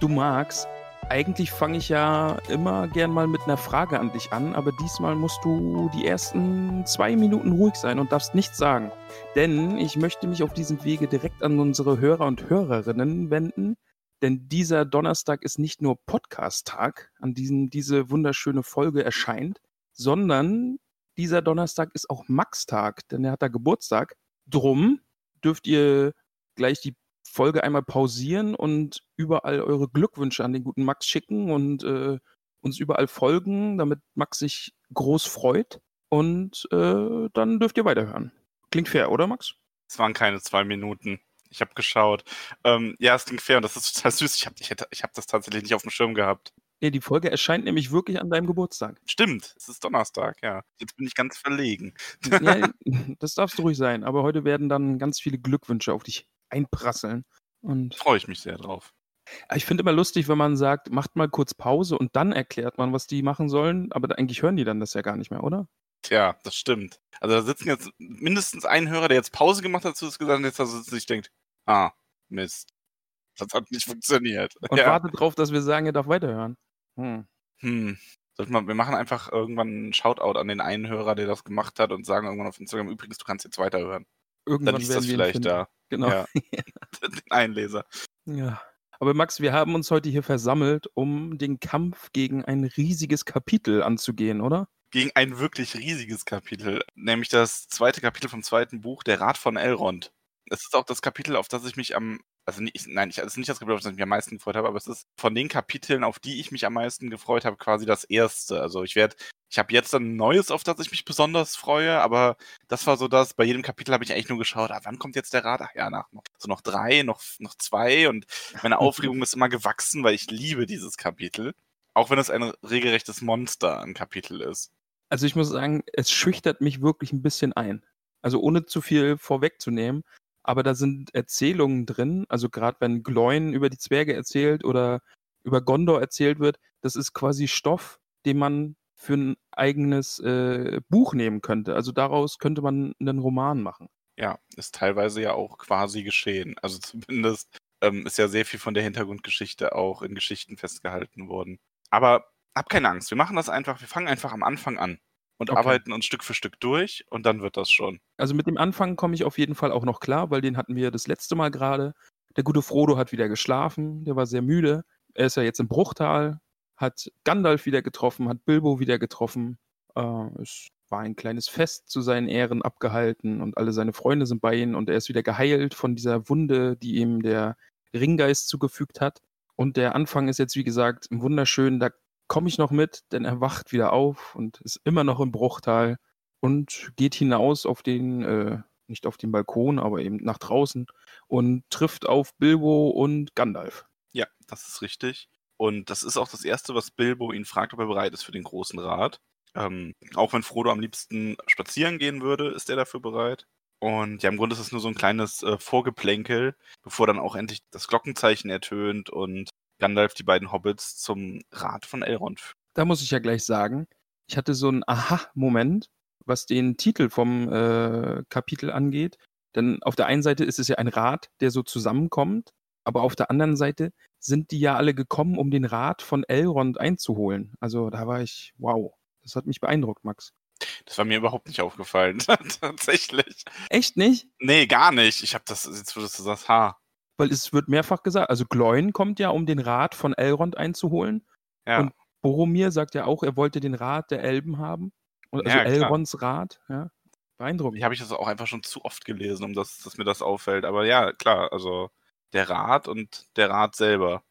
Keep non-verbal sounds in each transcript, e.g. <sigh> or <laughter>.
Du magst, eigentlich fange ich ja immer gern mal mit einer Frage an dich an, aber diesmal musst du die ersten zwei Minuten ruhig sein und darfst nichts sagen. Denn ich möchte mich auf diesem Wege direkt an unsere Hörer und Hörerinnen wenden. Denn dieser Donnerstag ist nicht nur Podcast-Tag, an diesem diese wunderschöne Folge erscheint, sondern dieser Donnerstag ist auch Max-Tag, denn er hat da Geburtstag. Drum dürft ihr gleich die Folge einmal pausieren und überall eure Glückwünsche an den guten Max schicken und äh, uns überall folgen, damit Max sich groß freut. Und äh, dann dürft ihr weiterhören. Klingt fair, oder Max? Es waren keine zwei Minuten. Ich habe geschaut. Ähm, ja, es klingt fair und das ist total süß. Ich habe ich ich hab das tatsächlich nicht auf dem Schirm gehabt. Ja, die Folge erscheint nämlich wirklich an deinem Geburtstag. Stimmt, es ist Donnerstag, ja. Jetzt bin ich ganz verlegen. Ja, <laughs> das darfst du ruhig sein, aber heute werden dann ganz viele Glückwünsche auf dich einprasseln. Und Freue ich mich sehr drauf. ich finde immer lustig, wenn man sagt, macht mal kurz Pause und dann erklärt man, was die machen sollen, aber eigentlich hören die dann das ja gar nicht mehr, oder? Tja, das stimmt. Also da sitzen jetzt mindestens ein Hörer, der jetzt Pause gemacht hat, zu das gesagt und jetzt da sitzt sich denkt, ah, Mist. Das hat nicht funktioniert. Und ja. wartet drauf, dass wir sagen, ihr darf weiterhören. Hm. Hm. Wir, wir machen einfach irgendwann einen Shoutout an den einen Hörer, der das gemacht hat und sagen irgendwann auf Instagram, übrigens, du kannst jetzt weiterhören. Irgendwann Dann ist das vielleicht da. Genau. Ja. <laughs> den Einleser. Ja. Aber Max, wir haben uns heute hier versammelt, um den Kampf gegen ein riesiges Kapitel anzugehen, oder? Gegen ein wirklich riesiges Kapitel, nämlich das zweite Kapitel vom zweiten Buch, Der Rat von Elrond. Es ist auch das Kapitel, auf das ich mich am, also nicht, nein, ich, es ist nicht das Kapitel, auf das ich mich am meisten gefreut habe, aber es ist von den Kapiteln, auf die ich mich am meisten gefreut habe, quasi das erste. Also ich werde, ich habe jetzt ein neues, auf das ich mich besonders freue, aber das war so das, bei jedem Kapitel habe ich eigentlich nur geschaut, ah, wann kommt jetzt der Rat? Ach ja, nach noch, so noch drei, noch, noch zwei und meine <laughs> Aufregung ist immer gewachsen, weil ich liebe dieses Kapitel. Auch wenn es ein regelrechtes Monster, ein Kapitel ist. Also ich muss sagen, es schüchtert mich wirklich ein bisschen ein. Also ohne zu viel vorwegzunehmen. Aber da sind Erzählungen drin, also gerade wenn Gloin über die Zwerge erzählt oder über Gondor erzählt wird, das ist quasi Stoff, den man für ein eigenes äh, Buch nehmen könnte. Also daraus könnte man einen Roman machen. Ja, ist teilweise ja auch quasi geschehen. Also <laughs> zumindest ähm, ist ja sehr viel von der Hintergrundgeschichte auch in Geschichten festgehalten worden. Aber hab keine Angst, wir machen das einfach, wir fangen einfach am Anfang an und Okay. arbeiten uns Stück für Stück durch und dann wird das schon. Also mit dem Anfang komme ich auf jeden Fall auch noch klar, weil den hatten wir das letzte Mal gerade. Der gute Frodo hat wieder geschlafen, der war sehr müde. Er ist ja jetzt im Bruchtal, hat Gandalf wieder getroffen, hat Bilbo wieder getroffen. Äh, es war ein kleines Fest zu seinen Ehren abgehalten und alle seine Freunde sind bei ihm und er ist wieder geheilt von dieser Wunde, die ihm der Ringgeist zugefügt hat. Und der Anfang ist jetzt, wie gesagt, wunderschön. Da komme ich noch mit, denn er wacht wieder auf und ist immer noch im Bruchtal und geht hinaus auf den, äh, nicht auf den Balkon, aber eben nach draußen und trifft auf Bilbo und Gandalf. Ja, das ist richtig. Und das ist auch das Erste, was Bilbo ihn fragt, ob er bereit ist für den großen Rat. Ähm, auch wenn Frodo am liebsten spazieren gehen würde, ist er dafür bereit. Und ja, im Grunde ist es nur so ein kleines äh, Vorgeplänkel, bevor dann auch endlich das Glockenzeichen ertönt und Gandalf die beiden Hobbits zum Rat von Elrond. Da muss ich ja gleich sagen, ich hatte so einen Aha-Moment, was den Titel vom äh, Kapitel angeht. Denn auf der einen Seite ist es ja ein Rat, der so zusammenkommt, aber auf der anderen Seite sind die ja alle gekommen, um den Rat von Elrond einzuholen. Also da war ich, wow, das hat mich beeindruckt, Max. Das war mir überhaupt nicht aufgefallen, <laughs> tatsächlich. Echt nicht? Nee, gar nicht. Ich habe das, jetzt würdest du das, ha. Weil es wird mehrfach gesagt, also Gloin kommt ja, um den Rat von Elrond einzuholen. Ja, Und Boromir sagt ja auch, er wollte den Rat der Elben haben. Und Also Ja. Elronds Rat, ja. Beeindruckend. Hier habe ich das auch einfach schon zu oft gelesen, um das, dass mir das auffällt. Aber ja, klar, also der Rat und der Rat selber.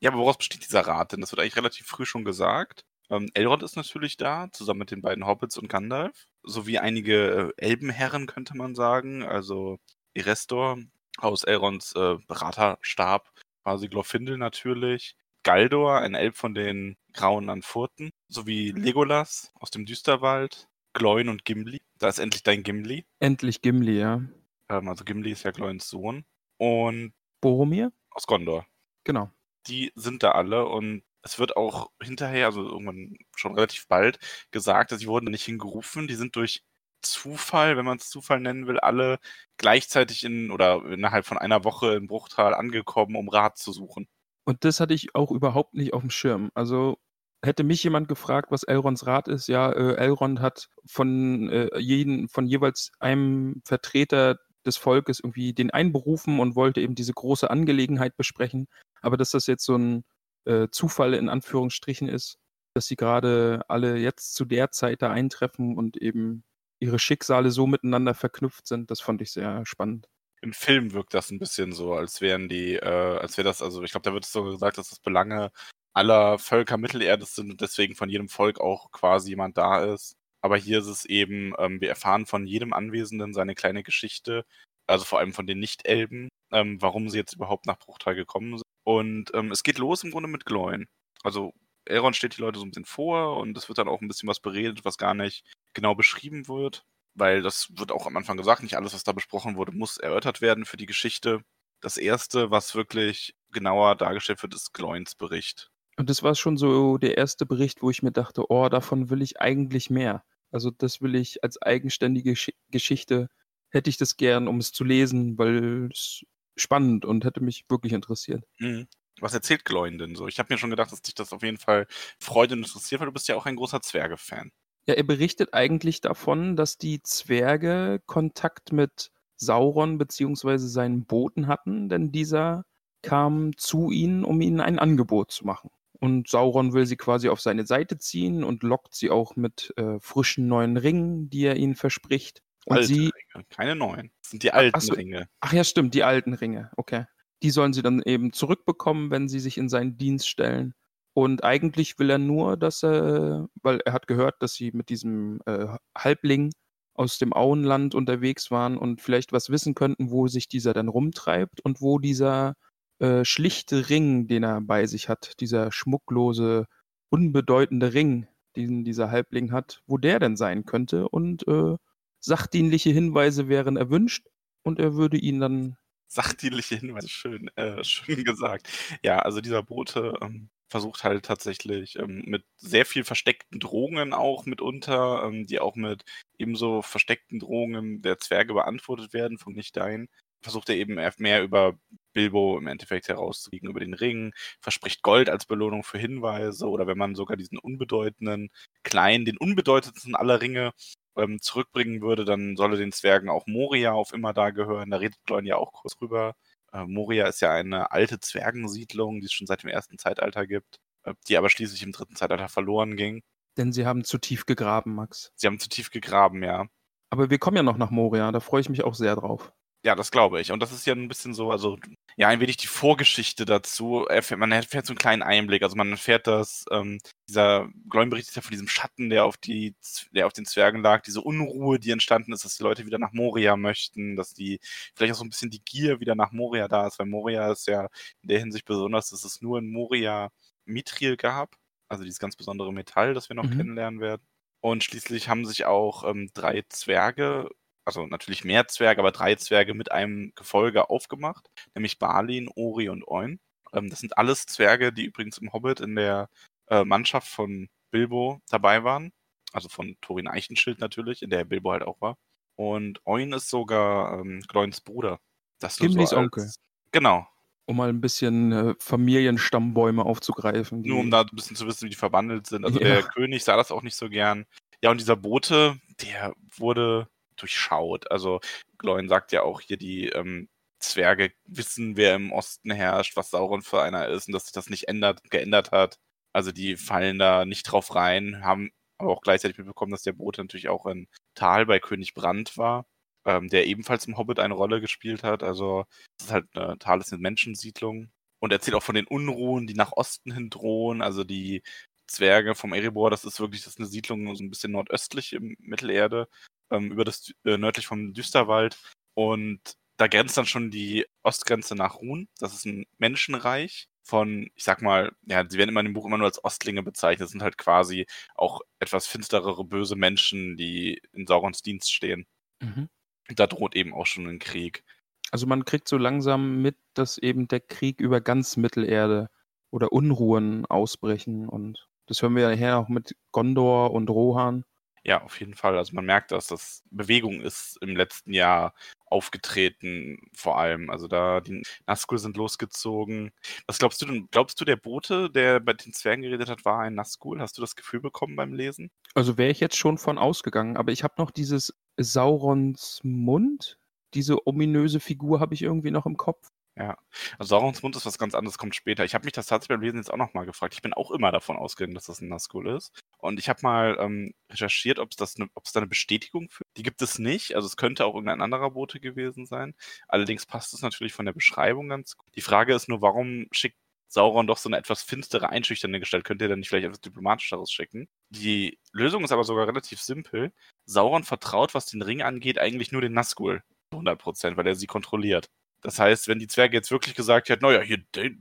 Ja, aber woraus besteht dieser Rat? Denn das wird eigentlich relativ früh schon gesagt. Ähm, Elrond ist natürlich da, zusammen mit den beiden Hobbits und Gandalf. Sowie einige äh, Elbenherren, könnte man sagen. Also Erestor aus Elronds äh, Beraterstab, quasi Glorfindel natürlich. Galdor, ein Elb von den Grauen an Furten. Sowie Legolas aus dem Düsterwald. Gloin und Gimli. Da ist endlich dein Gimli. Endlich Gimli, ja. Ähm, also Gimli ist ja Gloins Sohn. Und Boromir? aus Gondor. Genau. Die sind da alle und es wird auch hinterher, also irgendwann schon relativ bald, gesagt, dass sie wurden da nicht hingerufen. Die sind durch Zufall, wenn man es Zufall nennen will, alle gleichzeitig in oder innerhalb von einer Woche in Bruchtal angekommen, um Rat zu suchen. Und das hatte ich auch überhaupt nicht auf dem Schirm. Also hätte mich jemand gefragt, was Elrons Rat ist, ja, äh, Elrond hat von äh, jeden, von jeweils einem Vertreter des Volkes irgendwie den einberufen und wollte eben diese große Angelegenheit besprechen. Aber dass das jetzt so ein äh, Zufall in Anführungsstrichen ist, dass sie gerade alle jetzt zu der Zeit da eintreffen und eben ihre Schicksale so miteinander verknüpft sind, das fand ich sehr spannend. Im Film wirkt das ein bisschen so, als wären die, äh, als wäre das, also ich glaube, da wird es so gesagt, dass das Belange aller Völker Mittelerdes sind und deswegen von jedem Volk auch quasi jemand da ist. Aber hier ist es eben, ähm, wir erfahren von jedem Anwesenden seine kleine Geschichte, also vor allem von den Nicht-Elben, ähm, warum sie jetzt überhaupt nach Bruchtal gekommen sind. Und ähm, es geht los im Grunde mit Gloin. Also Elrond steht die Leute so ein bisschen vor und es wird dann auch ein bisschen was beredet, was gar nicht genau beschrieben wird, weil das wird auch am Anfang gesagt, nicht alles, was da besprochen wurde, muss erörtert werden für die Geschichte. Das erste, was wirklich genauer dargestellt wird, ist Gloins Bericht. Und das war schon so der erste Bericht, wo ich mir dachte, oh, davon will ich eigentlich mehr. Also das will ich als eigenständige Gesch Geschichte, hätte ich das gern, um es zu lesen, weil es spannend und hätte mich wirklich interessiert. Mhm. Was erzählt Gloin denn so? Ich habe mir schon gedacht, dass dich das auf jeden Fall freut und interessiert, weil du bist ja auch ein großer Zwerge-Fan. Ja, er berichtet eigentlich davon, dass die Zwerge Kontakt mit Sauron bzw. seinen Boten hatten, denn dieser kam zu ihnen, um ihnen ein Angebot zu machen. Und Sauron will sie quasi auf seine Seite ziehen und lockt sie auch mit äh, frischen neuen Ringen, die er ihnen verspricht. Und alte sie, Ringe, keine neuen. Das sind die alten ach so. Ringe. ach ja, stimmt, die alten Ringe, okay. Die sollen sie dann eben zurückbekommen, wenn sie sich in seinen Dienst stellen. Und eigentlich will er nur, dass er, weil er hat gehört, dass sie mit diesem äh, Halbling aus dem Auenland unterwegs waren und vielleicht was wissen könnten, wo sich dieser dann rumtreibt und wo dieser äh, schlichte Ring, den er bei sich hat, dieser schmucklose, unbedeutende Ring, den dieser Halbling hat, wo der denn sein könnte. Und äh, sachdienliche Hinweise wären erwünscht und er würde ihn dann. Sachdienliche Hinweise, schön, äh, schön gesagt. Ja, also dieser Bote ähm, versucht halt tatsächlich ähm, mit sehr viel versteckten Drohungen auch mitunter, ähm, die auch mit ebenso versteckten Drohungen der Zwerge beantwortet werden von Nichtein, versucht er eben mehr über Bilbo im Endeffekt herauszukriegen, über den Ring, verspricht Gold als Belohnung für Hinweise oder wenn man sogar diesen unbedeutenden, kleinen, den unbedeutendsten aller Ringe ähm, zurückbringen würde, dann solle den Zwergen auch Moria auf immer da gehören. Da redet Gloin ja auch kurz drüber. Äh, Moria ist ja eine alte Zwergensiedlung, die es schon seit dem ersten Zeitalter gibt, äh, die aber schließlich im dritten Zeitalter verloren ging. Denn sie haben zu tief gegraben, Max. Sie haben zu tief gegraben, ja. Aber wir kommen ja noch nach Moria, da freue ich mich auch sehr drauf. Ja, das glaube ich. Und das ist ja ein bisschen so, also ja, ein wenig die Vorgeschichte dazu. Erfährt, man erfährt so einen kleinen Einblick. Also man erfährt, dass ähm, dieser Gloin berichtet ja von diesem Schatten, der auf die, der auf den Zwergen lag, diese Unruhe, die entstanden ist, dass die Leute wieder nach Moria möchten, dass die vielleicht auch so ein bisschen die Gier wieder nach Moria da ist, weil Moria ist ja in der Hinsicht besonders, dass es nur in Moria Mithril gab, also dieses ganz besondere Metall, das wir noch Mhm. kennenlernen werden. Und schließlich haben sich auch ähm, drei Zwerge also natürlich mehr Zwerge, aber drei Zwerge mit einem Gefolge aufgemacht, nämlich Balin, Ori und Oin. Ähm, das sind alles Zwerge, die übrigens im Hobbit in der äh, Mannschaft von Bilbo dabei waren. Also von Thorin Eichenschild natürlich, in der Bilbo halt auch war. Und Oin ist sogar ähm, Gloins Bruder. Das Gimlis als- Onkel. Genau. Um mal ein bisschen äh, Familienstammbäume aufzugreifen. Nur um da ein bisschen zu wissen, wie die verwandelt sind. Also <laughs> Ja. der König sah das auch nicht so gern. Ja, und dieser Bote, der wurde durchschaut. Also Gloin sagt ja auch hier, die ähm, Zwerge wissen, wer im Osten herrscht, was Sauron für einer ist und dass sich das nicht ändert, geändert hat. Also die fallen da nicht drauf rein, haben aber auch gleichzeitig mitbekommen, dass der Bote natürlich auch in Tal bei König Brand war, ähm, der ebenfalls im Hobbit eine Rolle gespielt hat. Also es ist halt eine Tal ist eine Menschensiedlung und erzählt auch von den Unruhen, die nach Osten hin drohen. Also die Zwerge vom Erebor, das ist wirklich das ist eine Siedlung so ein bisschen nordöstlich im Mittelerde, ähm, über das äh, nördlich vom Düsterwald. Und da grenzt dann schon die Ostgrenze nach Ruhn. Das ist ein Menschenreich von, ich sag mal, ja, sie werden immer in dem Buch immer nur als Ostlinge bezeichnet. Das sind halt quasi auch etwas finsterere, böse Menschen, die in Saurons Dienst stehen. Mhm. Da droht eben auch schon ein Krieg. Also man kriegt so langsam mit, dass eben der Krieg über ganz Mittelerde oder Unruhen ausbrechen und das hören wir ja her auch mit Gondor und Rohan. Ja, auf jeden Fall. Also man merkt, dass das Bewegung ist im letzten Jahr aufgetreten, vor allem. Also da die Nazgul sind losgezogen. Was glaubst du denn? Glaubst du, der Bote, der bei den Zwergen geredet hat, war ein Nazgul? Hast du das Gefühl bekommen beim Lesen? Also wäre ich jetzt schon von ausgegangen, aber ich habe noch dieses Saurons Mund, diese ominöse Figur habe ich irgendwie noch im Kopf. Ja, also Saurons Mund ist was ganz anderes, kommt später. Ich habe mich das tatsächlich beim Lesen jetzt auch nochmal gefragt. Ich bin auch immer davon ausgegangen, dass das ein Nazgul ist. Und ich habe mal ähm, recherchiert, ob es ne, da eine Bestätigung für. Die gibt es nicht. Also es könnte auch irgendein anderer Bote gewesen sein. Allerdings passt es natürlich von der Beschreibung ganz gut. Die Frage ist nur, warum schickt Sauron doch so eine etwas finstere, einschüchternde Gestalt? Könnt ihr dann nicht vielleicht etwas Diplomatischeres schicken? Die Lösung ist aber sogar relativ simpel. Sauron vertraut, was den Ring angeht, eigentlich nur den Nazgul. 100%, weil er sie kontrolliert. Das heißt, wenn die Zwerge jetzt wirklich gesagt hätten, naja, hier,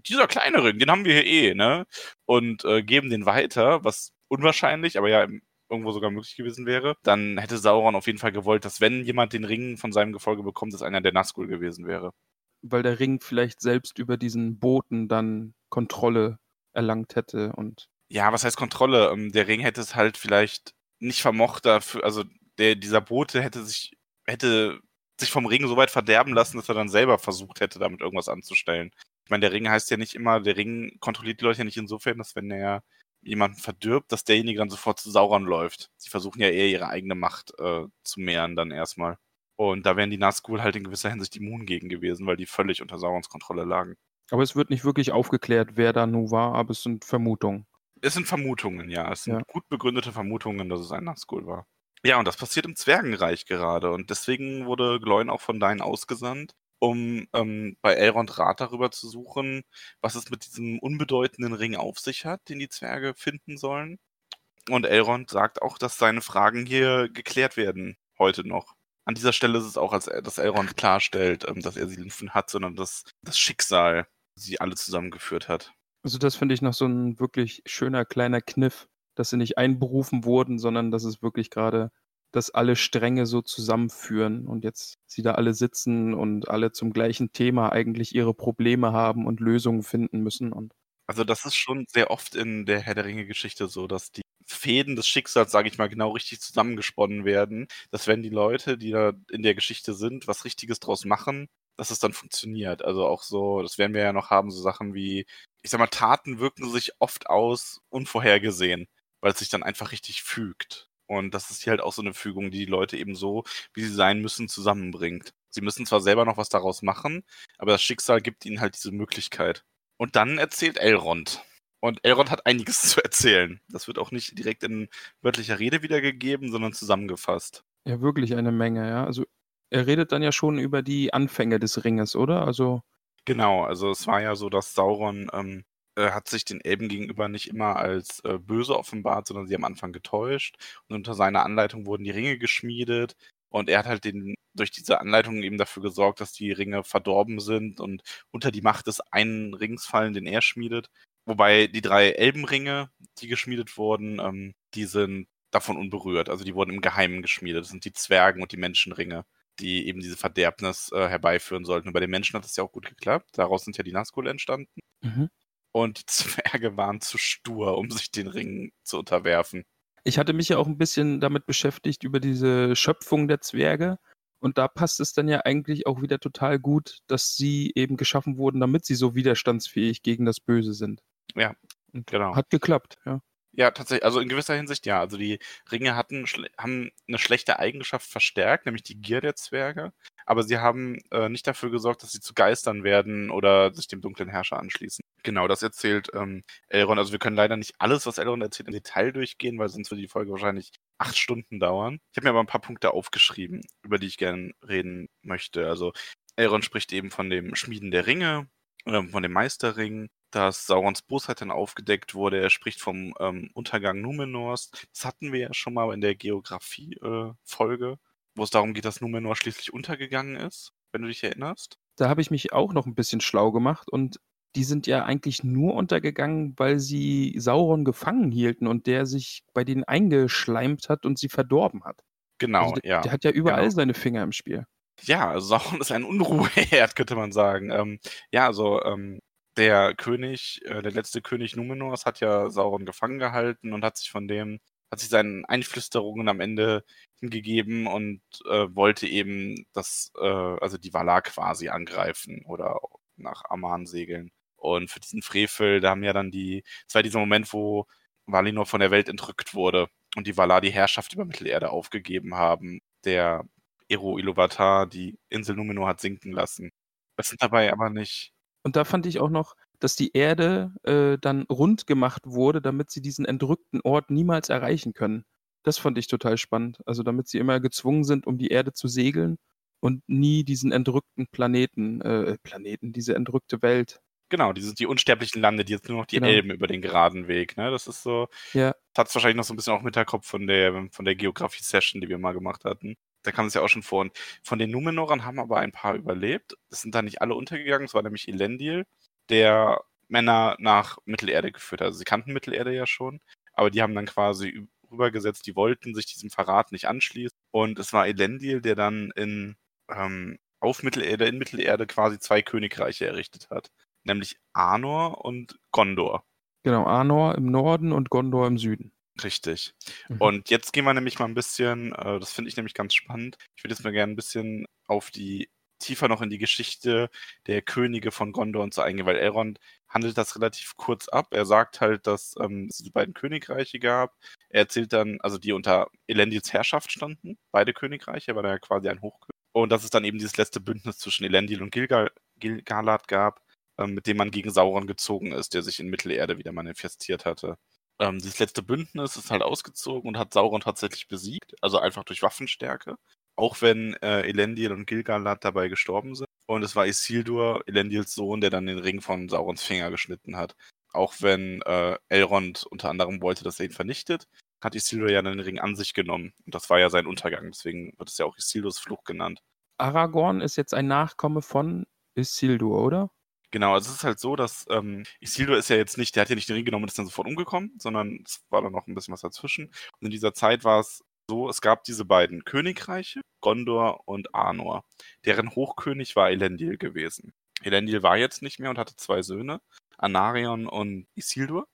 dieser kleine Ring, den haben wir hier eh, ne? Und äh, geben den weiter, was unwahrscheinlich, aber ja irgendwo sogar möglich gewesen wäre, dann hätte Sauron auf jeden Fall gewollt, dass wenn jemand den Ring von seinem Gefolge bekommt, dass einer der Nazgul gewesen wäre. Weil der Ring vielleicht selbst über diesen Boten dann Kontrolle erlangt hätte und. Ja, was heißt Kontrolle? Ähm, der Ring hätte es halt vielleicht nicht vermocht dafür, also der, dieser Bote hätte sich, hätte sich vom Ring so weit verderben lassen, dass er dann selber versucht hätte, damit irgendwas anzustellen. Ich meine, der Ring heißt ja nicht immer, der Ring kontrolliert die Leute ja nicht insofern, dass wenn er jemanden verdirbt, dass derjenige dann sofort zu Sauron läuft. Sie versuchen ja eher ihre eigene Macht äh, zu mehren dann erstmal. Und da wären die Nazgul halt in gewisser Hinsicht immun gegen gewesen, weil die völlig unter Saurons Kontrolle lagen. Aber es wird nicht wirklich aufgeklärt, wer da nun war, aber es sind Vermutungen. Es sind Vermutungen, ja. Es sind ja. gut begründete Vermutungen, dass es ein Nazgul war. Ja, und das passiert im Zwergenreich gerade. Und deswegen wurde Gloin auch von Dain ausgesandt, um ähm, bei Elrond Rat darüber zu suchen, was es mit diesem unbedeutenden Ring auf sich hat, den die Zwerge finden sollen. Und Elrond sagt auch, dass seine Fragen hier geklärt werden, heute noch. An dieser Stelle ist es auch, als dass Elrond klarstellt, ähm, dass er sie nicht hat, sondern dass das Schicksal sie alle zusammengeführt hat. Also das finde ich noch so ein wirklich schöner kleiner Kniff, dass sie nicht einberufen wurden, sondern dass es wirklich gerade, dass alle Stränge so zusammenführen und jetzt sie da alle sitzen und alle zum gleichen Thema eigentlich ihre Probleme haben und Lösungen finden müssen. Und also das ist schon sehr oft in der Herr der Ringe-Geschichte so, dass die Fäden des Schicksals, sage ich mal, genau richtig zusammengesponnen werden, dass wenn die Leute, die da in der Geschichte sind, was Richtiges draus machen, dass es dann funktioniert. Also auch so, das werden wir ja noch haben, so Sachen wie, ich sag mal, Taten wirken sich oft aus unvorhergesehen weil es sich dann einfach richtig fügt. Und das ist hier halt auch so eine Fügung, die die Leute eben so, wie sie sein müssen, zusammenbringt. Sie müssen zwar selber noch was daraus machen, aber das Schicksal gibt ihnen halt diese Möglichkeit. Und dann erzählt Elrond. Und Elrond hat einiges <laughs> zu erzählen. Das wird auch nicht direkt in wörtlicher Rede wiedergegeben, sondern zusammengefasst. Ja, wirklich eine Menge, ja. Also er redet dann ja schon über die Anfänge des Ringes, oder? Also. Genau, also es war ja so, dass Sauron ähm, äh, hat sich den Elben gegenüber nicht immer als äh, böse offenbart, sondern sie am Anfang getäuscht. Und unter seiner Anleitung wurden die Ringe geschmiedet. Und er hat halt den, durch diese Anleitung eben dafür gesorgt, dass die Ringe verdorben sind und unter die Macht des einen Rings fallen, den er schmiedet. Wobei die drei Elbenringe, die geschmiedet wurden, ähm, die sind davon unberührt. Also die wurden im Geheimen geschmiedet. Das sind die Zwergen und die Menschenringe, die eben diese Verderbnis äh, herbeiführen sollten. Und bei den Menschen hat das ja auch gut geklappt. Daraus sind ja die Nazgul entstanden. Mhm und die <laughs> Zwerge waren zu stur, um sich den Ring zu unterwerfen. Ich hatte mich ja auch ein bisschen damit beschäftigt über diese Schöpfung der Zwerge. Und da passt es dann ja eigentlich auch wieder total gut, dass sie eben geschaffen wurden, damit sie so widerstandsfähig gegen das Böse sind. Ja, Und genau. Hat geklappt, ja. Ja, tatsächlich, also in gewisser Hinsicht ja. Also die Ringe hatten, haben eine schlechte Eigenschaft verstärkt, nämlich die Gier der Zwerge. Aber sie haben äh, nicht dafür gesorgt, dass sie zu Geistern werden oder sich dem dunklen Herrscher anschließen. Genau, das erzählt ähm, Elrond. Also wir können leider nicht alles, was Elrond erzählt, im Detail durchgehen, weil sonst würde die Folge wahrscheinlich acht Stunden dauern. Ich habe mir aber ein paar Punkte aufgeschrieben, über die ich gerne reden möchte. Also Elrond spricht eben von dem Schmieden der Ringe, äh, von dem Meisterring, dass Saurons Bosheit dann aufgedeckt wurde. Er spricht vom ähm, Untergang Numenors. Das hatten wir ja schon mal in der Geografie-Folge, äh, wo es darum geht, dass Numenor schließlich untergegangen ist, wenn du dich erinnerst. Da habe ich mich auch noch ein bisschen schlau gemacht und die sind ja eigentlich nur untergegangen, weil sie Sauron gefangen hielten und der sich bei denen eingeschleimt hat und sie verdorben hat. Genau, also der, ja. Der hat ja überall genau. seine Finger im Spiel. Ja, also Sauron <laughs> ist ein Unruheherd, könnte man sagen. Ähm, ja, also ähm, der König, äh, der letzte König Numenors hat ja Sauron gefangen gehalten und hat sich von dem, hat sich seinen Einflüsterungen am Ende hingegeben und äh, wollte eben das, äh, also die Valar quasi angreifen oder nach Aman segeln. Und für diesen Frevel, da haben ja dann die, es war dieser Moment, wo Valinor von der Welt entrückt wurde und die Valar die Herrschaft über Mittelerde aufgegeben haben. Der Ero Iluvatar die Insel Numenor hat sinken lassen. Das sind dabei aber nicht. Und da fand ich auch noch, dass die Erde äh, dann rund gemacht wurde, damit sie diesen entrückten Ort niemals erreichen können. Das fand ich total spannend. Also damit sie immer gezwungen sind, um die Erde zu segeln und nie diesen entrückten Planeten, äh, Planeten, diese entrückte Welt Genau, die sind die unsterblichen Lande, die jetzt nur noch die Genau. Elben über den geraden Weg. Ne? Das ist so, Ja. hat es wahrscheinlich noch so ein bisschen auch im Hinterkopf von der, von der Geografie-Session, die wir mal gemacht hatten. Da kam es ja auch schon vor. Und von den Numenorern haben aber ein paar überlebt. Es sind da nicht alle untergegangen. Es war nämlich Elendil, der Männer nach Mittelerde geführt hat. Also sie kannten Mittelerde ja schon, aber die haben dann quasi rübergesetzt, die wollten sich diesem Verrat nicht anschließen. Und es war Elendil, der dann in, ähm, auf Mittelerde, in Mittelerde quasi zwei Königreiche errichtet hat nämlich Arnor und Gondor. Genau, Arnor im Norden und Gondor im Süden. Richtig. Mhm. Und jetzt gehen wir nämlich mal ein bisschen, äh, das finde ich nämlich ganz spannend. Ich würde jetzt mal gerne ein bisschen auf die, tiefer noch in die Geschichte der Könige von Gondor und so eingehen, weil Elrond handelt das relativ kurz ab. Er sagt halt, dass ähm, es die beiden Königreiche gab. Er erzählt dann, also die unter Elendils Herrschaft standen, beide Königreiche, er war da ja quasi ein Hochkönig. Und dass es dann eben dieses letzte Bündnis zwischen Elendil und Gilgal Gilgalad gab, ähm, mit dem man gegen Sauron gezogen ist, der sich in Mittelerde wieder manifestiert hatte. Ähm, dieses letzte Bündnis ist halt ausgezogen und hat Sauron tatsächlich besiegt, also einfach durch Waffenstärke. Auch wenn äh, Elendil und Gilgalad dabei gestorben sind. Und es war Isildur, Elendils Sohn, der dann den Ring von Saurons Finger geschnitten hat. Auch wenn äh, Elrond unter anderem wollte, dass er ihn vernichtet, hat Isildur ja den Ring an sich genommen. Und das war ja sein Untergang, deswegen wird es ja auch Isildurs Fluch genannt. Aragorn ist jetzt ein Nachkomme von Isildur, oder? Genau, also es ist halt so, dass ähm, Isildur ist ja jetzt nicht, der hat ja nicht den Ring genommen und ist dann sofort umgekommen, sondern es war dann noch ein bisschen was dazwischen. Und in dieser Zeit war es so, es gab diese beiden Königreiche, Gondor und Arnor. Deren Hochkönig war Elendil gewesen. Elendil war jetzt nicht mehr und hatte zwei Söhne, Anarion und Isildur.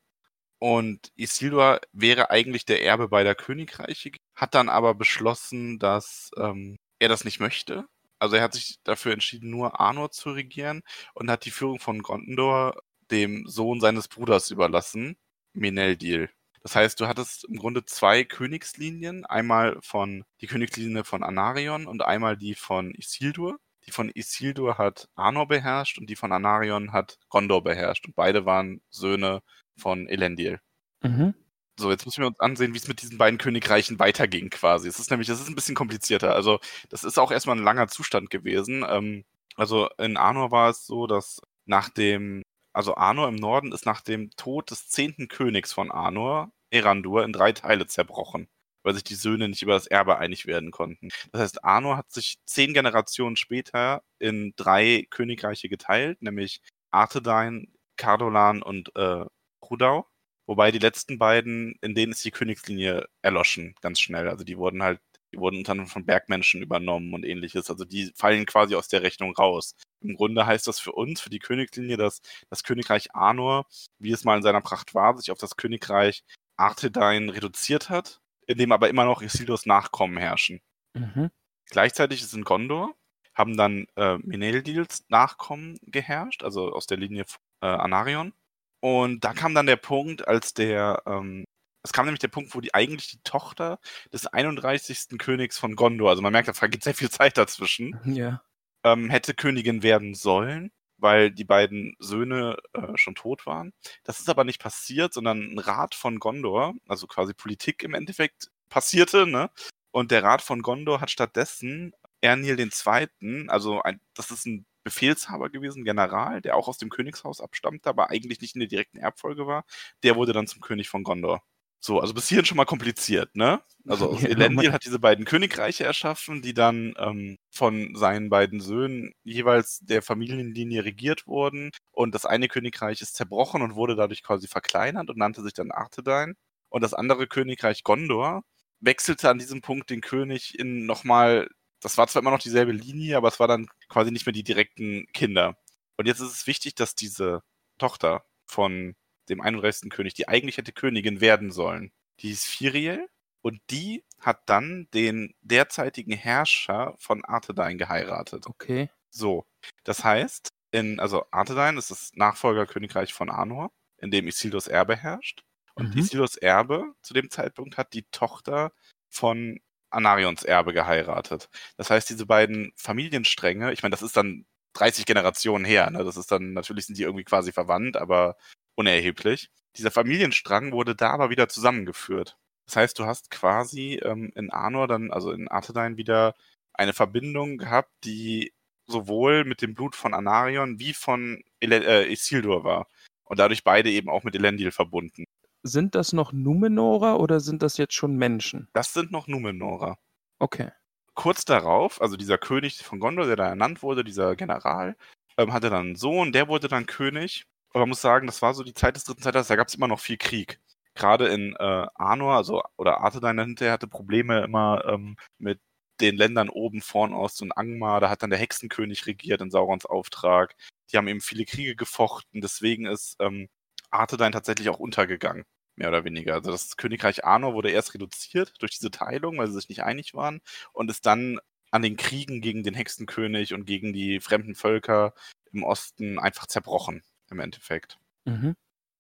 Und Isildur wäre eigentlich der Erbe beider Königreiche, hat dann aber beschlossen, dass ähm, er das nicht möchte. Also er hat sich dafür entschieden, nur Arnor zu regieren und hat die Führung von Gondor dem Sohn seines Bruders überlassen, Meneldil. Das heißt, du hattest im Grunde zwei Königslinien, einmal von die Königslinie von Anarion und einmal die von Isildur. Die von Isildur hat Arnor beherrscht und die von Anarion hat Gondor beherrscht und beide waren Söhne von Elendil. Mhm. So, jetzt müssen wir uns ansehen, wie es mit diesen beiden Königreichen weiterging quasi. Es ist nämlich, das ist ein bisschen komplizierter. Also, das ist auch erstmal ein langer Zustand gewesen. Ähm, also in Arnor war es so, dass nach dem, also Arnor im Norden ist nach dem Tod des zehnten Königs von Arnor, Erandur, in drei Teile zerbrochen, weil sich die Söhne nicht über das Erbe einig werden konnten. Das heißt, Arnor hat sich zehn Generationen später in drei Königreiche geteilt, nämlich Arthedain, Cardolan und äh, Rudau. Wobei die letzten beiden, in denen ist die Königslinie erloschen, ganz schnell. Also die wurden halt, die wurden unter anderem von Bergmenschen übernommen und ähnliches. Also die fallen quasi aus der Rechnung raus. Im Grunde heißt das für uns, für die Königslinie, dass das Königreich Arnor, wie es mal in seiner Pracht war, sich auf das Königreich Arthedain reduziert hat, in dem aber immer noch Isildurs Nachkommen herrschen. Mhm. Gleichzeitig ist in Gondor, haben dann äh, Meneldils Nachkommen geherrscht, also aus der Linie äh, Anarion. Und da kam dann der Punkt, als der, ähm, es kam nämlich der Punkt, wo die eigentlich die Tochter des 31. Königs von Gondor, also man merkt, da vergeht sehr viel Zeit dazwischen, Ja. ähm, hätte Königin werden sollen, weil die beiden Söhne äh, schon tot waren. Das ist aber nicht passiert, sondern ein Rat von Gondor, also quasi Politik im Endeffekt, passierte, ne? Und der Rat von Gondor hat stattdessen Ernil II., also ein, das ist ein Befehlshaber gewesen, General, der auch aus dem Königshaus abstammte, aber eigentlich nicht in der direkten Erbfolge war, der wurde dann zum König von Gondor. So, also bis hierhin schon mal kompliziert, ne? Also <laughs> Ja, Elendil hat diese beiden Königreiche erschaffen, die dann ähm, von seinen beiden Söhnen jeweils der Familienlinie regiert wurden. Und das eine Königreich ist zerbrochen und wurde dadurch quasi verkleinert und nannte sich dann Arthedain. Und das andere Königreich Gondor wechselte an diesem Punkt den König in nochmal, das war zwar immer noch dieselbe Linie, aber es war dann quasi nicht mehr die direkten Kinder. Und jetzt ist es wichtig, dass diese Tochter von dem 31. König, die eigentlich hätte Königin werden sollen, die hieß Firiel und die hat dann den derzeitigen Herrscher von Arthedain geheiratet. Okay. So, das heißt, in, also Arthedain ist das Nachfolgerkönigreich von Arnor, in dem Isildurs Erbe herrscht. Und Mhm. Isildurs Erbe zu dem Zeitpunkt hat die Tochter von Anarions Erbe geheiratet. Das heißt, diese beiden Familienstränge, ich meine, das ist dann 30 Generationen her, ne? Das ist dann, natürlich sind die irgendwie quasi verwandt, aber unerheblich. Dieser Familienstrang wurde da aber wieder zusammengeführt. Das heißt, du hast quasi ähm, in Arnor dann, also in Arthedain wieder eine Verbindung gehabt, die sowohl mit dem Blut von Anarion wie von Ele äh, Isildur war. Und dadurch beide eben auch mit Elendil verbunden. Sind das noch Numenorer oder sind das jetzt schon Menschen? Das sind noch Numenorer. Okay. Kurz darauf, also dieser König von Gondor, der da ernannt wurde, dieser General, ähm, hatte dann einen Sohn, der wurde dann König. Aber man muss sagen, das war so die Zeit des dritten Zeitalters, da gab es immer noch viel Krieg. Gerade in äh, Arnor, also oder Arthedain dahinter, hatte Probleme immer ähm, mit den Ländern oben, Vornost und Angmar. Da hat dann der Hexenkönig regiert in Saurons Auftrag. Die haben eben viele Kriege gefochten. Deswegen ist ähm, Arthedain tatsächlich auch untergegangen, mehr oder weniger. Also das Königreich Arnor wurde erst reduziert durch diese Teilung, weil sie sich nicht einig waren und ist dann an den Kriegen gegen den Hexenkönig und gegen die fremden Völker im Osten einfach zerbrochen, im Endeffekt. Mhm.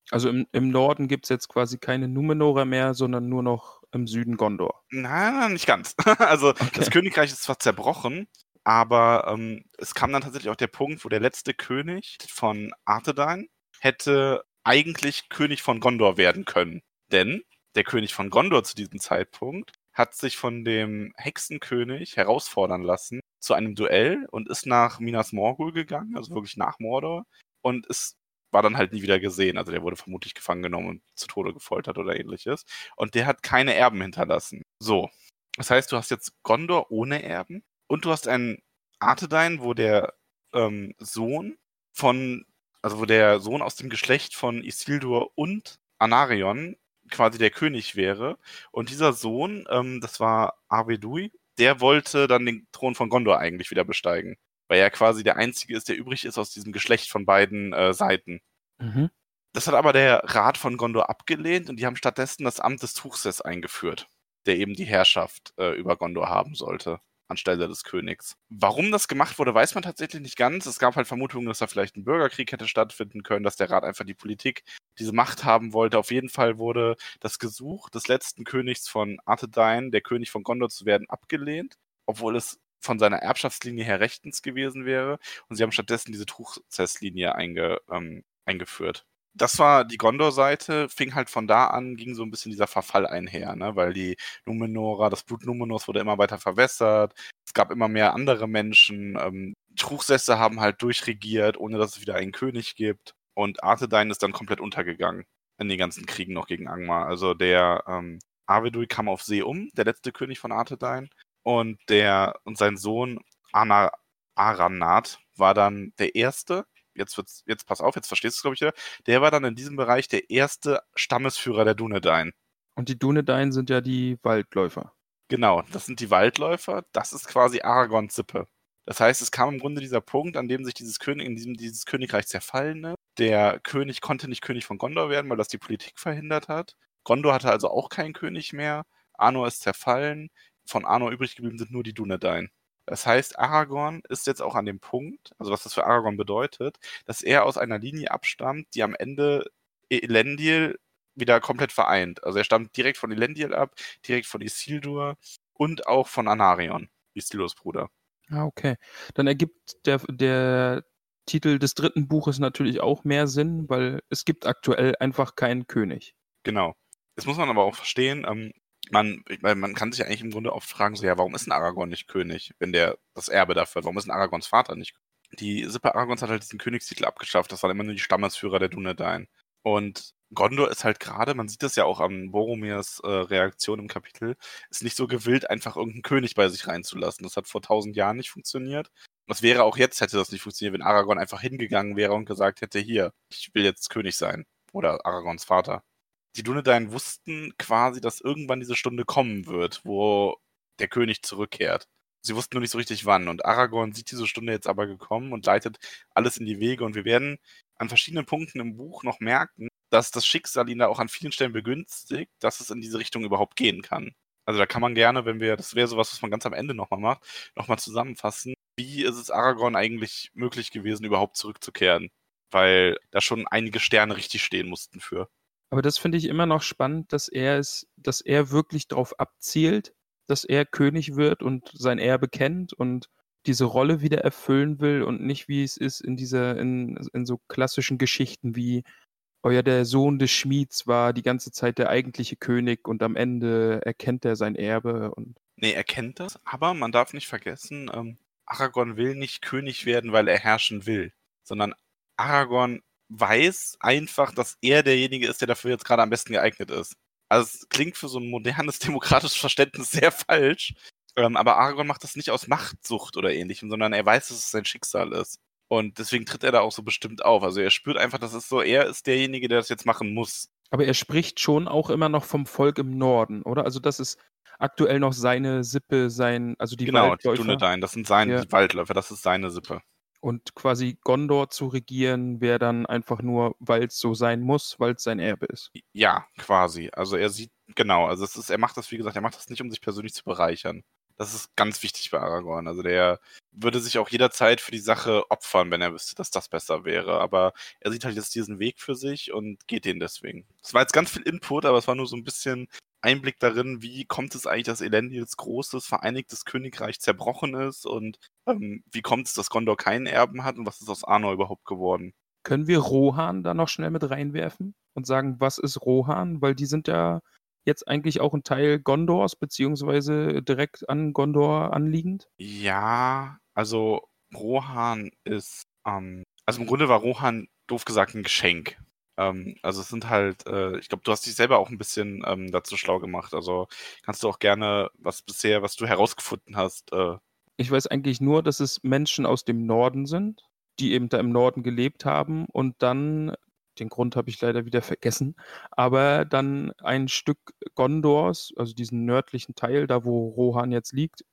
Also im, im Norden gibt es jetzt quasi keine Numenorer mehr, sondern nur noch im Süden Gondor. Nein, nicht ganz. <laughs> Also das Königreich ist zwar zerbrochen, aber ähm, es kam dann tatsächlich auch der Punkt, wo der letzte König von Arthedain hätte eigentlich König von Gondor werden können. Denn der König von Gondor zu diesem Zeitpunkt hat sich von dem Hexenkönig herausfordern lassen zu einem Duell und ist nach Minas Morgul gegangen, also wirklich nach Mordor, und es war dann halt nie wieder gesehen. Also der wurde vermutlich gefangen genommen und zu Tode gefoltert oder ähnliches. Und der hat keine Erben hinterlassen. So. Das heißt, du hast jetzt Gondor ohne Erben und du hast einen Arthedain, wo der ähm, Sohn von, also wo der Sohn aus dem Geschlecht von Isildur und Anarion quasi der König wäre. Und dieser Sohn, ähm, das war Arvedui, der wollte dann den Thron von Gondor eigentlich wieder besteigen. Weil er quasi der Einzige ist, der übrig ist aus diesem Geschlecht von beiden äh, Seiten. Mhm. Das hat aber der Rat von Gondor abgelehnt und die haben stattdessen das Amt des Tuchses eingeführt, der eben die Herrschaft äh, über Gondor haben sollte, anstelle des Königs. Warum das gemacht wurde, weiß man tatsächlich nicht ganz. Es gab halt Vermutungen, dass da vielleicht ein Bürgerkrieg hätte stattfinden können, dass der Rat einfach die Politik, diese Macht haben wollte. Auf jeden Fall wurde das Gesuch des letzten Königs von Arthedain, der König von Gondor zu werden, abgelehnt, obwohl es von seiner Erbschaftslinie her rechtens gewesen wäre. Und sie haben stattdessen diese Truchsesslinie einge, ähm, eingeführt. Das war die Gondor-Seite, fing halt von da an, ging so ein bisschen dieser Verfall einher, ne? weil die Numenora, das Blut Numenors wurde immer weiter verwässert, es gab immer mehr andere Menschen, ähm, Truchsesse haben halt durchregiert, ohne dass es wieder einen König gibt und Arthedain ist dann komplett untergegangen in den ganzen Kriegen noch gegen Angmar. Also der ähm, Arvedui kam auf See um, der letzte König von Arthedain und der und sein Sohn Ana Aranat war dann der erste jetzt wird's, jetzt pass auf, jetzt verstehst du es, glaube ich, wieder. Der war dann in diesem Bereich der erste Stammesführer der Dunedain. Und die Dunedain sind ja die Waldläufer. Genau, das sind die Waldläufer. Das ist quasi Aragons Sippe. Das heißt, es kam im Grunde dieser Punkt, an dem sich dieses König, in diesem dieses Königreich zerfallene. Der König konnte nicht König von Gondor werden, weil das die Politik verhindert hat. Gondor hatte also auch keinen König mehr. Arnor ist zerfallen. Von Arnor übrig geblieben sind nur die Dunedain. Das heißt, Aragorn ist jetzt auch an dem Punkt, also was das für Aragorn bedeutet, dass er aus einer Linie abstammt, die am Ende Elendil wieder komplett vereint. Also er stammt direkt von Elendil ab, direkt von Isildur und auch von Anarion, Isildurs Bruder. Ah, okay. Dann ergibt der, der Titel des dritten Buches natürlich auch mehr Sinn, weil es gibt aktuell einfach keinen König. Genau. Das muss man aber auch verstehen. Ähm, man, man kann sich eigentlich im Grunde oft fragen, so ja, warum ist ein Aragorn nicht König, wenn der das Erbe dafür hat? Warum ist ein Aragorns Vater nicht König? Die Sippe Aragorns hat halt diesen Königstitel abgeschafft. Das waren immer nur die Stammesführer der Dunedain. Und Gondor ist halt gerade, man sieht das ja auch an Boromirs äh, Reaktion im Kapitel, ist nicht so gewillt, einfach irgendeinen König bei sich reinzulassen. Das hat vor tausend Jahren nicht funktioniert. Das wäre auch jetzt, hätte das nicht funktioniert, wenn Aragorn einfach hingegangen wäre und gesagt hätte, hier, ich will jetzt König sein. Oder Aragorns Vater. Die Dunedain wussten quasi, dass irgendwann diese Stunde kommen wird, wo der König zurückkehrt. Sie wussten nur nicht so richtig wann. Und Aragorn sieht diese Stunde jetzt aber gekommen und leitet alles in die Wege. Und wir werden an verschiedenen Punkten im Buch noch merken, dass das Schicksal ihn da auch an vielen Stellen begünstigt, dass es in diese Richtung überhaupt gehen kann. Also da kann man gerne, wenn wir, das wäre sowas, was man ganz am Ende nochmal macht, nochmal zusammenfassen, wie ist es Aragorn eigentlich möglich gewesen, überhaupt zurückzukehren? Weil da schon einige Sterne richtig stehen mussten für. Aber das finde ich immer noch spannend, dass er es, dass er wirklich darauf abzielt, dass er König wird und sein Erbe kennt und diese Rolle wieder erfüllen will und nicht wie es ist in dieser, in, in so klassischen Geschichten wie, oh ja, der Sohn des Schmieds war die ganze Zeit der eigentliche König und am Ende erkennt er sein Erbe und. Nee, er kennt das, aber man darf nicht vergessen, ähm, Aragorn will nicht König werden, weil er herrschen will, sondern Aragorn weiß einfach, dass er derjenige ist, der dafür jetzt gerade am besten geeignet ist. Also es klingt für so ein modernes <laughs> demokratisches Verständnis sehr falsch, ähm, aber Aragorn macht das nicht aus Machtsucht oder ähnlichem, sondern er weiß, dass es sein Schicksal ist. Und deswegen tritt er da auch so bestimmt auf. Also er spürt einfach, dass es so, er ist derjenige, der das jetzt machen muss. Aber er spricht schon auch immer noch vom Volk im Norden, oder? Also das ist aktuell noch seine Sippe, sein, also die genau, Waldläufer. Genau, die Dunedain, das sind seine Ja. Waldläufer, das ist seine Sippe. Und quasi Gondor zu regieren wäre dann einfach nur, weil es so sein muss, weil es sein Erbe ist. Ja, quasi. Also er sieht, genau, also es ist, er macht das, wie gesagt, er macht das nicht, um sich persönlich zu bereichern. Das ist ganz wichtig bei Aragorn. Also der würde sich auch jederzeit für die Sache opfern, wenn er wüsste, dass das besser wäre. Aber er sieht halt jetzt diesen Weg für sich und geht den deswegen. Es war jetzt ganz viel Input, aber es war nur so ein bisschen Einblick darin, wie kommt es eigentlich, dass Elendils großes, vereinigtes Königreich zerbrochen ist und ähm, wie kommt es, dass Gondor keinen Erben hat und was ist aus Arnor überhaupt geworden? Können wir Rohan da noch schnell mit reinwerfen und sagen, was ist Rohan? Weil die sind ja jetzt eigentlich auch ein Teil Gondors, beziehungsweise direkt an Gondor anliegend. Ja, also Rohan ist, ähm, also im Grunde war Rohan, doof gesagt, ein Geschenk. Ähm, also es sind halt, äh, ich glaube, du hast dich selber auch ein bisschen ähm, dazu schlau gemacht. Also kannst du auch gerne, was bisher, was du herausgefunden hast, äh, Ich weiß eigentlich nur, dass es Menschen aus dem Norden sind, die eben da im Norden gelebt haben und dann, den Grund habe ich leider wieder vergessen, aber dann ein Stück Gondors, also diesen nördlichen Teil, da wo Rohan jetzt liegt,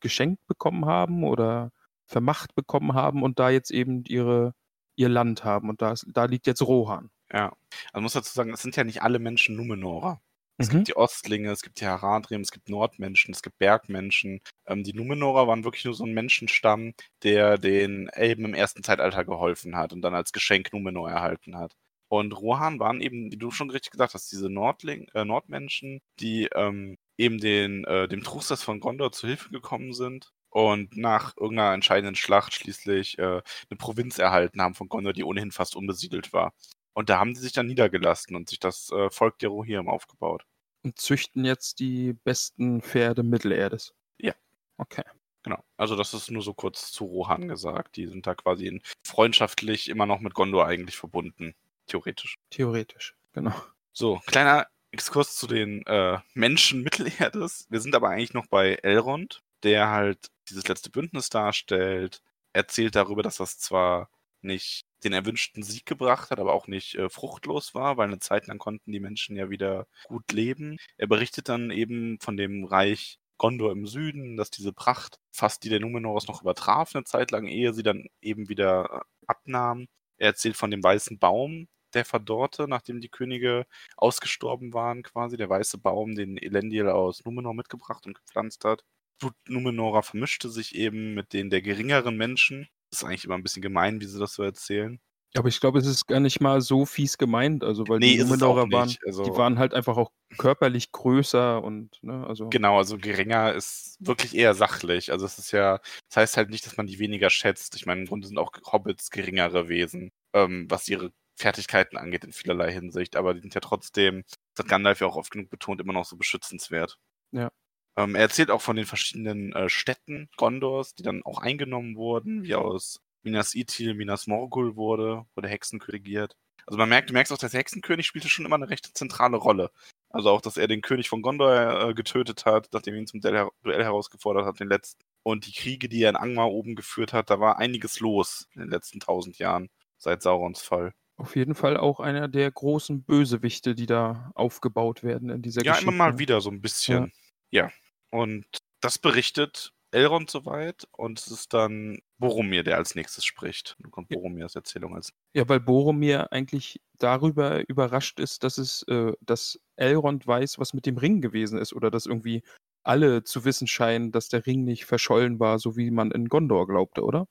geschenkt bekommen haben oder vermacht bekommen haben und da jetzt eben ihre, ihr Land haben. Und da, ist, da liegt jetzt Rohan. Ja. Also muss dazu sagen, es sind ja nicht alle Menschen Numenorer. Es Mhm. gibt die Ostlinge, es gibt die Haradrim, es gibt Nordmenschen, es gibt Bergmenschen. Ähm, die Numenorer waren wirklich nur so ein Menschenstamm, der den Elben im ersten Zeitalter geholfen hat und dann als Geschenk Numenor erhalten hat. Und Rohan waren eben, wie du schon richtig gesagt hast, diese Nordling, äh, Nordmenschen, die ähm, eben den, äh, dem Truchsess von Gondor zu Hilfe gekommen sind und nach irgendeiner entscheidenden Schlacht schließlich äh, eine Provinz erhalten haben von Gondor, die ohnehin fast unbesiedelt war. Und da haben die sich dann niedergelassen und sich das äh, Volk der Rohirrim aufgebaut. Und züchten jetzt die besten Pferde Mittelerdes. Ja. Okay. Genau. Also das ist nur so kurz zu Rohan gesagt. Die sind da quasi in, freundschaftlich immer noch mit Gondor eigentlich verbunden. Theoretisch. Theoretisch, genau. So, kleiner Exkurs zu den äh, Menschen Mittelerdes. Wir sind aber eigentlich noch bei Elrond, der halt dieses letzte Bündnis darstellt. Erzählt darüber, dass das zwar nicht den erwünschten Sieg gebracht hat, aber auch nicht äh, fruchtlos war, weil eine Zeit lang konnten die Menschen ja wieder gut leben. Er berichtet dann eben von dem Reich Gondor im Süden, dass diese Pracht fast die der Numenoros noch übertraf eine Zeit lang, ehe sie dann eben wieder äh, abnahm. Er erzählt von dem weißen Baum, der verdorrte, nachdem die Könige ausgestorben waren, quasi. Der weiße Baum, den Elendil aus Numenor mitgebracht und gepflanzt hat. Blut Numenorer vermischte sich eben mit den der geringeren Menschen. Das ist eigentlich immer ein bisschen gemein, wie sie das so erzählen. Aber ich glaube, es ist gar nicht mal so fies gemeint, also weil Nee, die Numenorer waren, nicht. die Also waren halt einfach auch körperlich größer und, ne, also genau, also geringer ist wirklich eher sachlich. Also es ist ja, das heißt halt nicht, dass man die weniger schätzt. Ich meine, im Grunde sind auch Hobbits geringere Wesen, ähm, was ihre Fertigkeiten angeht in vielerlei Hinsicht, aber die sind ja trotzdem, das hat Gandalf ja auch oft genug betont, immer noch so beschützenswert. Ja. Ähm, er erzählt auch von den verschiedenen äh, Städten Gondors, die dann auch eingenommen wurden, wie aus Minas Ithil Minas Morgul wurde, wo der Hexenkönig regiert. Also man merkt, du merkst auch, dass der Hexenkönig spielte schon immer eine recht zentrale Rolle. Also auch, dass er den König von Gondor äh, getötet hat, nachdem er ihn zum Duell, Duell herausgefordert hat, den letzten. Und die Kriege, die er in Angmar oben geführt hat, da war einiges los in den letzten tausend Jahren, seit Saurons Fall. auf jeden Fall auch einer der großen Bösewichte, die da aufgebaut werden in dieser Ja, Geschichte. immer mal wieder so ein bisschen. Ja. Und das berichtet Elrond soweit und es ist dann Boromir, der als nächstes spricht. Dann kommt. Boromirs Erzählung als. Ja, weil Boromir eigentlich darüber überrascht ist, dass es, äh, dass Elrond weiß, was mit dem Ring gewesen ist oder dass irgendwie alle zu wissen scheinen, dass der Ring nicht verschollen war, so wie man in Gondor glaubte, oder?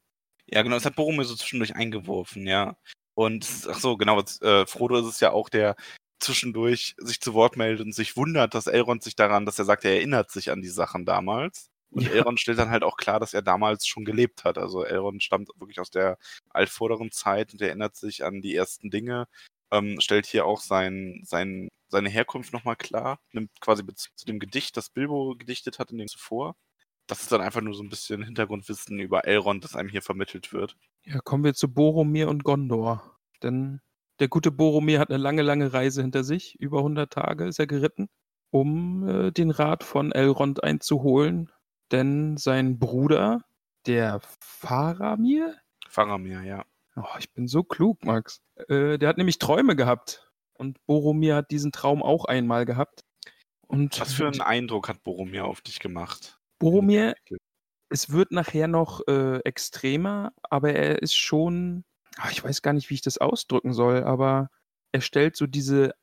Ja, genau, das hat Boromir so zwischendurch eingeworfen, ja. Und ach so, genau, äh, Frodo ist es ja auch, der zwischendurch sich zu Wort meldet und sich wundert, dass Elrond sich daran, dass er sagt, er erinnert sich an die Sachen damals. Und Ja. Elrond stellt dann halt auch klar, dass er damals schon gelebt hat. Also Elrond stammt wirklich aus der altvorderen Zeit und erinnert sich an die ersten Dinge, ähm, stellt hier auch sein, sein, seine Herkunft nochmal klar, nimmt quasi Bezug zu dem Gedicht, das Bilbo gedichtet hat in dem zuvor. Das ist dann einfach nur so ein bisschen Hintergrundwissen über Elrond, das einem hier vermittelt wird. Ja, kommen wir zu Boromir und Gondor. Denn der gute Boromir hat eine lange, lange Reise hinter sich. Über 100 Tage ist er geritten, um äh, den Rat von Elrond einzuholen. Denn sein Bruder, der Faramir, Faramir, ja. Oh, ich bin so klug, Max. Äh, der hat nämlich Träume gehabt. Und Boromir hat diesen Traum auch einmal gehabt. Und Was für einen Eindruck hat Boromir auf dich gemacht? Boromir, es wird nachher noch äh, extremer, aber er ist schon, ich weiß gar nicht, wie ich das ausdrücken soll, aber er stellt so diese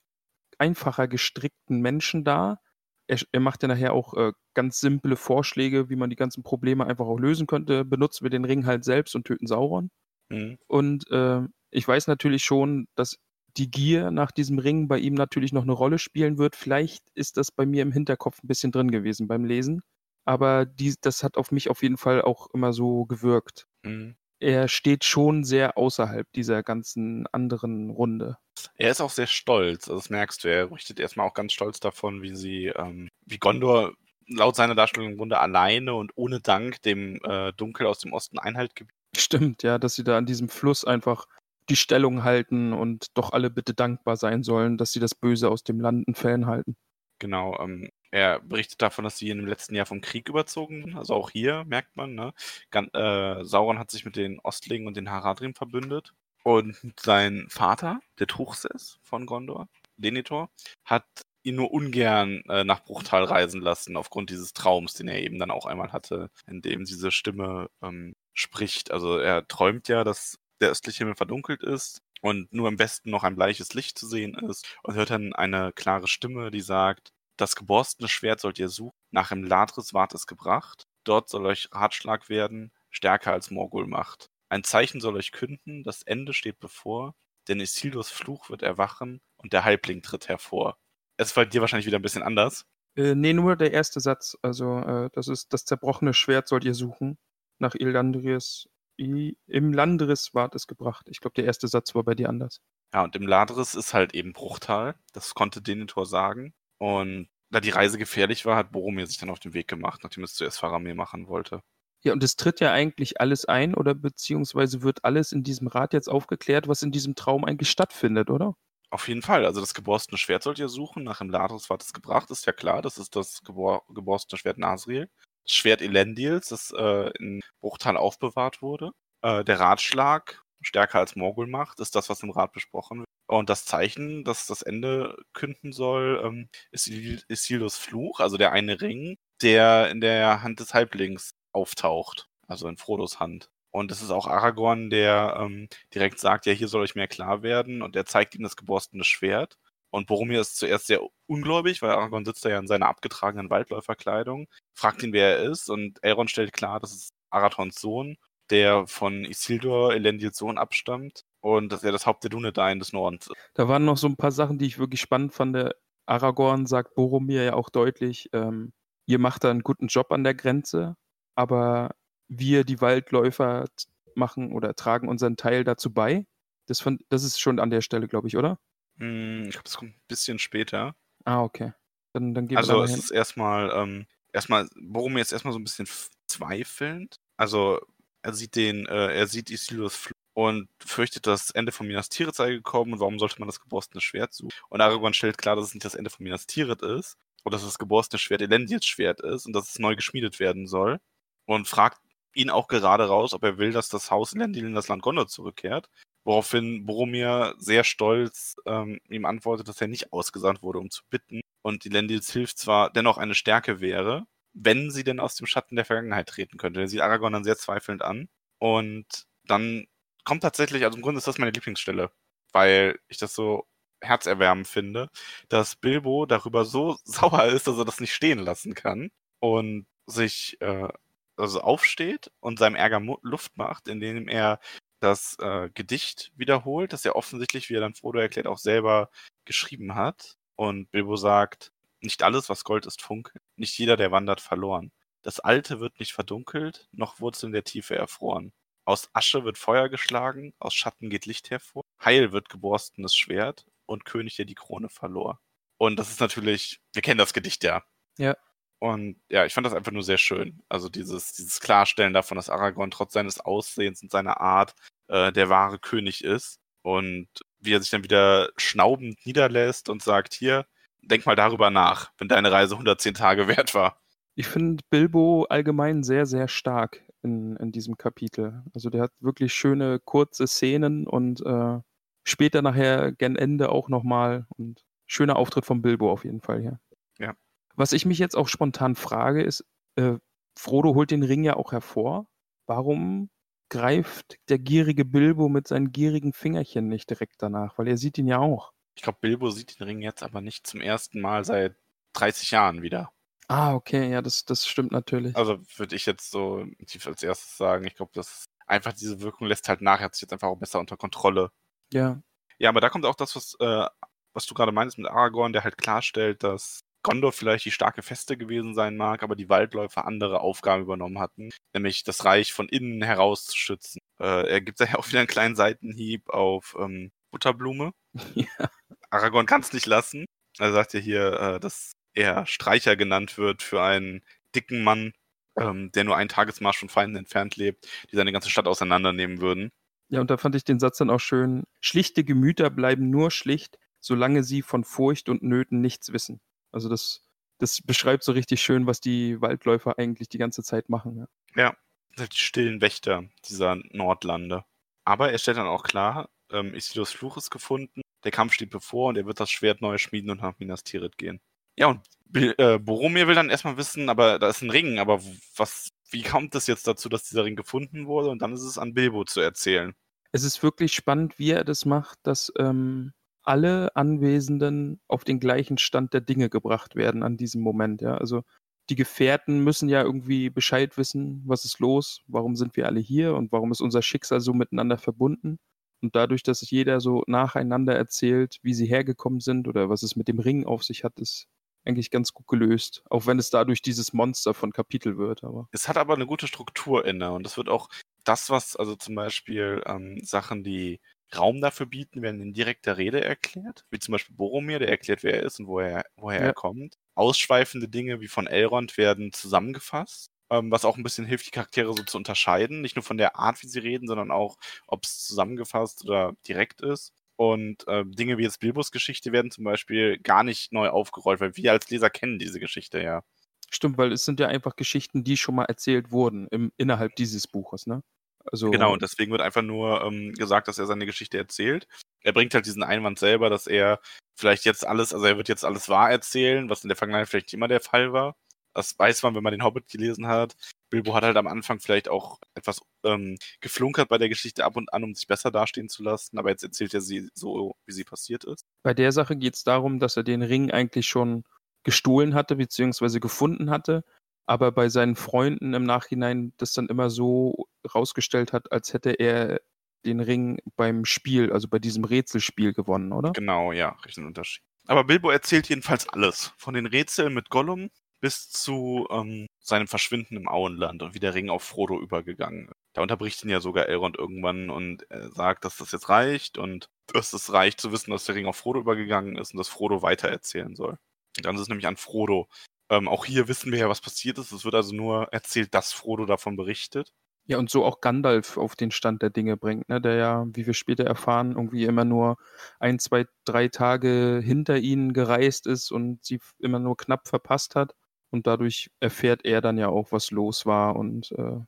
einfacher gestrickten Menschen dar. Er, er macht ja nachher auch äh, ganz simple Vorschläge, wie man die ganzen Probleme einfach auch lösen könnte. Benutzen wir den Ring halt selbst und töten Sauron. Mhm. Und äh, ich weiß natürlich schon, dass die Gier nach diesem Ring bei ihm natürlich noch eine Rolle spielen wird. Vielleicht ist das bei mir im Hinterkopf ein bisschen drin gewesen beim Lesen. Aber die, das hat auf mich auf jeden Fall auch immer so gewirkt. Mhm. Er steht schon sehr außerhalb dieser ganzen anderen Runde. Er ist auch sehr stolz, also das merkst du. Er berichtet erstmal auch ganz stolz davon, wie sie, ähm, wie Gondor laut seiner Darstellung im Grunde alleine und ohne Dank dem äh, Dunkel aus dem Osten Einhalt gibt. Stimmt, ja, dass sie da an diesem Fluss einfach die Stellung halten und doch alle bitte dankbar sein sollen, dass sie das Böse aus dem Landen fernhalten. Genau, ähm, er berichtet davon, dass sie im letzten Jahr vom Krieg überzogen sind. Also auch hier merkt man, ne? Gan äh, Sauron hat sich mit den Ostlingen und den Haradrim verbündet. Und sein Vater, der Truchsess von Gondor, Denethor, hat ihn nur ungern äh, nach Bruchtal reisen lassen, aufgrund dieses Traums, den er eben dann auch einmal hatte, in dem diese Stimme ähm, spricht. Also er träumt ja, dass der östliche Himmel verdunkelt ist und nur im Westen noch ein bleiches Licht zu sehen ist und hört dann eine klare Stimme, die sagt, das geborstene Schwert sollt ihr suchen, nach im Ladris ward es gebracht, dort soll euch Ratschlag werden, stärker als Morgul macht. Ein Zeichen soll euch künden, das Ende steht bevor, denn Isildurs Fluch wird erwachen und der Halbling tritt hervor. Es fällt dir wahrscheinlich wieder ein bisschen anders. Äh, nee, nur der erste Satz. Also, äh, das ist das zerbrochene Schwert sollt ihr suchen. Nach Illandris. I, Im Landris ward es gebracht. Ich glaube, der erste Satz war bei dir anders. Ja, und im Ladris ist halt eben Bruchtal. Das konnte Denethor sagen. Und da die Reise gefährlich war, hat Boromir sich dann auf den Weg gemacht, nachdem es zuerst Faramir machen wollte. Ja, und es tritt ja eigentlich alles ein oder beziehungsweise wird alles in diesem Rat jetzt aufgeklärt, was in diesem Traum eigentlich stattfindet, oder? Auf jeden Fall. Also das geborstene Schwert sollt ihr suchen. Nach dem Ladris ward es gebracht, ist ja klar. Das ist das gebor geborstene Schwert Nasriel. Das Schwert Elendils, das äh, in Bruchtal aufbewahrt wurde. Äh, der Ratschlag, stärker als Morgul macht, ist das, was im Rat besprochen wird. Und das Zeichen, das das Ende künden soll, ähm, ist Isildurs Fluch, also der eine Ring, der in der Hand des Halblings auftaucht. Also in Frodos Hand. Und es ist auch Aragorn, der ähm, direkt sagt, ja, hier soll euch mehr klar werden. Und er zeigt ihm das geborstene Schwert. Und Boromir ist zuerst sehr ungläubig, weil Aragorn sitzt da ja in seiner abgetragenen Waldläuferkleidung, fragt ihn, wer er ist. Und Elrond stellt klar, das ist Arathorns Sohn, der von Isildur, Elendils Sohn, abstammt. Und dass er das Haupt der Dunedain des Nordens ist. Da waren noch so ein paar Sachen, die ich wirklich spannend fand. Aragorn sagt Boromir ja auch deutlich, ähm, ihr macht da einen guten Job an der Grenze, aber wir, die Waldläufer, machen oder tragen unseren Teil dazu bei. Das, fand, das ist schon an der Stelle, glaube ich, oder? Hm, ich glaube, das kommt ein bisschen später. Ah, okay. Dann, dann gehen wir Also da mal es hin. ist erstmal, ähm, erstmal, Boromir ist erstmal so ein bisschen zweifelnd. Also er sieht den, äh, er sieht Isildurs und fürchtet, das Ende von Minas Tirith sei gekommen und warum sollte man das geborstene Schwert suchen? Und Aragorn stellt klar, dass es nicht das Ende von Minas Tirith ist und dass das geborstene Schwert Elendils Schwert ist und dass es neu geschmiedet werden soll und fragt ihn auch gerade raus, ob er will, dass das Haus Elendil in das Land Gondor zurückkehrt. Woraufhin Boromir sehr stolz ähm, ihm antwortet, dass er nicht ausgesandt wurde, um zu bitten und Elendils Hilfe zwar dennoch eine Stärke wäre, wenn sie denn aus dem Schatten der Vergangenheit treten könnte. Er sieht Aragorn dann sehr zweifelnd an und dann kommt tatsächlich, also im Grunde ist das meine Lieblingsstelle, weil ich das so herzerwärmend finde, dass Bilbo darüber so <laughs> sauer ist, dass er das nicht stehen lassen kann und sich äh, also aufsteht und seinem Ärger Luft macht, indem er das äh, Gedicht wiederholt, das er offensichtlich, wie er dann Frodo erklärt, auch selber geschrieben hat. Und Bilbo sagt, nicht alles, was Gold ist, funkelt. Nicht jeder, der wandert, verloren. Das Alte wird nicht verdunkelt, noch Wurzeln der Tiefe erfroren. Aus Asche wird Feuer geschlagen, aus Schatten geht Licht hervor. Heil wird geborstenes Schwert und König, der die Krone verlor. Und das ist natürlich, wir kennen das Gedicht ja. Ja. Und ja, ich fand das einfach nur sehr schön. Also dieses, dieses Klarstellen davon, dass Aragorn trotz seines Aussehens und seiner Art äh, der wahre König ist. Und wie er sich dann wieder schnaubend niederlässt und sagt, hier, denk mal darüber nach, wenn deine Reise 110 Tage wert war. Ich finde Bilbo allgemein sehr, sehr stark in, in diesem Kapitel. Also der hat wirklich schöne, kurze Szenen und äh, später nachher gen Ende auch nochmal. Und schöner Auftritt von Bilbo auf jeden Fall hier. Ja. Was ich mich jetzt auch spontan frage, ist, äh, Frodo holt den Ring ja auch hervor. Warum greift der gierige Bilbo mit seinen gierigen Fingerchen nicht direkt danach? Weil er sieht ihn ja auch. Ich glaube, Bilbo sieht den Ring jetzt aber nicht zum ersten Mal seit 30 Jahren wieder. Ah, okay, ja, das, das stimmt natürlich. Also würde ich jetzt so tief als erstes sagen, ich glaube, das einfach diese Wirkung lässt halt nach, er hat sich jetzt einfach auch besser unter Kontrolle. Ja, Ja, aber da kommt auch das, was, äh, was du gerade meinst mit Aragorn, der halt klarstellt, dass Gondor vielleicht die starke Feste gewesen sein mag, aber die Waldläufer andere Aufgaben übernommen hatten, nämlich das Reich von innen heraus zu schützen. Äh, er gibt da ja auch wieder einen kleinen Seitenhieb auf ähm, Butterblume. <laughs> Ja. Aragorn kann es nicht lassen. Er sagt ja hier, äh, dass er Streicher genannt wird für einen dicken Mann, ähm, der nur einen Tagesmarsch von Feinden entfernt lebt, die seine ganze Stadt auseinandernehmen würden. Ja, und da fand ich den Satz dann auch schön. Schlichte Gemüter bleiben nur schlicht, solange sie von Furcht und Nöten nichts wissen. Also das, das beschreibt so richtig schön, was die Waldläufer eigentlich die ganze Zeit machen. Ja. Ja, die stillen Wächter dieser Nordlande. Aber er stellt dann auch klar, ähm, Isildurs Fluch ist gefunden, der Kampf steht bevor und er wird das Schwert neu schmieden und nach Minas Tirith gehen. Ja, und äh, Boromir will dann erstmal wissen, aber da ist ein Ring, aber was, wie kommt es jetzt dazu, dass dieser Ring gefunden wurde? Und dann ist es an Bilbo zu erzählen. Es ist wirklich spannend, wie er das macht, dass ähm, alle Anwesenden auf den gleichen Stand der Dinge gebracht werden an diesem Moment. Ja? Also die Gefährten müssen ja irgendwie Bescheid wissen, was ist los, warum sind wir alle hier und warum ist unser Schicksal so miteinander verbunden. Und dadurch, dass jeder so nacheinander erzählt, wie sie hergekommen sind oder was es mit dem Ring auf sich hat, ist eigentlich ganz gut gelöst. Auch wenn es dadurch dieses Monster von Kapitel wird. Aber Es hat aber eine gute Struktur inne und das wird auch das, was also zum Beispiel ähm, Sachen, die Raum dafür bieten, werden in direkter Rede erklärt, wie zum Beispiel Boromir, der erklärt, wer er ist und woher, woher Ja. er kommt. Ausschweifende Dinge wie von Elrond werden zusammengefasst, ähm, was auch ein bisschen hilft, die Charaktere so zu unterscheiden, nicht nur von der Art, wie sie reden, sondern auch, ob es zusammengefasst oder direkt ist. Und äh, Dinge wie jetzt Bilbos Geschichte werden zum Beispiel gar nicht neu aufgerollt, weil wir als Leser kennen diese Geschichte ja. Stimmt, weil es sind ja einfach Geschichten, die schon mal erzählt wurden im, innerhalb dieses Buches, ne? Also, Genau, und deswegen wird einfach nur ähm, gesagt, dass er seine Geschichte erzählt. Er bringt halt diesen Einwand selber, dass er vielleicht jetzt alles, also er wird jetzt alles wahr erzählen, was in der Vergangenheit vielleicht nicht immer der Fall war. Das weiß man, wenn man den Hobbit gelesen hat. Bilbo hat halt am Anfang vielleicht auch etwas ähm, geflunkert bei der Geschichte ab und an, um sich besser dastehen zu lassen, aber jetzt erzählt er sie so, wie sie passiert ist. bei der Sache geht es darum, dass er den Ring eigentlich schon gestohlen hatte, beziehungsweise gefunden hatte, aber bei seinen Freunden im Nachhinein das dann immer so rausgestellt hat, als hätte er den Ring beim Spiel, also bei diesem Rätselspiel gewonnen, oder? Genau, ja, richtig Unterschied. Aber Bilbo erzählt jedenfalls alles. Von den Rätseln mit Gollum bis zu ähm, seinem Verschwinden im Auenland und wie der Ring auf Frodo übergegangen ist. Da unterbricht ihn ja sogar Elrond irgendwann und sagt, dass das jetzt reicht und dass es reicht zu wissen, dass der Ring auf Frodo übergegangen ist und dass Frodo weitererzählen soll. Und dann ist es nämlich an Frodo. Ähm, auch hier wissen wir ja, was passiert ist. Es wird also nur erzählt, dass Frodo davon berichtet. Ja, und so auch Gandalf auf den Stand der Dinge bringt, ne? der ja, wie wir später erfahren, irgendwie immer nur ein, zwei, drei Tage hinter ihnen gereist ist und sie immer nur knapp verpasst hat. Und dadurch erfährt er dann ja auch, was los war und äh,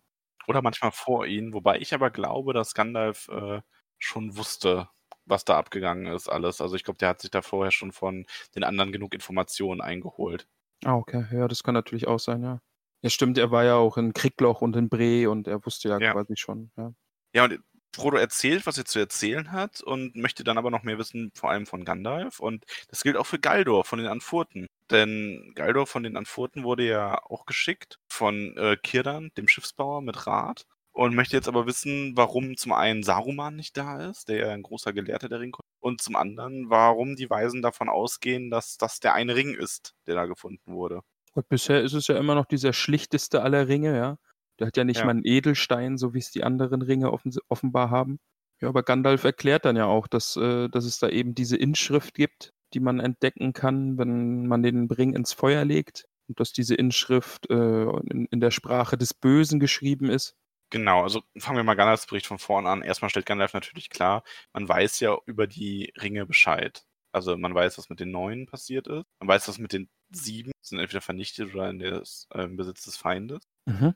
oder manchmal vor ihnen, wobei ich aber glaube, dass Gandalf äh, schon wusste, was da abgegangen ist, alles. Also ich glaube, der hat sich da vorher schon von den anderen genug Informationen eingeholt. Ah, okay. Ja, das kann natürlich auch sein, ja. Ja, stimmt, er war ja auch in Kriegloch und in Bre und er wusste ja, ja. quasi schon, ja. Ja, und Frodo erzählt, was er zu erzählen hat und möchte dann aber noch mehr wissen, vor allem von Gandalf. Und das gilt auch für Galdor von den Anfurten. Denn Galdor von den Anfurten wurde ja auch geschickt von äh, Kirdan, dem Schiffsbauer, mit Rat. Und möchte jetzt aber wissen, warum zum einen Saruman nicht da ist, der ja ein großer Gelehrter der Ringkunst, und zum anderen, warum die Weisen davon ausgehen, dass das der eine Ring ist, der da gefunden wurde. Und bisher ist es ja immer noch dieser schlichteste aller Ringe, ja. Der hat ja nicht ja. mal einen Edelstein, so wie es die anderen Ringe offen, offenbar haben. Ja, aber Gandalf erklärt dann ja auch, dass, äh, dass es da eben diese Inschrift gibt, die man entdecken kann, wenn man den Ring ins Feuer legt. Und dass diese Inschrift äh, in, in der Sprache des Bösen geschrieben ist. Genau, also fangen wir mal Gandalfs Bericht von vorn an. Erstmal stellt Gandalf natürlich klar, man weiß ja über die Ringe Bescheid. Also man weiß, was mit den neun passiert ist. Man weiß, was mit den sieben sind entweder vernichtet oder in des, äh, im Besitz des Feindes. Mhm.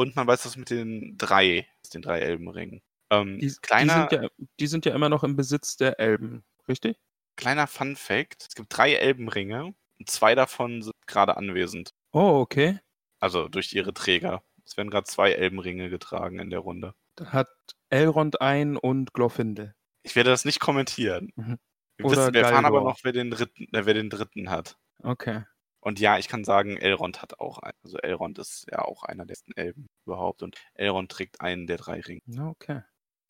Und man weiß das mit den drei, den drei Elbenringen. Ähm, die, kleiner, die, sind ja, die sind ja immer noch im Besitz der Elben, richtig? Kleiner Fun Fact: Es gibt drei Elbenringe und zwei davon sind gerade anwesend. Oh, okay. Also durch ihre Träger. Es werden gerade zwei Elbenringe getragen in der Runde. Dann hat Elrond ein und Glorfindel. Ich werde das nicht kommentieren. Mhm. Wir, wissen, wir erfahren aber noch, wer den, dritten, äh, wer den dritten hat. Okay. Und ja, ich kann sagen, Elrond hat auch einen. Also Elrond ist ja auch einer der besten Elben überhaupt. Und Elrond trägt einen der drei Ringe. Okay.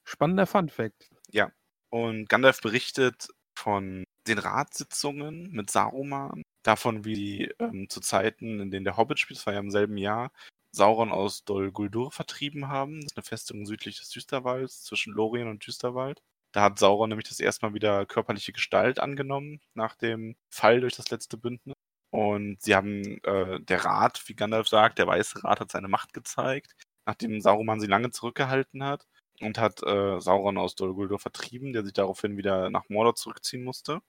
Spannender Fun Fact. Ja. Und Gandalf berichtet von den Ratssitzungen mit Saruman, davon, wie die ähm, zu Zeiten, in denen der Hobbit spielt, das war ja im selben Jahr, Sauron aus Dol Guldur vertrieben haben. Das ist eine Festung südlich des Düsterwalds, zwischen Lorien und Düsterwald. Da hat Sauron nämlich das erste Mal wieder körperliche Gestalt angenommen, nach dem Fall durch das letzte Bündnis. Und sie haben, äh, der Rat, wie Gandalf sagt, der Weiße Rat hat seine Macht gezeigt, nachdem Saruman sie lange zurückgehalten hat und hat äh, Sauron aus Dol Guldur vertrieben, der sich daraufhin wieder nach Mordor zurückziehen musste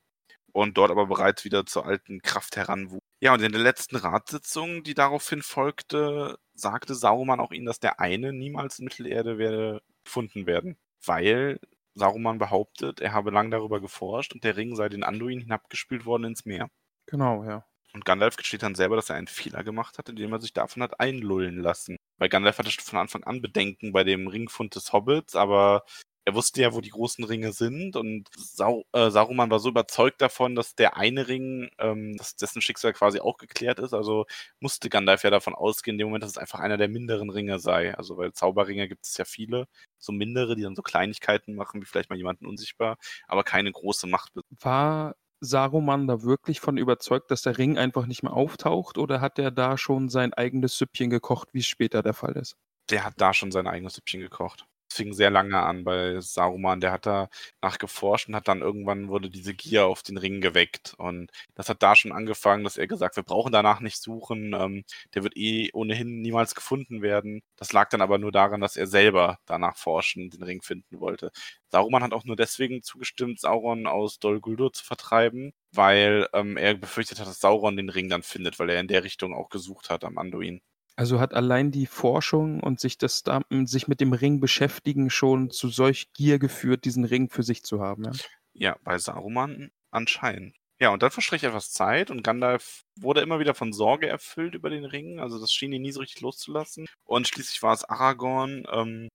und dort aber bereits wieder zur alten Kraft heranwuchs. Ja, und in der letzten Ratssitzung, die daraufhin folgte, sagte Saruman auch ihnen, dass der eine niemals in Mittelerde werde gefunden werden, weil Saruman behauptet, er habe lang darüber geforscht und der Ring sei den Anduin hinabgespült worden ins Meer. Genau, ja. Und Gandalf gesteht dann selber, dass er einen Fehler gemacht hat, indem er sich davon hat einlullen lassen. Weil Gandalf hatte von Anfang an Bedenken bei dem Ringfund des Hobbits, aber er wusste ja, wo die großen Ringe sind und Sau äh, Saruman war so überzeugt davon, dass der eine Ring, ähm, dass dessen Schicksal quasi auch geklärt ist. Also musste Gandalf ja davon ausgehen, in dem Moment, dass es einfach einer der minderen Ringe sei. Also weil Zauberringe gibt es ja viele, so mindere, die dann so Kleinigkeiten machen, wie vielleicht mal jemanden unsichtbar, aber keine große Macht. War Saruman da wirklich von überzeugt, dass der Ring einfach nicht mehr auftaucht oder hat er da schon sein eigenes Süppchen gekocht, wie es später der Fall ist? Der hat da schon sein eigenes Süppchen gekocht. Fing sehr lange an bei Saruman. Der hat da nachgeforscht und hat dann irgendwann wurde diese Gier auf den Ring geweckt. Und das hat da schon angefangen, dass er gesagt, wir brauchen danach nicht suchen. Ähm, der wird eh ohnehin niemals gefunden werden. Das lag dann aber nur daran, dass er selber danach forschen, den Ring finden wollte. Saruman hat auch nur deswegen zugestimmt, Sauron aus Dol Guldur zu vertreiben, weil ähm, er befürchtet hat, dass Sauron den Ring dann findet, weil er in der Richtung auch gesucht hat am Anduin. Also hat allein die Forschung und sich das da, sich mit dem Ring beschäftigen schon zu solch Gier geführt, diesen Ring für sich zu haben, ja? Ja, bei Saruman anscheinend. Ja, und dann verstrich etwas Zeit und Gandalf wurde immer wieder von Sorge erfüllt über den Ring. Also das schien ihn nie so richtig loszulassen. Und schließlich war es Aragorn. Ähm,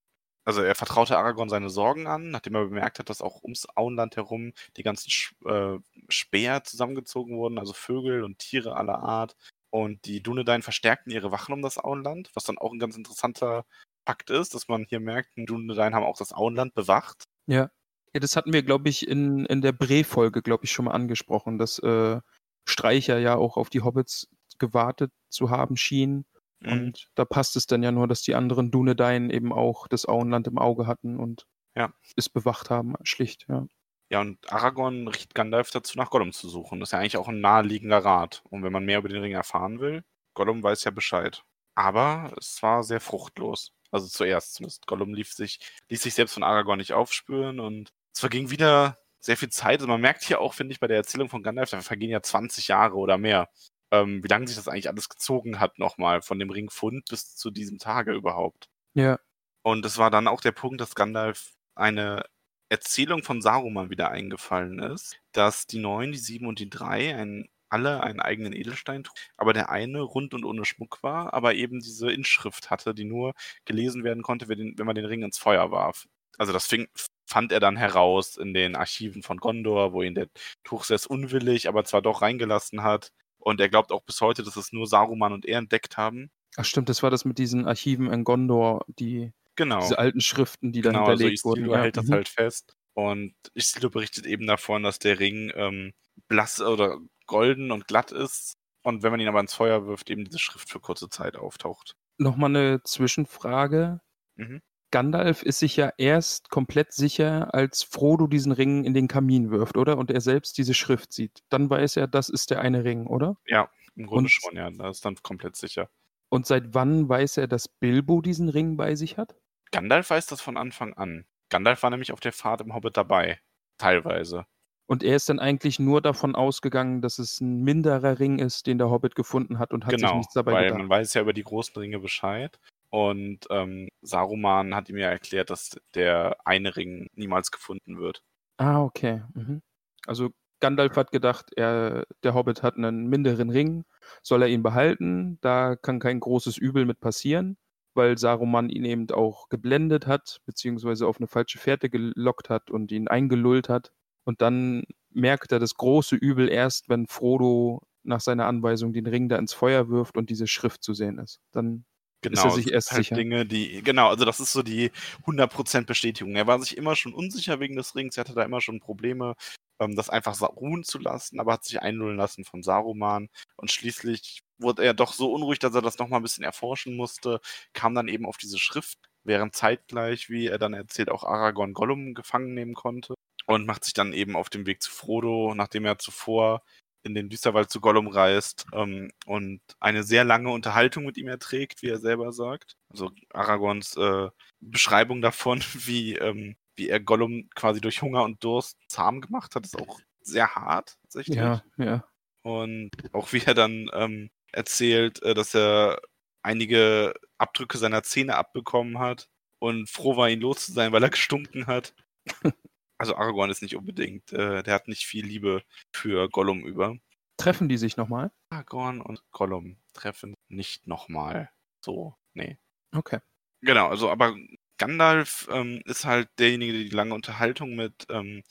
also er vertraute Aragorn seine Sorgen an, nachdem er bemerkt hat, dass auch ums Auenland herum die ganzen äh, Speer zusammengezogen wurden, also Vögel und Tiere aller Art. Und die Dunedain verstärkten ihre Wachen um das Auenland, was dann auch ein ganz interessanter Fakt ist, dass man hier merkt, Dunedain haben auch das Auenland bewacht. Ja. Ja, das hatten wir, glaube ich, in, in der Bre-Folge, glaube ich, schon mal angesprochen, dass äh, Streicher ja auch auf die Hobbits gewartet zu haben schien. Mhm. Und da passt es dann ja nur, dass die anderen Dunedain eben auch das Auenland im Auge hatten und Ja. es bewacht haben, schlicht, ja. Ja, und Aragorn riecht Gandalf dazu, nach Gollum zu suchen. Das ist ja eigentlich auch ein naheliegender Rat. Und wenn man mehr über den Ring erfahren will, Gollum weiß ja Bescheid. Aber es war sehr fruchtlos. Also zuerst zumindest. Gollum lief sich, ließ sich selbst von Aragorn nicht aufspüren und es verging wieder sehr viel Zeit. Also man merkt hier auch, finde ich, bei der Erzählung von Gandalf, da vergehen ja 20 Jahre oder mehr. Ähm, wie lange sich das eigentlich alles gezogen hat, nochmal von dem Ringfund bis zu diesem Tage überhaupt. Ja, Und es war dann auch der Punkt, dass Gandalf eine Erzählung von Saruman wieder eingefallen ist, dass die Neun, die Sieben und die Drei ein, alle einen eigenen Edelstein trugen, aber der eine rund und ohne Schmuck war, aber eben diese Inschrift hatte, die nur gelesen werden konnte, wenn, wenn man den Ring ins Feuer warf. Also das fing, fand er dann heraus in den Archiven von Gondor, wo ihn der Tuchsess unwillig, aber zwar doch reingelassen hat. Und er glaubt auch bis heute, dass es nur Saruman und er entdeckt haben. ach stimmt, das war das mit diesen Archiven in Gondor, die, Genau. diese alten Schriften, die da Genau, also hinterlegt wurden. Isildur Ja, hält das mhm. halt fest. Und Isildur berichtet eben davon, dass der Ring ähm, blass oder golden und glatt ist. Und wenn man ihn aber ins Feuer wirft, eben diese Schrift für kurze Zeit auftaucht. Nochmal eine Zwischenfrage. Mhm. Gandalf ist sich ja erst komplett sicher, als Frodo diesen Ring in den Kamin wirft, oder? Und er selbst diese Schrift sieht. Dann weiß er, das ist der eine Ring, oder? Ja, im Grunde Und- schon, ja. Da ist dann komplett sicher. Und seit wann weiß er, dass Bilbo diesen Ring bei sich hat? Gandalf weiß das von Anfang an. Gandalf war nämlich auf der Fahrt im Hobbit dabei. Teilweise. Und er ist dann eigentlich nur davon ausgegangen, dass es ein minderer Ring ist, den der Hobbit gefunden hat und hat sich genau, nichts dabei weil gedacht. man weiß ja über die großen Ringe Bescheid. Und ähm, Saruman hat ihm ja erklärt, dass der eine Ring niemals gefunden wird. Ah, okay. Mhm. Also Gandalf hat gedacht, er, der Hobbit hat einen minderen Ring, soll er ihn behalten? Da kann kein großes Übel mit passieren, weil Saruman ihn eben auch geblendet hat, beziehungsweise auf eine falsche Fährte gelockt hat und ihn eingelullt hat. Und dann merkt er das große Übel erst, wenn Frodo nach seiner Anweisung den Ring da ins Feuer wirft und diese Schrift zu sehen ist. Dann Genau, er sich erst halt sicher. Dinge, die, genau, also das ist so die 100% Bestätigung. Er war sich immer schon unsicher wegen des Rings, er hatte da immer schon Probleme, das einfach ruhen zu lassen, aber hat sich einlullen lassen von Saruman und schließlich wurde er doch so unruhig, dass er das nochmal ein bisschen erforschen musste, kam dann eben auf diese Schrift, während zeitgleich, wie er dann erzählt, auch Aragorn Gollum gefangen nehmen konnte und macht sich dann eben auf dem Weg zu Frodo, nachdem er zuvor in den Düsterwald zu Gollum reist ähm, und eine sehr lange Unterhaltung mit ihm erträgt, wie er selber sagt. Also Aragorns äh, Beschreibung davon, <laughs> wie, ähm, wie er Gollum quasi durch Hunger und Durst zahm gemacht hat, ist auch sehr hart tatsächlich. ja, ja. Und auch wie er dann ähm, erzählt, äh, dass er einige Abdrücke seiner Zähne abbekommen hat und froh war, ihn los zu sein, weil er gestunken hat. <laughs> Also Aragorn ist nicht unbedingt, äh, der hat nicht viel Liebe für Gollum über. Treffen die sich nochmal? Aragorn und Gollum treffen nicht nochmal. So, nee. Okay. Genau, also aber Gandalf ähm, ist halt derjenige, der die lange Unterhaltung mit ähm,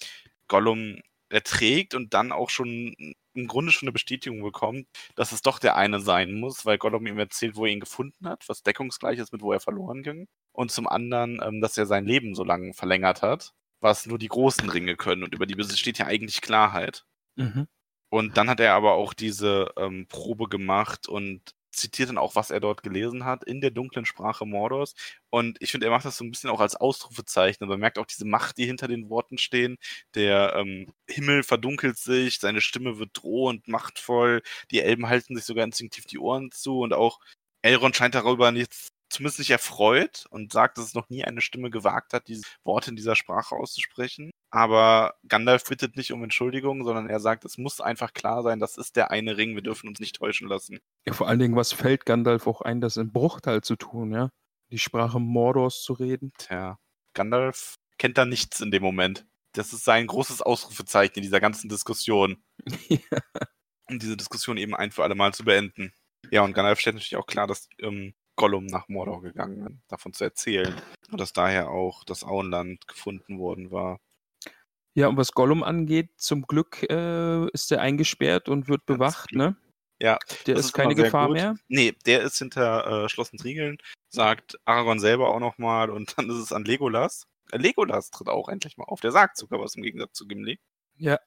Gollum erträgt und dann auch schon im Grunde schon eine Bestätigung bekommt, dass es doch der eine sein muss, weil Gollum ihm erzählt, wo er ihn gefunden hat, was deckungsgleich ist mit wo er verloren ging. Und zum anderen, ähm, dass er sein Leben so lange verlängert hat, was nur die großen Ringe können und über die besteht ja eigentlich Klarheit. Mhm. Und dann hat er aber auch diese ähm, Probe gemacht und zitiert dann auch, was er dort gelesen hat, in der dunklen Sprache Mordors. Und ich finde, er macht das so ein bisschen auch als Ausrufezeichen. Und man merkt auch diese Macht, die hinter den Worten stehen. Der ähm, Himmel verdunkelt sich, seine Stimme wird drohend, machtvoll. Die Elben halten sich sogar instinktiv die Ohren zu. Und auch Elrond scheint darüber nicht, zumindest nicht erfreut und sagt, dass es noch nie eine Stimme gewagt hat, diese Worte in dieser Sprache auszusprechen. Aber Gandalf bittet nicht um Entschuldigung, sondern er sagt, es muss einfach klar sein, das ist der eine Ring, wir dürfen uns nicht täuschen lassen. Ja, vor allen Dingen, was fällt Gandalf auch ein, das im Bruchtal zu tun, ja? Die Sprache Mordors zu reden. Tja, Gandalf kennt da nichts in dem Moment. Das ist sein großes Ausrufezeichen in dieser ganzen Diskussion. <laughs> Um diese Diskussion eben ein für alle Mal zu beenden. Ja, und Gandalf stellt natürlich auch klar, dass ähm, Gollum nach Mordor gegangen davon zu erzählen. Und dass daher auch das Auenland gefunden worden war. Ja, und was Gollum angeht, zum Glück äh, ist er eingesperrt und wird bewacht, ne? Ja, Der ist ist keine Gefahr gut. mehr. Nee, der ist hinter äh, Schloss und Riegeln, sagt Aragorn selber auch nochmal und <laughs> dann ist es an Legolas. Äh, Legolas tritt auch endlich mal auf. Der sagt sogar was im Gegensatz zu Gimli. Ja.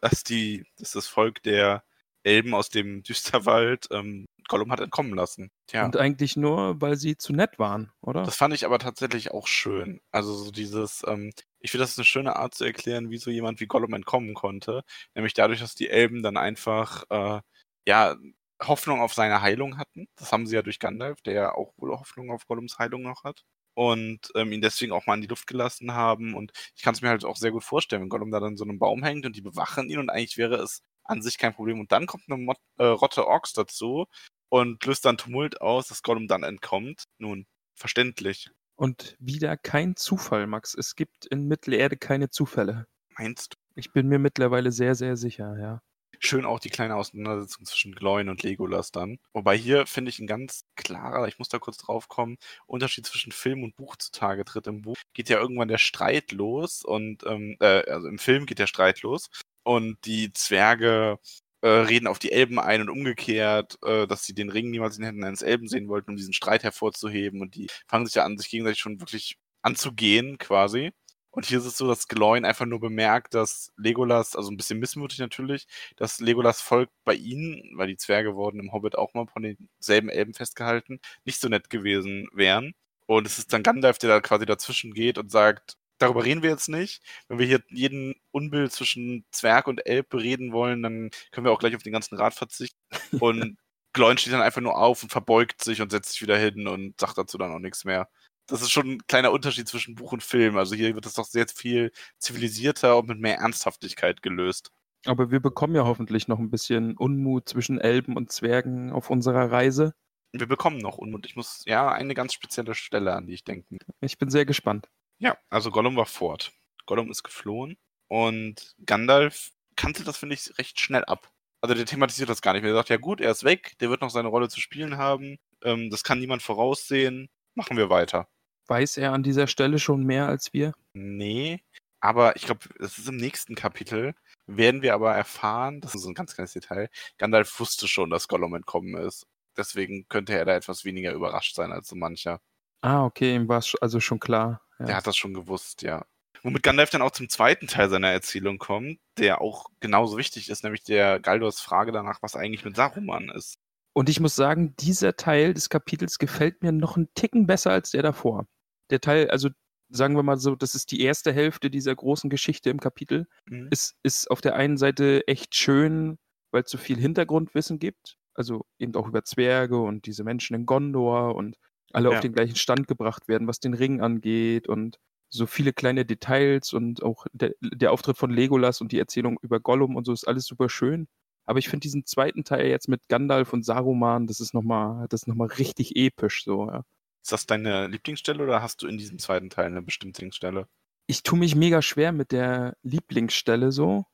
Dass, die, dass das Volk der Elben aus dem <laughs> Düsterwald ähm, Gollum hat entkommen lassen. Tja. Und eigentlich nur, weil sie zu nett waren, oder? Das fand ich aber tatsächlich auch schön. Also so dieses, ähm, ich finde, das ist eine schöne Art zu erklären, wie so jemand wie Gollum entkommen konnte. Nämlich dadurch, dass die Elben dann einfach, äh, ja, Hoffnung auf seine Heilung hatten. Das haben sie ja durch Gandalf, der ja auch wohl Hoffnung auf Gollums Heilung noch hat. Und ähm, ihn deswegen auch mal in die Luft gelassen haben. Und ich kann es mir halt auch sehr gut vorstellen, wenn Gollum da dann so einem Baum hängt und die bewachen ihn und eigentlich wäre es an sich kein Problem. Und dann kommt eine Mot äh, Rotte Orks dazu und löst dann Tumult aus, dass Gollum dann entkommt. Nun, verständlich. Und wieder kein Zufall, Max. Es gibt in Mittelerde keine Zufälle. Meinst du? Ich bin mir mittlerweile sehr, sehr sicher, ja. Schön auch die kleine Auseinandersetzung zwischen Gloin und Legolas dann. Wobei hier finde ich ein ganz klarer, ich muss da kurz drauf kommen, Unterschied zwischen Film und Buch zutage tritt. Im Buch geht ja irgendwann der Streit los und ähm, äh, also im Film geht der Streit los und die Zwerge äh, reden auf die Elben ein und umgekehrt, äh, dass sie den Ring niemals in den Händen eines Elben sehen wollten, um diesen Streit hervorzuheben und die fangen sich ja an, sich gegenseitig schon wirklich anzugehen quasi. Und hier ist es so, dass Gloin einfach nur bemerkt, dass Legolas, also ein bisschen missmutig natürlich, dass Legolas Volk bei ihnen, weil die Zwerge wurden im Hobbit auch mal von denselben Elben festgehalten, nicht so nett gewesen wären. Und es ist dann Gandalf, der da quasi dazwischen geht und sagt, darüber reden wir jetzt nicht. Wenn wir hier jeden Unbill zwischen Zwerg und Elb bereden wollen, dann können wir auch gleich auf den ganzen Rat verzichten. <laughs> Und Gloin steht dann einfach nur auf und verbeugt sich und setzt sich wieder hin und sagt dazu dann auch nichts mehr das ist schon ein kleiner Unterschied zwischen Buch und Film. Also hier wird das doch sehr viel zivilisierter und mit mehr Ernsthaftigkeit gelöst. Aber wir bekommen ja hoffentlich noch ein bisschen Unmut zwischen Elben und Zwergen auf unserer Reise. Wir bekommen noch Unmut. Ich muss, ja, eine ganz spezielle Stelle, an die ich denke. Ich bin sehr gespannt. Ja, also Gollum war fort. Gollum ist geflohen und Gandalf kannte das, finde ich, recht schnell ab. Also der thematisiert das gar nicht mehr. Der sagt, ja gut, er ist weg, der wird noch seine Rolle zu spielen haben. Ähm, das kann niemand voraussehen. Machen wir weiter. Weiß er an dieser Stelle schon mehr als wir? Nee, aber ich glaube, es ist im nächsten Kapitel, werden wir aber erfahren, das ist so ein ganz kleines Detail, Gandalf wusste schon, dass Gollum entkommen ist. Deswegen könnte er da etwas weniger überrascht sein als so mancher. Ah, okay, ihm war es also schon klar. Ja. Der hat das schon gewusst, ja. Womit Gandalf dann auch zum zweiten Teil seiner Erzählung kommt, der auch genauso wichtig ist, nämlich der Galdors Frage danach, was eigentlich mit Saruman ist. Und ich muss sagen, dieser Teil des Kapitels gefällt mir noch einen Ticken besser als der davor der Teil, also sagen wir mal so, das ist die erste Hälfte dieser großen Geschichte im Kapitel, Mhm. ist, ist auf der einen Seite echt schön, weil es so viel Hintergrundwissen gibt, also eben auch über Zwerge und diese Menschen in Gondor und alle Ja. auf den gleichen Stand gebracht werden, was den Ring angeht und so viele kleine Details und auch der, der Auftritt von Legolas und die Erzählung über Gollum und so ist alles super schön. Aber ich finde diesen zweiten Teil jetzt mit Gandalf und Saruman, das ist nochmal, das ist noch mal richtig episch so, ja. Ist das deine Lieblingsstelle oder hast du in diesem zweiten Teil eine bestimmte Lieblingsstelle? ich tue mich mega schwer mit der Lieblingsstelle so.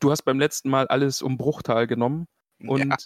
Du hast beim letzten Mal alles um Bruchtal genommen und, ja,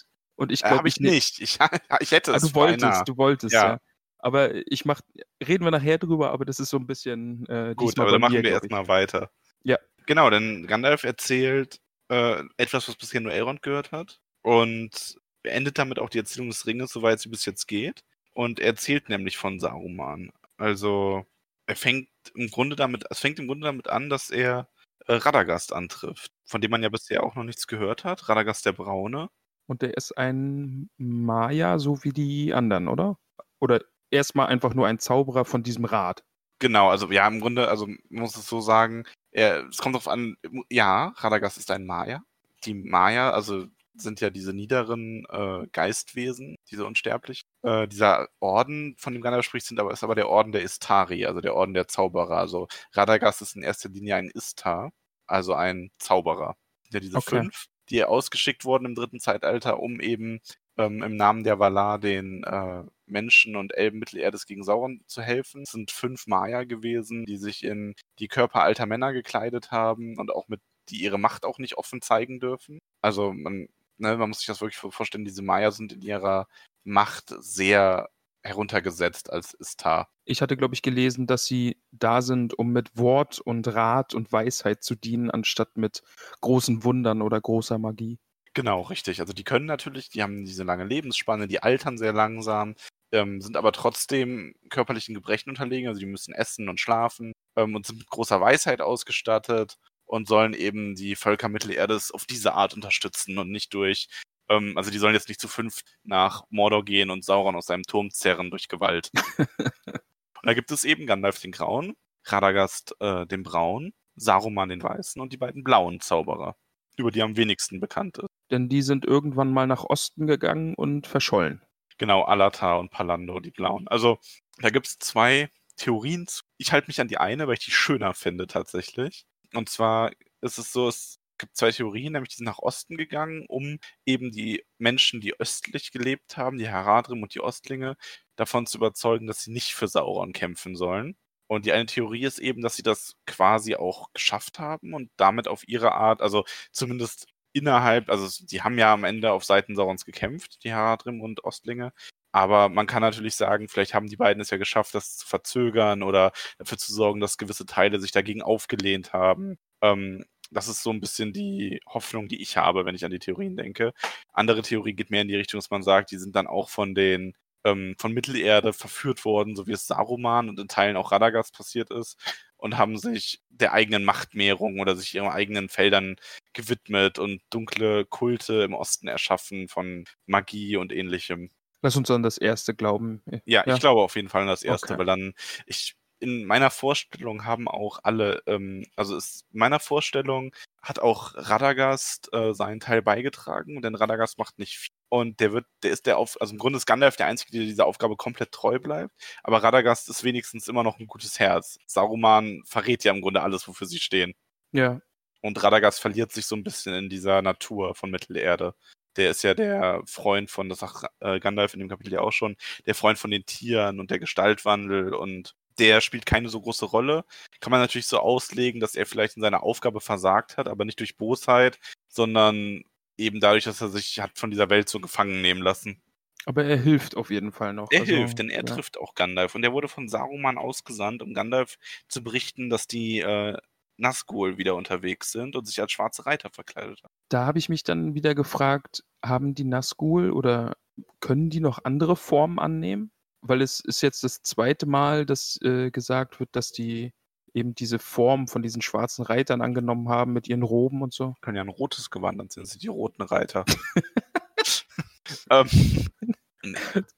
und ich äh, glaube habe ich nicht. Ich, ich hätte Ah, es du wolltest, beinahe. du wolltest, Ja. ja. Aber ich mach, reden wir nachher drüber, aber das ist so ein bisschen äh, Gut, aber dann machen mir, wir erstmal weiter. Ja. Genau, denn Gandalf erzählt äh, etwas, was bisher nur Elrond gehört hat und beendet damit auch die Erzählung des Ringes, soweit sie bis jetzt geht. Und er erzählt nämlich von Saruman. Also er fängt im Grunde damit, es fängt im Grunde damit an, dass er äh, Radagast antrifft, von dem man ja bisher auch noch nichts gehört hat. Radagast der Braune. Und der ist ein Maya, so wie die anderen, oder? Oder erstmal einfach nur ein Zauberer von diesem Rat. Genau, also ja, im Grunde, also man muss es so sagen, er, es kommt darauf an, ja, Radagast ist ein Maya. Die Maya, also sind ja diese niederen äh, Geistwesen, diese Unsterblichen. Äh, dieser Orden, von dem Gandalf spricht, sind aber, ist aber der Orden der Istari, also der Orden der Zauberer. Also Radagast ist in erster Linie ein Istar, also ein Zauberer. Ja, diese Okay. fünf, die ausgeschickt wurden im dritten Zeitalter, um eben ähm, im Namen der Valar den äh, Menschen und Elben Mittelerdes gegen Sauron zu helfen. Es sind fünf Maya gewesen, die sich in die Körper alter Männer gekleidet haben und auch mit, die ihre Macht auch nicht offen zeigen dürfen. Also man, ne, man muss sich das wirklich vor- vorstellen, diese Maya sind in ihrer Macht sehr heruntergesetzt als Istar. Ich hatte, glaube ich, gelesen, dass sie da sind, um mit Wort und Rat und Weisheit zu dienen, anstatt mit großen Wundern oder großer Magie. Genau, richtig. Also die können natürlich, die haben diese lange Lebensspanne, die altern sehr langsam, ähm, sind aber trotzdem körperlichen Gebrechen unterlegen. Also die müssen essen und schlafen ähm, und sind mit großer Weisheit ausgestattet und sollen eben die Völker Mittelerdes auf diese Art unterstützen und nicht durch, ähm, also die sollen jetzt nicht zu fünf nach Mordor gehen und Sauron aus seinem Turm zerren durch Gewalt. und <laughs> da gibt es eben Gandalf den Grauen, Radagast äh, den Braun, Saruman den Weißen und die beiden blauen Zauberer, über die am wenigsten bekannt ist. Denn die sind irgendwann mal nach Osten gegangen und verschollen. Genau, Alatar und Palando, die blauen. Also da gibt es zwei Theorien. Ich halte mich an die eine, weil ich die schöner finde tatsächlich. Und zwar ist es so, es gibt zwei Theorien, nämlich die sind nach Osten gegangen, um eben die Menschen, die östlich gelebt haben, die Haradrim und die Ostlinge, davon zu überzeugen, dass sie nicht für Sauron kämpfen sollen. Und die eine Theorie ist eben, dass sie das quasi auch geschafft haben und damit auf ihre Art, also zumindest innerhalb, also die haben ja am Ende auf Seiten Saurons gekämpft, die Haradrim und Ostlinge. Aber man kann natürlich sagen, vielleicht haben die beiden es ja geschafft, das zu verzögern oder dafür zu sorgen, dass gewisse Teile sich dagegen aufgelehnt haben. Ähm, das ist so ein bisschen die Hoffnung, die ich habe, wenn ich an die Theorien denke. Andere Theorie geht mehr in die Richtung, dass man sagt, die sind dann auch von den ähm, von Mittelerde verführt worden, so wie es Saruman und in Teilen auch Radagast passiert ist und haben sich der eigenen Machtmehrung oder sich ihren eigenen Feldern gewidmet und dunkle Kulte im Osten erschaffen von Magie und ähnlichem. Lass uns an das erste glauben. Ja, ja. ich glaube auf jeden Fall an das erste, okay. weil dann, ich, in meiner Vorstellung haben auch alle, ähm, also ist, in meiner Vorstellung hat auch Radagast äh, seinen Teil beigetragen, denn Radagast macht nicht viel. Und der wird, der ist der auf, also im Grunde ist Gandalf der Einzige, der dieser Aufgabe komplett treu bleibt. Aber Radagast ist wenigstens immer noch ein gutes Herz. Saruman verrät ja im Grunde alles, wofür sie stehen. Ja. Und Radagast verliert sich so ein bisschen in dieser Natur von Mittelerde der ist ja der Freund von, das sagt äh, Gandalf in dem Kapitel ja auch schon, der Freund von den Tieren und der Gestaltwandel und der spielt keine so große Rolle. Kann man natürlich so auslegen, dass er vielleicht in seiner Aufgabe versagt hat, aber nicht durch Bosheit, sondern eben dadurch, dass er sich hat von dieser Welt so gefangen nehmen lassen. Aber er hilft auf jeden Fall noch. Er also, hilft, denn er ja. trifft auch Gandalf. Und er wurde von Saruman ausgesandt, um Gandalf zu berichten, dass die äh, Nazgul wieder unterwegs sind und sich als schwarze Reiter verkleidet haben. Da habe ich mich dann wieder gefragt, haben die Nazgul oder können die noch andere Formen annehmen? Weil es ist jetzt das zweite Mal, dass äh, gesagt wird, dass die eben diese Form von diesen schwarzen Reitern angenommen haben mit ihren Roben und so. Können ja ein rotes Gewand, dann sind sie die roten Reiter. <laughs> ähm,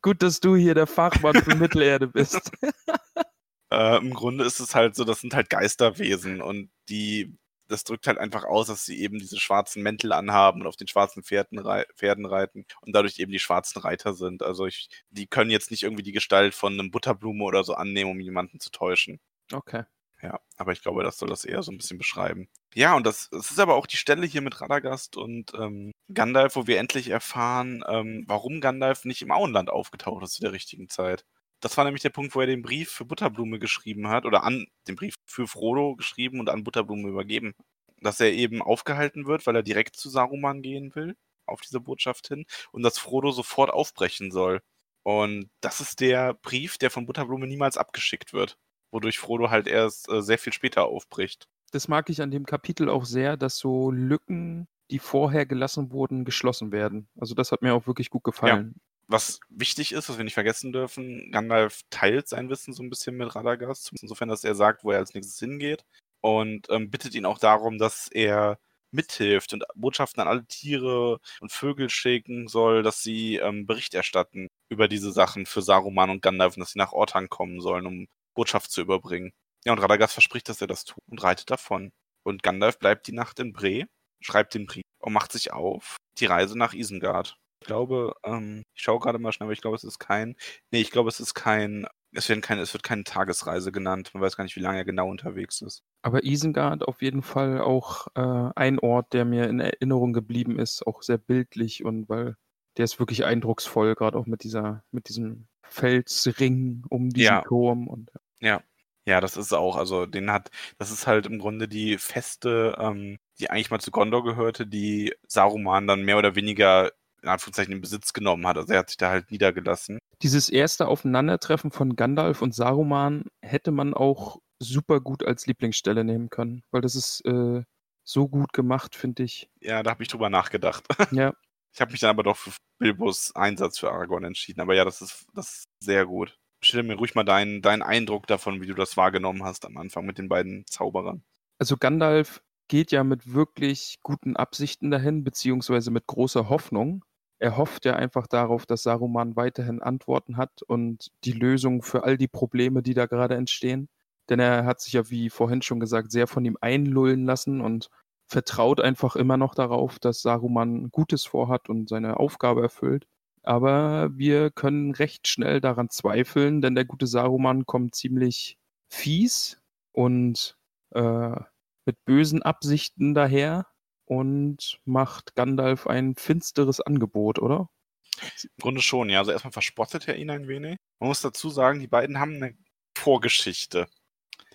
Gut, dass du hier der Fachmann für Mittelerde bist. <laughs> Äh, Im Grunde ist es halt so, das sind halt Geisterwesen und die, das drückt halt einfach aus, dass sie eben diese schwarzen Mäntel anhaben und auf den schwarzen Pferden, rei Pferden reiten und dadurch eben die schwarzen Reiter sind. Also ich, die können jetzt nicht irgendwie die Gestalt von einem Butterblume oder so annehmen, um jemanden zu täuschen. Okay. Ja, aber ich glaube, das soll das eher so ein bisschen beschreiben. Ja, und das, das ist aber auch die Stelle hier mit Radagast und ähm, Gandalf, wo wir endlich erfahren, ähm, warum Gandalf nicht im Auenland aufgetaucht ist zu der richtigen Zeit. Das war nämlich der Punkt, wo er den Brief für Butterblume geschrieben hat oder an den Brief für Frodo geschrieben und an Butterblume übergeben. Dass er eben aufgehalten wird, weil er direkt zu Saruman gehen will, auf diese Botschaft hin, und dass Frodo sofort aufbrechen soll. Und das ist der Brief, der von Butterblume niemals abgeschickt wird, wodurch Frodo halt erst äh, sehr viel später aufbricht. Das mag ich an dem Kapitel auch sehr, dass so Lücken, die vorher gelassen wurden, geschlossen werden. Also das hat mir auch wirklich gut gefallen. Ja was wichtig ist, was wir nicht vergessen dürfen, Gandalf teilt sein Wissen so ein bisschen mit Radagast, insofern, dass er sagt, wo er als nächstes hingeht und ähm, bittet ihn auch darum, dass er mithilft und Botschaften an alle Tiere und Vögel schicken soll, dass sie ähm, Bericht erstatten über diese Sachen für Saruman und Gandalf und dass sie nach Ortang kommen sollen, um Botschaft zu überbringen. Ja, und Radagast verspricht, dass er das tut und reitet davon. Und Gandalf bleibt die Nacht in Bre, schreibt den Brief und macht sich auf die Reise nach Isengard. Ich glaube, ähm, ich schaue gerade mal schnell, aber ich glaube, es ist kein, nee, ich glaube, es ist kein, es wird, kein, es wird keine Tagesreise genannt. Man weiß gar nicht, wie lange er genau unterwegs ist. Aber Isengard auf jeden Fall auch äh, ein Ort, der mir in Erinnerung geblieben ist, auch sehr bildlich und weil der ist wirklich eindrucksvoll, gerade auch mit dieser, mit diesem Felsring um diesen ja. Turm und ja. Ja, das ist auch, also den hat, das ist halt im Grunde die Feste, ähm, die eigentlich mal zu Gondor gehörte, die Saruman dann mehr oder weniger in Anführungszeichen in Besitz genommen hat. Also er hat sich da halt niedergelassen. Dieses erste Aufeinandertreffen von Gandalf und Saruman hätte man auch super gut als Lieblingsstelle nehmen können, weil das ist äh, so gut gemacht, finde ich. Ja, da habe ich drüber nachgedacht. <laughs> Ja. Ich habe mich dann aber doch für Bilbos Einsatz für Aragorn entschieden. Aber ja, das ist, das ist sehr gut. Stell mir ruhig mal deinen, deinen Eindruck davon, wie du das wahrgenommen hast am Anfang mit den beiden Zauberern. Also Gandalf geht ja mit wirklich guten Absichten dahin, beziehungsweise mit großer Hoffnung. Er hofft ja einfach darauf, dass Saruman weiterhin Antworten hat und die Lösung für all die Probleme, die da gerade entstehen. Denn er hat sich ja, wie vorhin schon gesagt, sehr von ihm einlullen lassen und vertraut einfach immer noch darauf, dass Saruman Gutes vorhat und seine Aufgabe erfüllt. Aber wir können recht schnell daran zweifeln, denn der gute Saruman kommt ziemlich fies und äh, mit bösen Absichten daher und macht Gandalf ein finsteres Angebot, oder? Im Grunde schon, ja. Also erstmal verspottet er ihn ein wenig. Man muss dazu sagen, die beiden haben eine Vorgeschichte.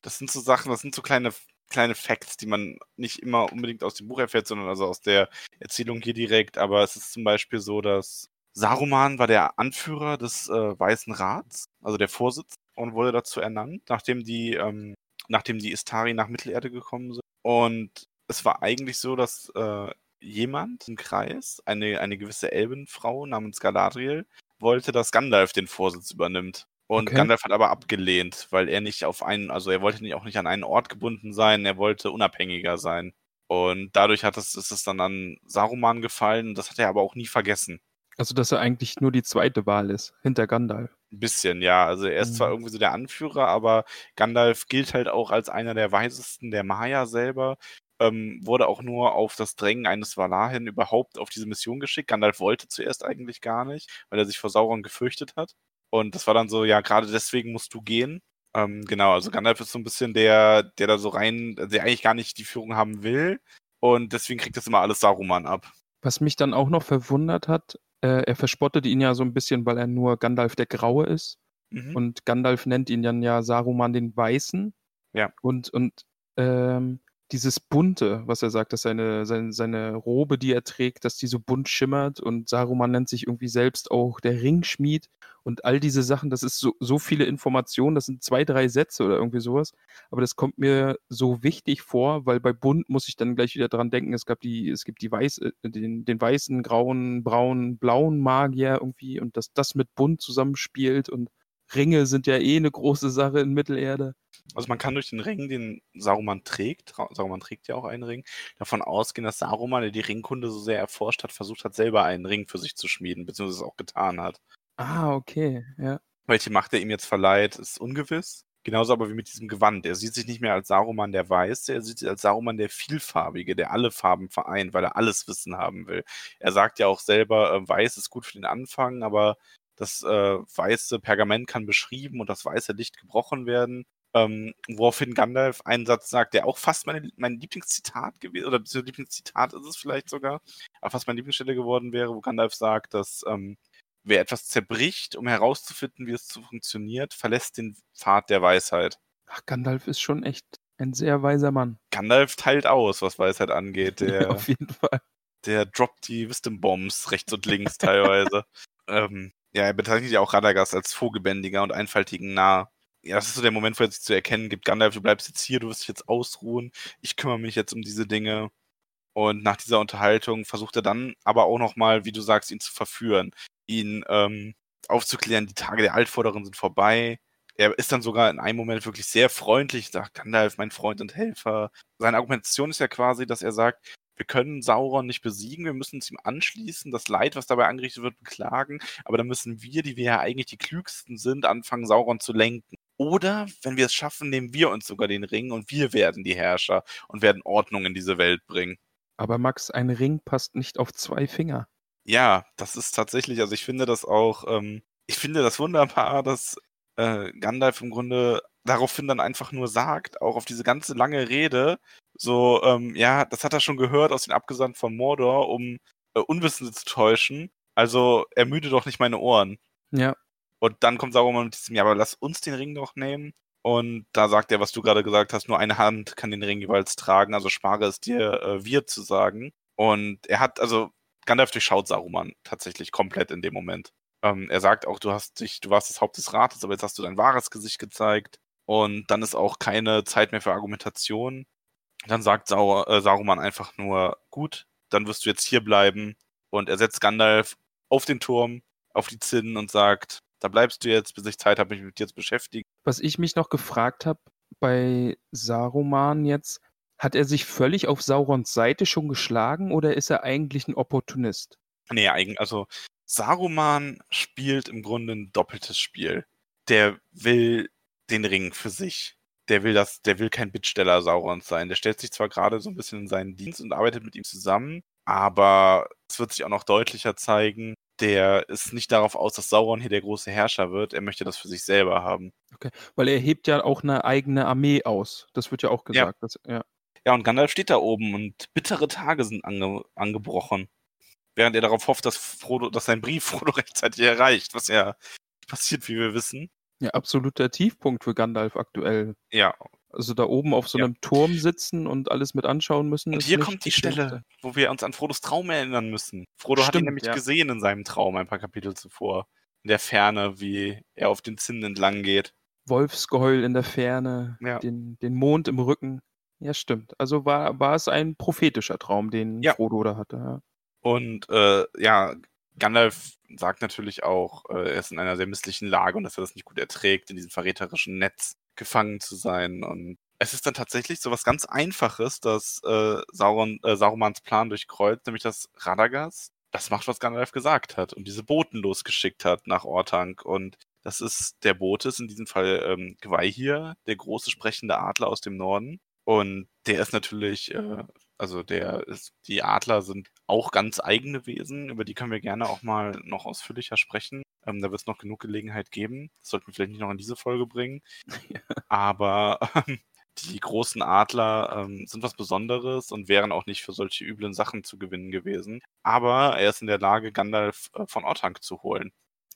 Das sind so Sachen, das sind so kleine kleine Facts, die man nicht immer unbedingt aus dem Buch erfährt, sondern also aus der Erzählung hier direkt. Aber es ist zum Beispiel so, dass Saruman war der Anführer des äh, Weißen Rats, also der Vorsitz, und wurde dazu ernannt, nachdem die, ähm, nachdem die Istari nach Mittelerde gekommen sind. Und es war eigentlich so, dass äh, jemand im Kreis, eine, eine gewisse Elbenfrau namens Galadriel, wollte, dass Gandalf den Vorsitz übernimmt. Und Okay. Gandalf hat aber abgelehnt, weil er nicht auf einen, also er wollte nicht, auch nicht an einen Ort gebunden sein, er wollte unabhängiger sein. Und dadurch hat es, ist es dann an Saruman gefallen, das hat er aber auch nie vergessen. Also, dass er eigentlich nur die zweite Wahl ist, hinter Gandalf. Ein bisschen, ja. Also er ist zwar Mhm. irgendwie so der Anführer, aber Gandalf gilt halt auch als einer der weisesten der Maya selber. Ähm, wurde auch nur auf das Drängen eines Valar hin überhaupt auf diese Mission geschickt. Gandalf wollte zuerst eigentlich gar nicht, weil er sich vor Sauron gefürchtet hat. Und das war dann so, ja, gerade deswegen musst du gehen. Ähm, genau, also Gandalf ist so ein bisschen der, der da so rein, der eigentlich gar nicht die Führung haben will. Und deswegen kriegt das immer alles Saruman ab. Was mich dann auch noch verwundert hat, äh, er verspottet ihn ja so ein bisschen, weil er nur Gandalf der Graue ist. Mhm. Und Gandalf nennt ihn dann ja Saruman den Weißen. Ja. Und, und ähm, dieses Bunte, was er sagt, dass seine, seine, seine Robe, die er trägt, dass die so bunt schimmert und Saruman nennt sich irgendwie selbst auch der Ringschmied und all diese Sachen, das ist so, so viele Informationen, das sind zwei, drei Sätze oder irgendwie sowas, aber das kommt mir so wichtig vor, weil bei bunt muss ich dann gleich wieder dran denken, es gab die, es gibt die weiß, äh, den, den weißen, grauen, braunen, blauen Magier irgendwie und dass das mit bunt zusammenspielt und Ringe sind ja eh eine große Sache in Mittelerde. Also man kann durch den Ring, den Saruman trägt, Saruman trägt ja auch einen Ring, davon ausgehen, dass Saruman, der die Ringkunde so sehr erforscht hat, versucht hat, selber einen Ring für sich zu schmieden, beziehungsweise es auch getan hat. Ah, okay, ja. Welche Macht er ihm jetzt verleiht, ist ungewiss. Genauso aber wie mit diesem Gewand. Er sieht sich nicht mehr als Saruman der Weiße, er sieht sich als Saruman der Vielfarbige, der alle Farben vereint, weil er alles Wissen haben will. Er sagt ja auch selber, äh, Weiß ist gut für den Anfang, aber das äh, weiße Pergament kann beschrieben und das weiße Licht gebrochen werden. Ähm, woraufhin Gandalf einen Satz sagt, der auch fast meine, mein Lieblingszitat gewesen, oder beziehungsweise Lieblingszitat ist es vielleicht sogar, aber fast meine Lieblingsstelle geworden wäre, wo Gandalf sagt, dass ähm, wer etwas zerbricht, um herauszufinden, wie es zu funktioniert, verlässt den Pfad der Weisheit. Ach, Gandalf ist schon echt ein sehr weiser Mann. Gandalf teilt aus, was Weisheit angeht. <laughs> Der, Ja, auf jeden Fall. der droppt die Wisdom Bombs rechts und links teilweise. <laughs> ähm, ja, er bezeichnet ja auch Radagast als vogelbändiger und einfältigen Narr. Ja, das ist so der Moment, wo er sich zu erkennen gibt, Gandalf, du bleibst jetzt hier, du wirst dich jetzt ausruhen, ich kümmere mich jetzt um diese Dinge. Und nach dieser Unterhaltung versucht er dann aber auch nochmal, wie du sagst, ihn zu verführen, ihn ähm, aufzuklären, die Tage der Altvorderen sind vorbei. Er ist dann sogar in einem Moment wirklich sehr freundlich, sagt Gandalf, mein Freund und Helfer. Seine Argumentation ist ja quasi, dass er sagt, wir können Sauron nicht besiegen, wir müssen uns ihm anschließen, das Leid, was dabei angerichtet wird, beklagen, aber dann müssen wir, die wir ja eigentlich die klügsten sind, anfangen, Sauron zu lenken. Oder, wenn wir es schaffen, nehmen wir uns sogar den Ring und wir werden die Herrscher und werden Ordnung in diese Welt bringen. Aber Max, ein Ring passt nicht auf zwei Finger. Ja, das ist tatsächlich, also ich finde das auch, ähm, ich finde das wunderbar, dass äh, Gandalf im Grunde daraufhin dann einfach nur sagt, auch auf diese ganze lange Rede, so, ähm, ja, das hat er schon gehört aus den Abgesandten von Mordor, um äh, Unwissende zu täuschen. Also ermüde doch nicht meine Ohren. Ja, Und dann kommt Sauron mit diesem, ja, aber lass uns den Ring doch nehmen. Und da sagt er, was du gerade gesagt hast, nur eine Hand kann den Ring jeweils tragen, also spare es dir, äh, wir zu sagen. Und er hat, also Gandalf durchschaut Saruman tatsächlich komplett in dem Moment. Ähm, er sagt auch, du hast dich, du warst das Haupt des Rates, aber jetzt hast du dein wahres Gesicht gezeigt. Und dann ist auch keine Zeit mehr für Argumentation. Dann sagt Sauer, äh, Saruman einfach nur, gut, dann wirst du jetzt hier bleiben. Und er setzt Gandalf auf den Turm, auf die Zinnen und sagt, da bleibst du jetzt, bis ich Zeit habe, mich mit dir zu beschäftigen. Was ich mich noch gefragt habe bei Saruman jetzt, hat er sich völlig auf Saurons Seite schon geschlagen oder ist er eigentlich ein Opportunist? Nee, eigentlich, also Saruman spielt im Grunde ein doppeltes Spiel. Der will den Ring für sich. Der will das, der will kein Bittsteller Saurons sein. Der stellt sich zwar gerade so ein bisschen in seinen Dienst und arbeitet mit ihm zusammen, aber es wird sich auch noch deutlicher zeigen, der ist nicht darauf aus, dass Sauron hier der große Herrscher wird. Er möchte das für sich selber haben. Okay, weil er hebt ja auch eine eigene Armee aus. Das wird ja auch gesagt. Ja, dass, ja. ja und Gandalf steht da oben und bittere Tage sind ange angebrochen. Während er darauf hofft, dass Frodo, dass sein Brief <laughs> Frodo rechtzeitig erreicht, was ja passiert, wie wir wissen. Ja, absoluter Tiefpunkt für Gandalf aktuell. Ja. Also da oben auf so einem ja. Turm sitzen und alles mit anschauen müssen. Und hier kommt die Stelle, wo wir uns an Frodos Traum erinnern müssen. Frodo Stimmt, hat ihn nämlich ja. gesehen in seinem Traum ein paar Kapitel zuvor. In der Ferne, wie er auf den Zinnen entlang geht. Wolfsgeheul in der Ferne, ja. den, den Mond im Rücken. Ja, stimmt. Also war, war es ein prophetischer Traum, den Frodo da hatte. Ja. Und äh, ja, Gandalf sagt natürlich auch, äh, er ist in einer sehr misslichen Lage und dass er das nicht gut erträgt, in diesem verräterischen Netz gefangen zu sein. Und es ist dann tatsächlich so was ganz Einfaches, dass äh, Sauron, äh, Sarumans Plan durchkreuzt, nämlich dass Radagast das macht, was Gandalf gesagt hat und diese Boten losgeschickt hat nach Ortank. Und das ist, der Bote ist in diesem Fall ähm, Gwaihir, der große sprechende Adler aus dem Norden. Und der ist natürlich, äh, also der ist, die Adler sind auch ganz eigene Wesen, über die können wir gerne auch mal noch ausführlicher sprechen. Ähm, da wird es noch genug Gelegenheit geben. Das sollten wir vielleicht nicht noch in diese Folge bringen. <laughs> Aber ähm, die großen Adler ähm, sind was Besonderes und wären auch nicht für solche üblen Sachen zu gewinnen gewesen. Aber er ist in der Lage, Gandalf äh, von Ortank zu holen.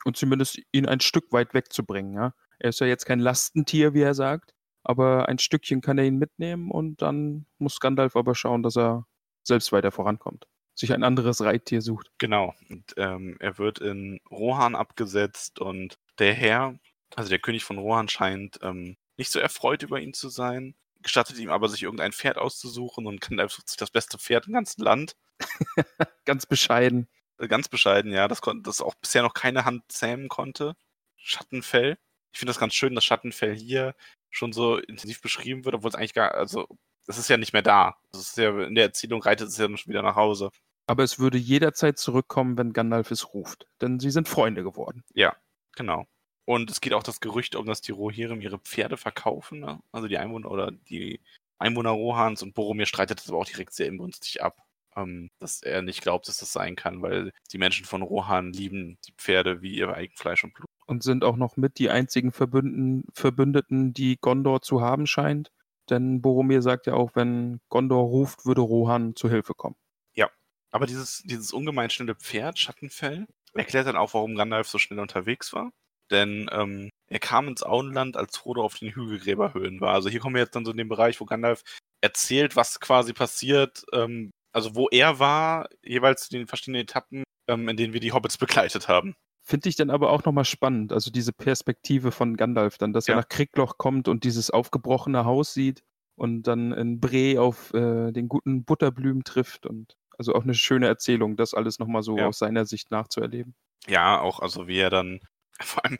Und zumindest ihn ein Stück weit wegzubringen, ja. Er ist ja jetzt kein Lastentier, wie er sagt aber ein Stückchen kann er ihn mitnehmen und dann muss Gandalf aber schauen, dass er selbst weiter vorankommt. Sich ein anderes Reittier sucht. Genau. Und ähm, er wird in Rohan abgesetzt und der Herr, also der König von Rohan, scheint ähm, nicht so erfreut über ihn zu sein, gestattet ihm aber, sich irgendein Pferd auszusuchen und Gandalf sucht sich das beste Pferd im ganzen Land. <laughs> Ganz bescheiden. Äh, ganz bescheiden, ja. Das, das auch bisher noch keine Hand zähmen konnte. Schattenfell. Ich finde das ganz schön, dass Schattenfell hier schon so intensiv beschrieben wird, obwohl es eigentlich gar, also es ist ja nicht mehr da. Das ist ja, in der Erzählung reitet es ja schon wieder nach Hause. Aber es würde jederzeit zurückkommen, wenn Gandalf es ruft, denn sie sind Freunde geworden. Ja, genau. Und es geht auch das Gerücht um, dass die Rohirrim ihre Pferde verkaufen, ne? also die Einwohner oder die Einwohner Rohans und Boromir streitet das aber auch direkt sehr inbrünstig ab, ähm, dass er nicht glaubt, dass das sein kann, weil die Menschen von Rohan lieben die Pferde wie ihr Eigenfleisch und Blut und sind auch noch mit die einzigen Verbünden, Verbündeten, die Gondor zu haben scheint. Denn Boromir sagt ja auch, wenn Gondor ruft, würde Rohan zu Hilfe kommen. Ja, aber dieses, dieses ungemein schnelle Pferd, Schattenfell, erklärt dann auch, warum Gandalf so schnell unterwegs war. Denn ähm, er kam ins Auenland, als Frodo auf den Hügelgräberhöhen war. Also hier kommen wir jetzt dann so in den Bereich, wo Gandalf erzählt, was quasi passiert, ähm, also wo er war, jeweils zu den verschiedenen Etappen, ähm, in denen wir die Hobbits begleitet haben. Finde ich dann aber auch nochmal spannend, also diese Perspektive von Gandalf dann, dass ja. er nach Kriegloch kommt und dieses aufgebrochene Haus sieht und dann in Bre auf äh, den guten Butterblümen trifft und also auch eine schöne Erzählung, das alles nochmal so ja. aus seiner Sicht nachzuerleben. Ja, auch also wie er dann, <laughs> vor allem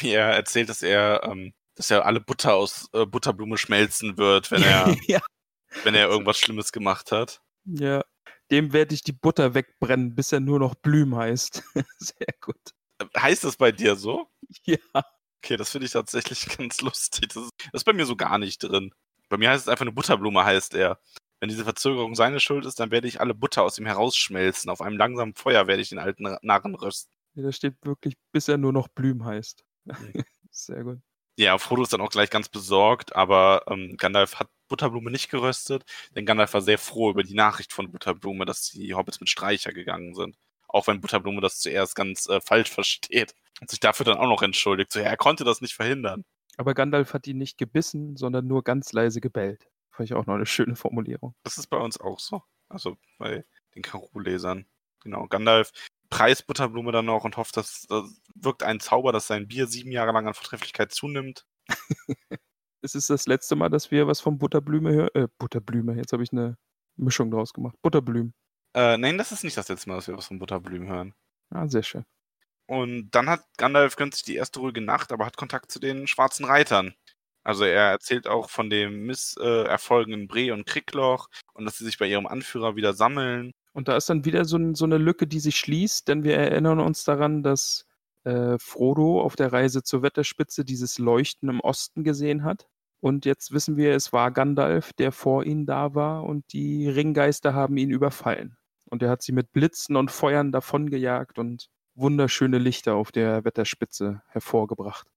wie er erzählt, dass er, ähm, dass er alle Butter aus äh, Butterblume schmelzen wird, wenn er, <laughs> ja. wenn er irgendwas Schlimmes gemacht hat. Ja, dem werde ich die Butter wegbrennen, bis er nur noch Blüm heißt. <laughs> Sehr gut. Heißt das bei dir so? <laughs> Ja. Okay, das finde ich tatsächlich <laughs> ganz lustig. Das ist, das ist, bei mir so gar nicht drin. Bei mir heißt es einfach eine Butterblume, heißt er. Wenn diese Verzögerung seine Schuld ist, dann werde ich alle Butter aus ihm herausschmelzen. Auf einem langsamen Feuer werde ich den alten Narren rösten. Ja, da steht wirklich, bis er nur noch Blüm heißt. Mhm. <laughs> Sehr gut. Ja, Frodo ist dann auch gleich ganz besorgt, aber ähm, Gandalf hat Butterblume nicht geröstet, denn Gandalf war sehr froh über die Nachricht von Butterblume, dass die Hobbits mit Streicher gegangen sind auch wenn Butterblume das zuerst ganz äh, falsch versteht und sich dafür dann auch noch entschuldigt. So, ja, er konnte das nicht verhindern. Aber Gandalf hat ihn nicht gebissen, sondern nur ganz leise gebellt. Fand ich auch noch eine schöne Formulierung. Das ist bei uns auch so. Also bei den Karo-Lesern. Genau, Gandalf preist Butterblume dann noch und hofft, dass das wirkt ein Zauber, dass sein Bier sieben Jahre lang an Vortrefflichkeit zunimmt. <laughs> es ist das letzte Mal, dass wir was von Butterblüme hören. Äh, Butterblüme, jetzt habe ich eine Mischung draus gemacht. Butterblüm. Äh, nein, das ist nicht das letzte Mal, dass wir was von Butterblüm hören. Ah, sehr schön. Und dann hat Gandalf gönnt sich die erste ruhige Nacht, aber hat Kontakt zu den schwarzen Reitern. Also er erzählt auch von den Misserfolgen in Bre und Kriegloch und dass sie sich bei ihrem Anführer wieder sammeln. Und da ist dann wieder so, so eine Lücke, die sich schließt, denn wir erinnern uns daran, dass äh, Frodo auf der Reise zur Wetterspitze dieses Leuchten im Osten gesehen hat. Und jetzt wissen wir, es war Gandalf, der vor ihnen da war und die Ringgeister haben ihn überfallen. Und er hat sie mit Blitzen und Feuern davongejagt und wunderschöne Lichter auf der Wetterspitze hervorgebracht.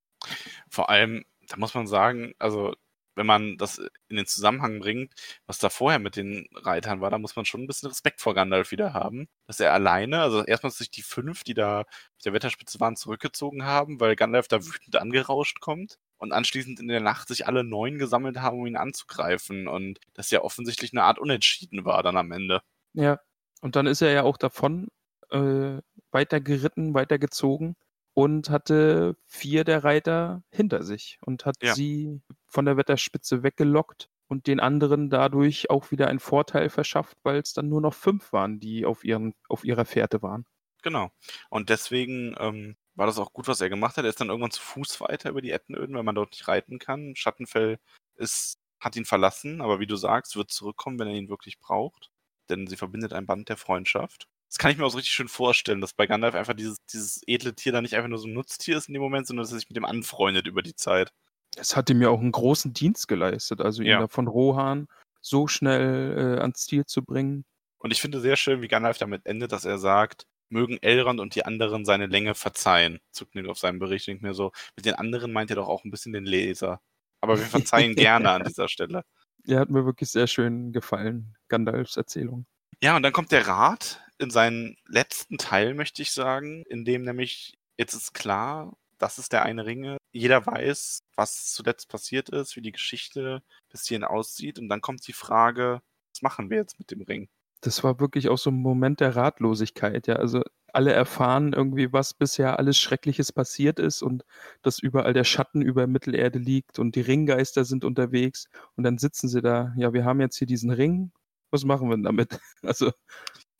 Vor allem, da muss man sagen, also wenn man das in den Zusammenhang bringt, was da vorher mit den Reitern war, da muss man schon ein bisschen Respekt vor Gandalf wieder haben. Dass er alleine, also erstmal sich die fünf, die da auf der Wetterspitze waren, zurückgezogen haben, weil Gandalf da wütend angerauscht kommt und anschließend in der Nacht sich alle neun gesammelt haben, um ihn anzugreifen. Und das ja offensichtlich eine Art Unentschieden war dann am Ende. Ja, und dann ist er ja auch davon äh, weitergeritten, weitergezogen und hatte vier der Reiter hinter sich und hat ja. sie von der Wetterspitze weggelockt und den anderen dadurch auch wieder einen Vorteil verschafft, weil es dann nur noch fünf waren, die auf, ihren, auf ihrer Fährte waren. Genau. Und deswegen ähm, war das auch gut, was er gemacht hat. Er ist dann irgendwann zu Fuß weiter über die Ettenöden, weil man dort nicht reiten kann. Schattenfell ist, hat ihn verlassen, aber wie du sagst, wird zurückkommen, wenn er ihn wirklich braucht. Denn sie verbindet ein Band der Freundschaft das kann ich mir auch so richtig schön vorstellen, dass bei Gandalf einfach dieses, dieses edle Tier da nicht einfach nur so ein Nutztier ist in dem Moment, sondern dass er sich mit dem anfreundet über die Zeit. Es hat ihm ja auch einen großen Dienst geleistet, also ihn ja. da von Rohan so schnell äh, ans Ziel zu bringen. Und ich finde sehr schön, wie Gandalf damit endet, dass er sagt, mögen Elrond und die anderen seine Länge verzeihen. Zuckt auf seinem Bericht. Ich mir so, mit den anderen meint er doch auch ein bisschen den Leser. Aber wir verzeihen <laughs> gerne an dieser Stelle. Er hat mir wirklich sehr schön gefallen, Gandalfs Erzählung. Ja, und dann kommt der Rat in seinen letzten Teil, möchte ich sagen, in dem nämlich jetzt ist klar, das ist der eine Ringe. Jeder weiß, was zuletzt passiert ist, wie die Geschichte bis hierhin aussieht. Und dann kommt die Frage, was machen wir jetzt mit dem Ring? Das war wirklich auch so ein Moment der Ratlosigkeit, ja. Also alle erfahren irgendwie, was bisher alles Schreckliches passiert ist und dass überall der Schatten über Mittelerde liegt und die Ringgeister sind unterwegs. Und dann sitzen sie da, ja, wir haben jetzt hier diesen Ring was machen wir denn damit? <laughs> Also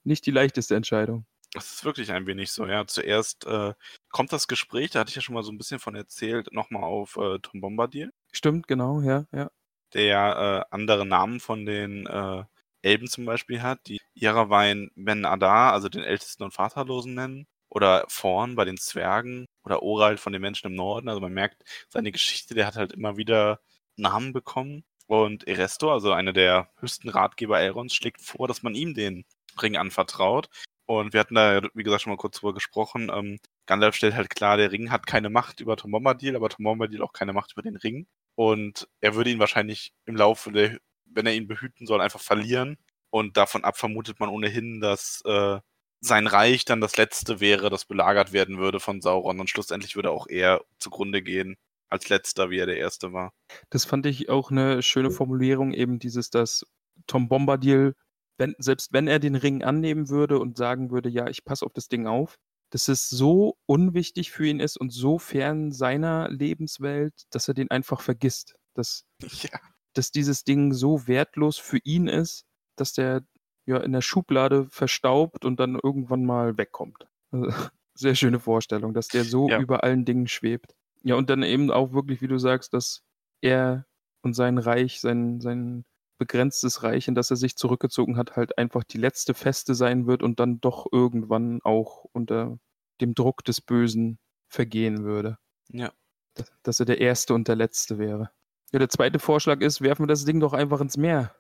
nicht die leichteste Entscheidung. Das ist wirklich ein wenig so, ja. Zuerst äh, kommt das Gespräch, da hatte ich ja schon mal so ein bisschen von erzählt, nochmal auf äh, Tom Bombardier. Stimmt, genau, ja, ja. Der äh, andere Namen von den äh, Elben zum Beispiel hat, die Irawein Ben Adar, also den Ältesten und Vaterlosen nennen. Oder Vorn bei den Zwergen. Oder Orald von den Menschen im Norden. Also man merkt, seine Geschichte, der hat halt immer wieder Namen bekommen. Und Eresto, also einer der höchsten Ratgeber Elrons, schlägt vor, dass man ihm den Ring anvertraut. Und wir hatten da, wie gesagt, schon mal kurz drüber gesprochen. Ähm, Gandalf stellt halt klar, der Ring hat keine Macht über Tom Bombadil, aber Tom Bombadil auch keine Macht über den Ring. Und er würde ihn wahrscheinlich im Laufe der, wenn er ihn behüten soll, einfach verlieren. Und davon ab vermutet man ohnehin, dass äh, sein Reich dann das letzte wäre, das belagert werden würde von Sauron. Und schlussendlich würde auch er zugrunde gehen als letzter, wie er der Erste war. Das fand ich auch eine schöne Formulierung, eben dieses, dass Tom Bombadil, wenn, selbst wenn er den Ring annehmen würde und sagen würde, ja, ich passe auf das Ding auf, dass es so unwichtig für ihn ist und so fern seiner Lebenswelt, dass er den einfach vergisst. Dass, <laughs> ja. Dass dieses Ding so wertlos für ihn ist, dass der ja in der Schublade verstaubt und dann irgendwann mal wegkommt. Also, <laughs> sehr schöne Vorstellung, dass der so ja. über allen Dingen schwebt. Ja, und dann eben auch wirklich, wie du sagst, dass er und sein Reich, sein, sein begrenztes Reich, in das er sich zurückgezogen hat, halt einfach die letzte Feste sein wird und dann doch irgendwann auch unter dem Druck des Bösen vergehen würde. Ja. Dass, dass er der Erste und der Letzte wäre. Ja, der zweite Vorschlag ist, werfen wir das Ding doch einfach ins Meer.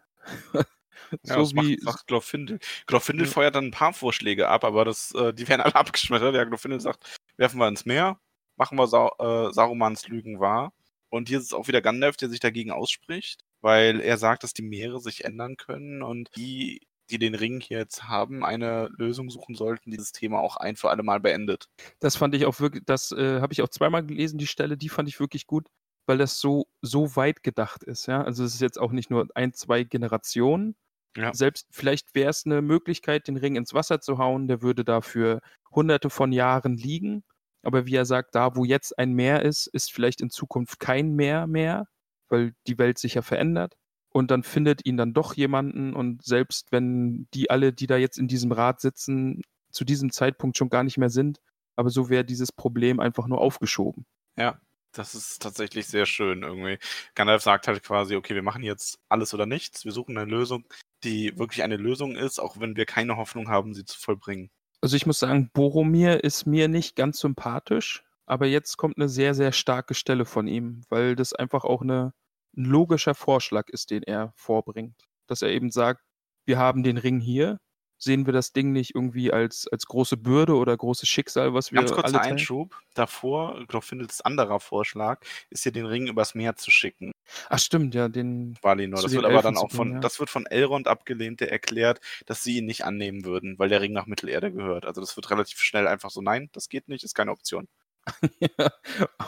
<laughs> so ja, wie. Macht, macht Glorfindel. Glorfindel ja. feuert dann ein paar Vorschläge ab, aber das, äh, die werden alle <laughs> abgeschmettert. Ja, Glorfindel sagt, werfen wir ins Meer machen wir Sa äh, Sarumans Lügen wahr. Und hier ist es auch wieder Gandalf, der sich dagegen ausspricht, weil er sagt, dass die Meere sich ändern können und die, die den Ring hier jetzt haben, eine Lösung suchen sollten, die dieses Thema auch ein für alle Mal beendet. Das fand ich auch wirklich, das äh, habe ich auch zweimal gelesen, die Stelle, die fand ich wirklich gut, weil das so, so weit gedacht ist. Ja? Also es ist jetzt auch nicht nur ein, zwei Generationen. Ja. Selbst vielleicht wäre es eine Möglichkeit, den Ring ins Wasser zu hauen, der würde dafür hunderte von Jahren liegen aber wie er sagt, da wo jetzt ein Meer ist, ist vielleicht in Zukunft kein Meer mehr, weil die Welt sich ja verändert. Und dann findet ihn dann doch jemanden und selbst wenn die alle, die da jetzt in diesem Rat sitzen, zu diesem Zeitpunkt schon gar nicht mehr sind, aber so wäre dieses Problem einfach nur aufgeschoben. Ja, das ist tatsächlich sehr schön irgendwie. Gandalf sagt halt quasi, okay, wir machen jetzt alles oder nichts. Wir suchen eine Lösung, die wirklich eine Lösung ist, auch wenn wir keine Hoffnung haben, sie zu vollbringen. Also ich muss sagen, Boromir ist mir nicht ganz sympathisch, aber jetzt kommt eine sehr, sehr starke Stelle von ihm, weil das einfach auch eine, ein logischer Vorschlag ist, den er vorbringt. Dass er eben sagt, wir haben den Ring hier, sehen wir das Ding nicht irgendwie als, als große Bürde oder großes Schicksal, was wir Ganz kurzer alle teilen? Einschub. Davor, Glorfindels anderer Vorschlag, ist hier den Ring übers Meer zu schicken. Ach stimmt, ja, den Valinor. Das wird aber Elfen dann auch von, bringen, ja. das wird von Elrond abgelehnt, der erklärt, dass sie ihn nicht annehmen würden, weil der Ring nach Mittelerde gehört. Also das wird relativ schnell einfach so, nein, das geht nicht, ist keine Option. <laughs> ja,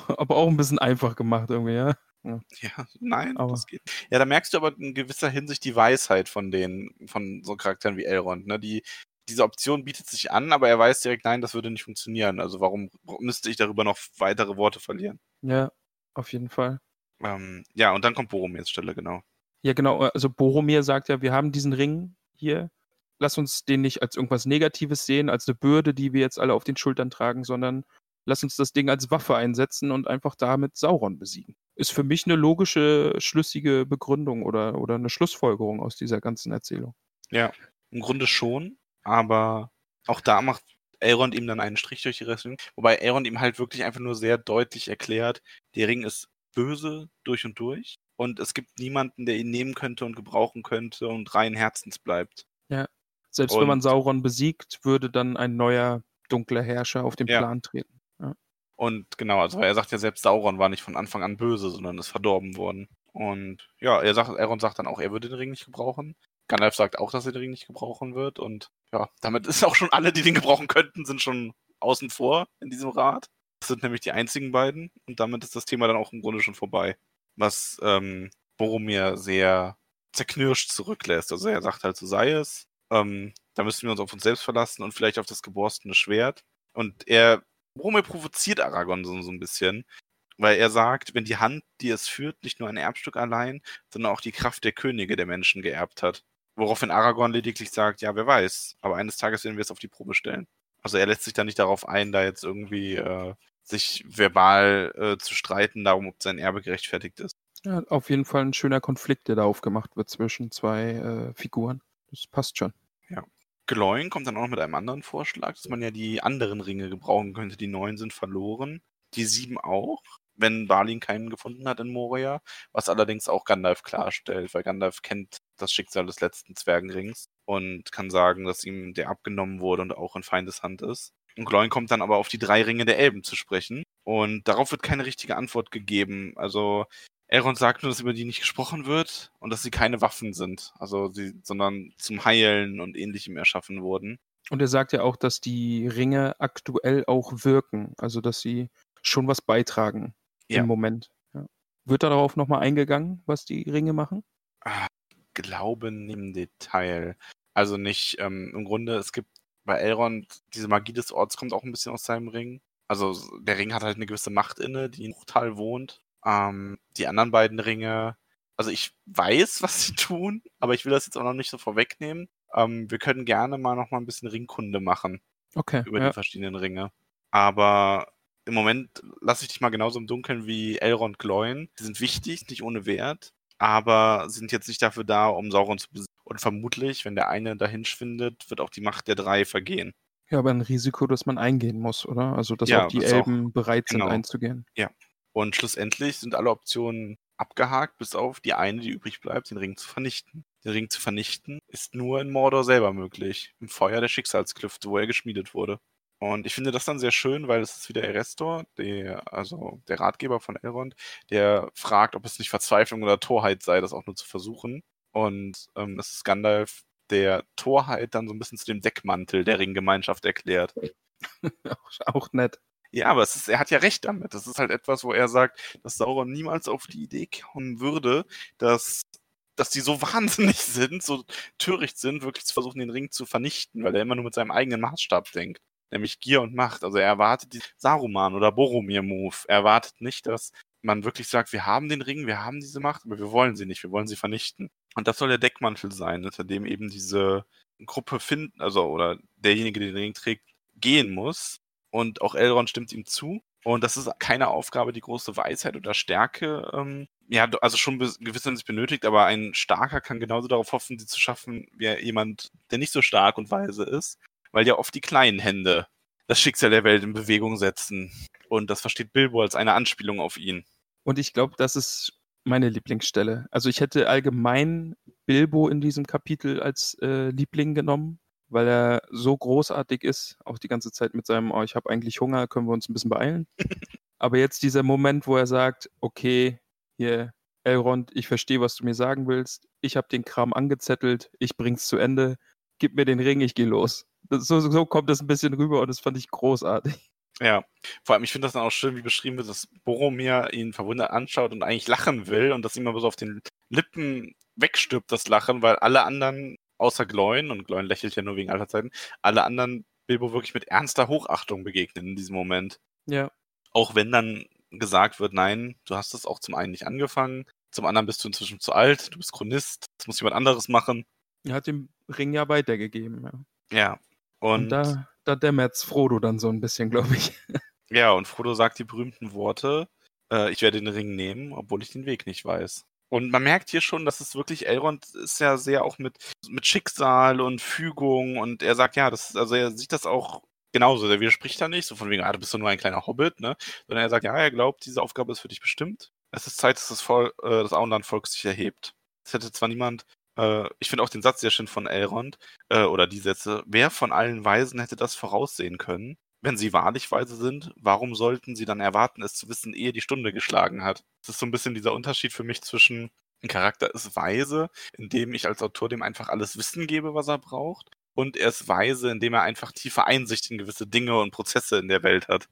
aber auch ein bisschen einfach gemacht irgendwie, ja. Ja, <laughs> nein, Aber- das geht. Ja, da merkst du aber in gewisser Hinsicht die Weisheit von den, von so Charakteren wie Elrond, ne? Die, diese Option bietet sich an, aber er weiß direkt, nein, das würde nicht funktionieren. Also warum müsste ich darüber noch weitere Worte verlieren? Ja, auf jeden Fall. Ähm, ja, und dann kommt Boromirs Stelle, genau. Ja, genau. Also Boromir sagt ja, wir haben diesen Ring hier. Lass uns den nicht als irgendwas Negatives sehen, als eine Bürde, die wir jetzt alle auf den Schultern tragen, sondern lass uns das Ding als Waffe einsetzen und einfach damit Sauron besiegen. Ist für mich eine logische, schlüssige Begründung oder, oder eine Schlussfolgerung aus dieser ganzen Erzählung. Ja, im Grunde schon, aber auch da macht Elrond ihm dann einen Strich durch die Rechnung. Wobei Elrond ihm halt wirklich einfach nur sehr deutlich erklärt, der Ring ist böse durch und durch und es gibt niemanden, der ihn nehmen könnte und gebrauchen könnte und rein Herzens bleibt. Selbst wenn man Und- Sauron besiegt, würde dann ein neuer dunkler Herrscher auf den Ja. Plan treten. Und genau, also er sagt ja selbst, Sauron war nicht von Anfang an böse, sondern ist verdorben worden. Und ja, er sagt, Elrond sagt dann auch, er würde den Ring nicht gebrauchen. Gandalf sagt auch, dass er den Ring nicht gebrauchen wird. Und ja, damit ist auch schon alle, die den gebrauchen könnten, sind schon außen vor in diesem Rat. Das sind nämlich die einzigen beiden. Und damit ist das Thema dann auch im Grunde schon vorbei. Was ähm, Boromir sehr zerknirscht zurücklässt. Also er sagt halt, so sei es. Ähm, da müssen wir uns auf uns selbst verlassen und vielleicht auf das geborstene Schwert. Und er, Boromir provoziert Aragorn so, so ein bisschen, weil er sagt, wenn die Hand, die es führt, nicht nur ein Erbstück allein, sondern auch die Kraft der Könige der Menschen geerbt hat. Woraufhin Aragorn lediglich sagt, ja, wer weiß, aber eines Tages werden wir es auf die Probe stellen. Also er lässt sich da nicht darauf ein, da jetzt irgendwie äh, sich verbal äh, zu streiten, darum, ob sein Erbe gerechtfertigt ist. Ja, auf jeden Fall ein schöner Konflikt, der da aufgemacht wird zwischen zwei äh, Figuren. Das passt schon. Gloin kommt dann auch noch mit einem anderen Vorschlag, dass man ja die anderen Ringe gebrauchen könnte. Die neun sind verloren, die sieben auch, wenn Balin keinen gefunden hat in Moria, was allerdings auch Gandalf klarstellt, weil Gandalf kennt das Schicksal des letzten Zwergenrings und kann sagen, dass ihm der abgenommen wurde und auch in Feindeshand ist. Und Gloin kommt dann aber auf die drei Ringe der Elben zu sprechen und darauf wird keine richtige Antwort gegeben. Also Elrond sagt nur, dass über die nicht gesprochen wird und dass sie keine Waffen sind, also sie, sondern zum Heilen und ähnlichem erschaffen wurden. Und er sagt ja auch, dass die Ringe aktuell auch wirken, also dass sie schon was beitragen Ja. im Moment. Ja. Wird darauf nochmal eingegangen, was die Ringe machen? Glauben im Detail. Also nicht, ähm, im Grunde, es gibt bei Elrond, diese Magie des Orts kommt auch ein bisschen aus seinem Ring. Also der Ring hat halt eine gewisse Macht inne, die in Hochtal wohnt. Ähm, die anderen beiden Ringe, also ich weiß, <laughs> was sie tun, aber ich will das jetzt auch noch nicht so vorwegnehmen. Ähm, wir können gerne mal noch mal ein bisschen Ringkunde machen. Okay. über ja. die verschiedenen Ringe. Aber im Moment lasse ich dich mal genauso im Dunkeln wie Elrond Gloin. Die sind wichtig, nicht ohne Wert, aber sind jetzt nicht dafür da, um Sauron zu besiegen. Und vermutlich, wenn der eine dahin schwindet, wird auch die Macht der drei vergehen. ja, aber ein Risiko, das man eingehen muss, oder? Also, dass Ja, auch die das auch. Elben bereit sind, Genau. einzugehen. Und schlussendlich sind alle Optionen abgehakt, bis auf die eine, die übrig bleibt, den Ring zu vernichten. Den Ring zu vernichten ist nur in Mordor selber möglich. Im Feuer der Schicksalsklüfte, wo er geschmiedet wurde. Und ich finde das dann sehr schön, weil es ist wieder Erestor, der, also der Ratgeber von Elrond, der fragt, ob es nicht Verzweiflung oder Torheit sei, das auch nur zu versuchen. Und ähm, es ist Gandalf, der Torheit dann so ein bisschen zu dem Deckmantel der Ringgemeinschaft erklärt. <laughs> auch, auch nett. Ja, aber es ist, er hat ja recht damit. Das ist halt etwas, wo er sagt, dass Sauron niemals auf die Idee kommen würde, dass, dass die so <laughs> wahnsinnig sind, so töricht sind, wirklich zu versuchen, den Ring zu vernichten, weil er immer nur mit seinem eigenen Maßstab denkt. Nämlich Gier und Macht. Also er erwartet die Saruman oder Boromir-Move. Er erwartet nicht, dass man wirklich sagt, wir haben den Ring, wir haben diese Macht, aber wir wollen sie nicht, wir wollen sie vernichten. Und das soll der Deckmantel sein, unter dem eben diese Gruppe finden, also oder derjenige, der den Ring trägt, gehen muss. Und auch Elrond stimmt ihm zu. Und das ist keine Aufgabe, die große Weisheit oder Stärke, ähm, ja, also schon gewiss sich benötigt, aber ein Starker kann genauso darauf hoffen, sie zu schaffen, wie jemand, der nicht so stark und weise ist, weil ja oft die kleinen Hände das Schicksal der Welt in Bewegung setzen. Und das versteht Bilbo als eine Anspielung auf ihn. Und ich glaube, das ist meine Lieblingsstelle. Also ich hätte allgemein Bilbo in diesem Kapitel als äh, Liebling genommen, weil er so großartig ist, auch die ganze Zeit mit seinem, oh, ich habe eigentlich Hunger, können wir uns ein bisschen beeilen. Aber jetzt dieser Moment, wo er sagt, okay, hier, Elrond, ich verstehe, was du mir sagen willst. Ich habe den Kram angezettelt, ich bring's zu Ende. Gib mir den Ring, ich gehe los. Das, so, so kommt das ein bisschen rüber und das fand ich großartig. Ja, vor allem, ich finde das dann auch schön, wie beschrieben wird, dass Boromir ihn verwundert anschaut und eigentlich lachen will und das ihm aber so auf den Lippen wegstirbt, das Lachen, weil alle anderen, außer Gloin, und Gloin lächelt ja nur wegen alter Zeiten, alle anderen Bilbo wirklich mit ernster Hochachtung begegnen in diesem Moment. Ja. Auch wenn dann gesagt wird, nein, du hast es auch zum einen nicht angefangen, zum anderen bist du inzwischen zu alt, du bist Chronist, das muss jemand anderes machen. Er hat den Ring ja weitergegeben, ja. Ja. Und, und da, da dämmert's Frodo dann so ein bisschen, glaube ich. Ja, und Frodo sagt die berühmten Worte, äh, ich werde den Ring nehmen, obwohl ich den Weg nicht weiß. Und man merkt hier schon, dass es wirklich, Elrond ist ja sehr auch mit, mit Schicksal und Fügung und er sagt, ja, das, also er sieht das auch genauso, der widerspricht da nicht, so von wegen, ah, du bist doch nur ein kleiner Hobbit, ne? Sondern er sagt, ja, er glaubt, diese Aufgabe ist für dich bestimmt. Es ist Zeit, dass das, Vol äh, das Auenland-Volk sich erhebt. Es hätte zwar niemand, äh, ich finde auch den Satz sehr schön von Elrond, äh, oder die Sätze, wer von allen Weisen hätte das voraussehen können? Wenn sie wahrlich weise sind, warum sollten sie dann erwarten, es zu wissen, ehe die Stunde geschlagen hat? Das ist so ein bisschen dieser Unterschied für mich zwischen ein Charakter ist weise, indem ich als Autor dem einfach alles Wissen gebe, was er braucht, und er ist weise, indem er einfach tiefe Einsicht in gewisse Dinge und Prozesse in der Welt hat.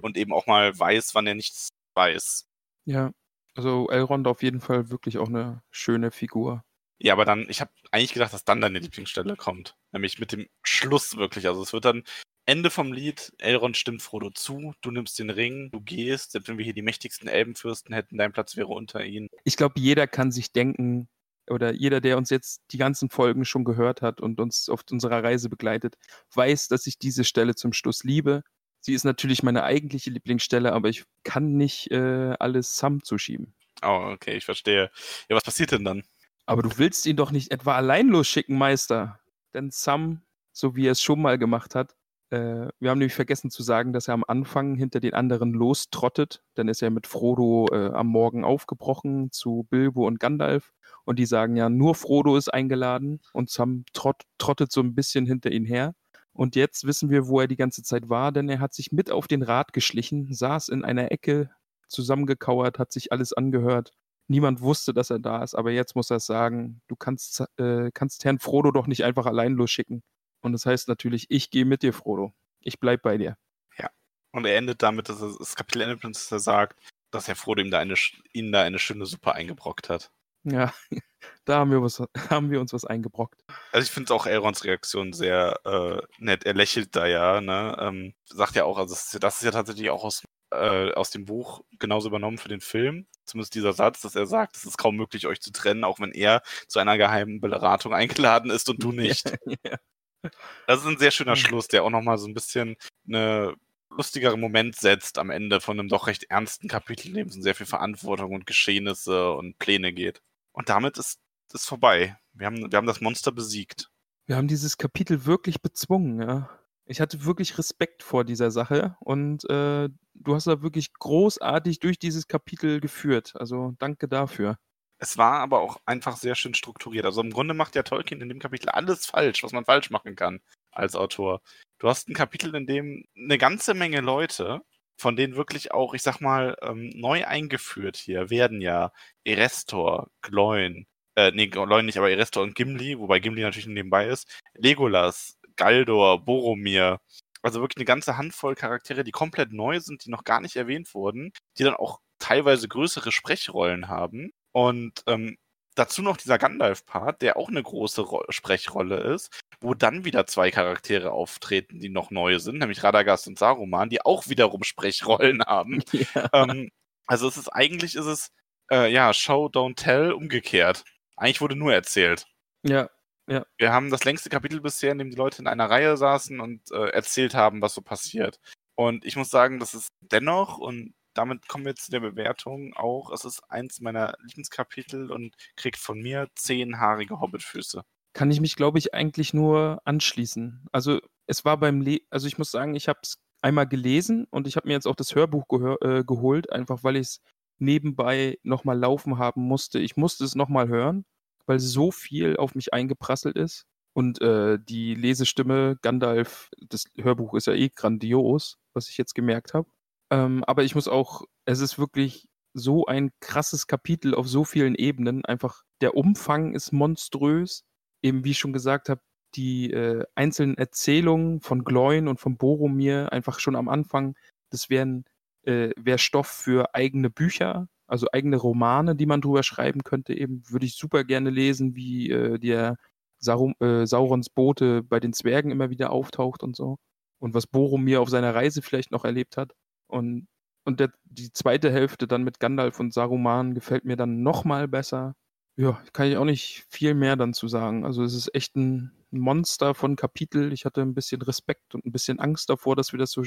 Und eben auch mal weiß, wann er nichts weiß. Ja, also Elrond auf jeden Fall wirklich auch eine schöne Figur. Ja, aber dann, ich habe eigentlich gedacht, dass dann deine Lieblingsstelle kommt. Nämlich mit dem Schluss wirklich. Also es wird dann Ende vom Lied, Elrond stimmt Frodo zu, du nimmst den Ring, du gehst, selbst wenn wir hier die mächtigsten Elbenfürsten hätten, dein Platz wäre unter ihnen. Ich glaube, jeder kann sich denken, oder jeder, der uns jetzt die ganzen Folgen schon gehört hat und uns auf unserer Reise begleitet, weiß, dass ich diese Stelle zum Schluss liebe. Sie ist natürlich meine eigentliche Lieblingsstelle, aber ich kann nicht äh, alles Sam zuschieben. Oh, okay, ich verstehe. Ja, was passiert denn dann? Aber du willst ihn doch nicht etwa allein losschicken, Meister. Denn Sam, so wie er es schon mal gemacht hat, wir haben nämlich vergessen zu sagen, dass er am Anfang hinter den anderen lostrottet. Dann ist er mit Frodo äh, am Morgen aufgebrochen zu Bilbo und Gandalf. Und die sagen ja, nur Frodo ist eingeladen und Sam trott, trottet so ein bisschen hinter ihn her. Und jetzt wissen wir, wo er die ganze Zeit war, denn er hat sich mit auf den Rad geschlichen, saß in einer Ecke zusammengekauert, hat sich alles angehört. Niemand wusste, dass er da ist, aber jetzt muss er sagen, du kannst, äh, kannst Herrn Frodo doch nicht einfach allein losschicken. Und das heißt natürlich, ich gehe mit dir, Frodo. Ich bleib bei dir. Ja. Und er endet damit, dass er, das Kapitel endet dass er sagt, dass Herr Frodo ihm da eine, ihnen da eine schöne Suppe eingebrockt hat. Ja, <laughs> da haben wir, was, <laughs> haben wir uns was eingebrockt. Also ich finde auch Elrons Reaktion sehr äh, nett. Er lächelt da ja, ne? Ähm, sagt ja auch, also das ist, das ist ja tatsächlich auch aus, äh, aus dem Buch genauso übernommen für den Film. Zumindest dieser Satz, dass er sagt, es ist kaum möglich, euch zu trennen, auch wenn er zu einer geheimen Beratung eingeladen ist und du <laughs> nicht. ja. Das ist ein sehr schöner Schluss, der auch nochmal so ein bisschen eine lustigere Moment setzt am Ende von einem doch recht ernsten Kapitel, in dem es um sehr viel Verantwortung und Geschehnisse und Pläne geht. Und damit ist es vorbei. Wir haben, wir haben das Monster besiegt. Wir haben dieses Kapitel wirklich bezwungen, ja. Ich hatte wirklich Respekt vor dieser Sache und äh, du hast da wirklich großartig durch dieses Kapitel geführt. Also danke dafür. Es war aber auch einfach sehr schön strukturiert. Also im Grunde macht ja Tolkien in dem Kapitel alles falsch, was man falsch machen kann als Autor. Du hast ein Kapitel, in dem eine ganze Menge Leute, von denen wirklich auch, ich sag mal, ähm, neu eingeführt hier werden ja Erestor, Gloin, äh, nee, Gloin nicht, aber Erestor und Gimli, wobei Gimli natürlich nebenbei ist, Legolas, Galdor, Boromir, also wirklich eine ganze Handvoll Charaktere, die komplett neu sind, die noch gar nicht erwähnt wurden, die dann auch teilweise größere Sprechrollen haben und ähm, dazu noch dieser Gandalf-Part, der auch eine große Ro Sprechrolle ist, wo dann wieder zwei Charaktere auftreten, die noch neu sind, nämlich Radagast und Saruman, die auch wiederum Sprechrollen <laughs> haben. <laughs> Ja. Ähm, Also es ist eigentlich ist es äh, ja Show Don't Tell umgekehrt. Eigentlich wurde nur erzählt. Ja, ja. Wir haben das längste Kapitel bisher, in dem die Leute in einer Reihe saßen und äh, erzählt haben, was so passiert. Und ich muss sagen, das ist dennoch, und damit kommen wir zu der Bewertung auch, es ist eins meiner Lieblingskapitel und kriegt von mir zehn haarige Hobbitfüße. Kann ich mich, glaube ich, eigentlich nur anschließen. Also es war beim Le also ich muss sagen, ich habe es einmal gelesen und ich habe mir jetzt auch das Hörbuch äh, geholt, einfach weil ich es nebenbei nochmal laufen haben musste. Ich musste es nochmal hören, weil so viel auf mich eingeprasselt ist. Und äh, die Lesestimme Gandalf, das Hörbuch ist ja eh grandios, was ich jetzt gemerkt habe. Ähm, aber ich muss auch, es ist wirklich so ein krasses Kapitel auf so vielen Ebenen. Einfach der Umfang ist monströs. Eben wie ich schon gesagt habe, die äh, einzelnen Erzählungen von Gloin und von Boromir einfach schon am Anfang, das wären äh, wäre Stoff für eigene Bücher, also eigene Romane, die man drüber schreiben könnte. Eben würde ich super gerne lesen, wie äh, der Sauron, äh, Saurons Bote bei den Zwergen immer wieder auftaucht und so. Und was Boromir auf seiner Reise vielleicht noch erlebt hat. Und, und der, die zweite Hälfte dann mit Gandalf und Saruman gefällt mir dann nochmal besser. Ja, kann ich auch nicht viel mehr dann zu sagen. Also es ist echt ein Monster von Kapitel. Ich hatte ein bisschen Respekt und ein bisschen Angst davor, dass wir das so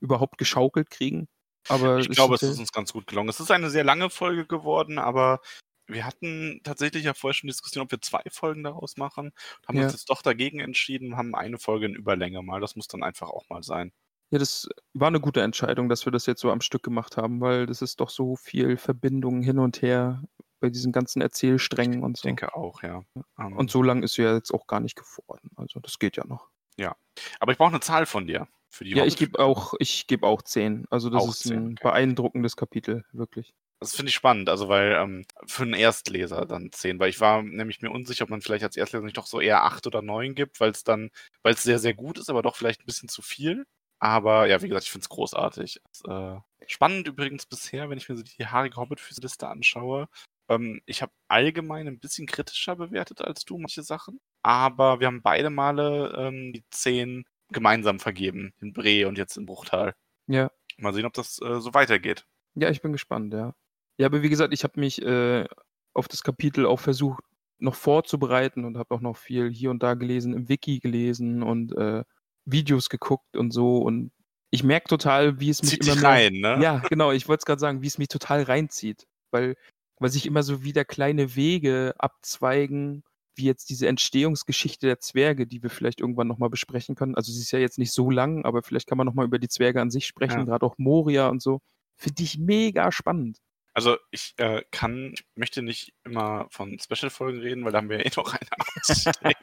überhaupt geschaukelt kriegen. Aber ich glaube, es ist uns ganz gut gelungen. Es ist eine sehr lange Folge geworden, aber wir hatten tatsächlich ja vorher schon Diskussion, ob wir zwei Folgen daraus machen. Haben ja. uns jetzt doch dagegen entschieden, haben eine Folge in Überlänge mal. Das muss dann einfach auch mal sein. Ja, das war eine gute Entscheidung, dass wir das jetzt so am Stück gemacht haben, weil das ist doch so viel Verbindung hin und her bei diesen ganzen Erzählsträngen und so. Ich denke auch, ja. Um, und so lang ist ja jetzt auch gar nicht geworden. Also das geht ja noch. Ja. Aber ich brauche eine Zahl von dir für die Ja, ich gebe auch, ich gebe auch 10. Also das auch ist 10, ein okay. beeindruckendes Kapitel, wirklich. Das finde ich spannend, also weil ähm, für einen Erstleser dann 10, weil ich war nämlich mir unsicher, ob man vielleicht als Erstleser nicht doch so eher 8 oder 9 gibt, weil es dann, weil es sehr, sehr gut ist, aber doch vielleicht ein bisschen zu viel. Aber ja, wie gesagt, ich finde es großartig. Das, äh, spannend übrigens bisher, wenn ich mir so die haarige Hobbit-Liste anschaue. Ähm, ich habe allgemein ein bisschen kritischer bewertet als du manche Sachen, aber wir haben beide Male ähm, die 10 gemeinsam vergeben, in Bre und jetzt in Bruchtal. Ja. Mal sehen, ob das äh, so weitergeht. Ja, ich bin gespannt, ja. Ja, aber wie gesagt, ich habe mich äh, auf das Kapitel auch versucht, noch vorzubereiten und habe auch noch viel hier und da gelesen, im Wiki gelesen und äh, Videos geguckt und so. Und ich merke total, wie es mich Zieht immer mehr, rein, ne? Ja, genau, ich wollte es gerade sagen, wie es mich total reinzieht. Weil, weil sich immer so wieder kleine Wege abzweigen, wie jetzt diese Entstehungsgeschichte der Zwerge, die wir vielleicht irgendwann nochmal besprechen können. Also sie ist ja jetzt nicht so lang, aber vielleicht kann man nochmal über die Zwerge an sich sprechen, ja. gerade auch Moria und so. Finde ich mega spannend. Also ich äh, kann, ich möchte nicht immer von Special-Folgen reden, weil da haben wir ja eh noch eine <laughs>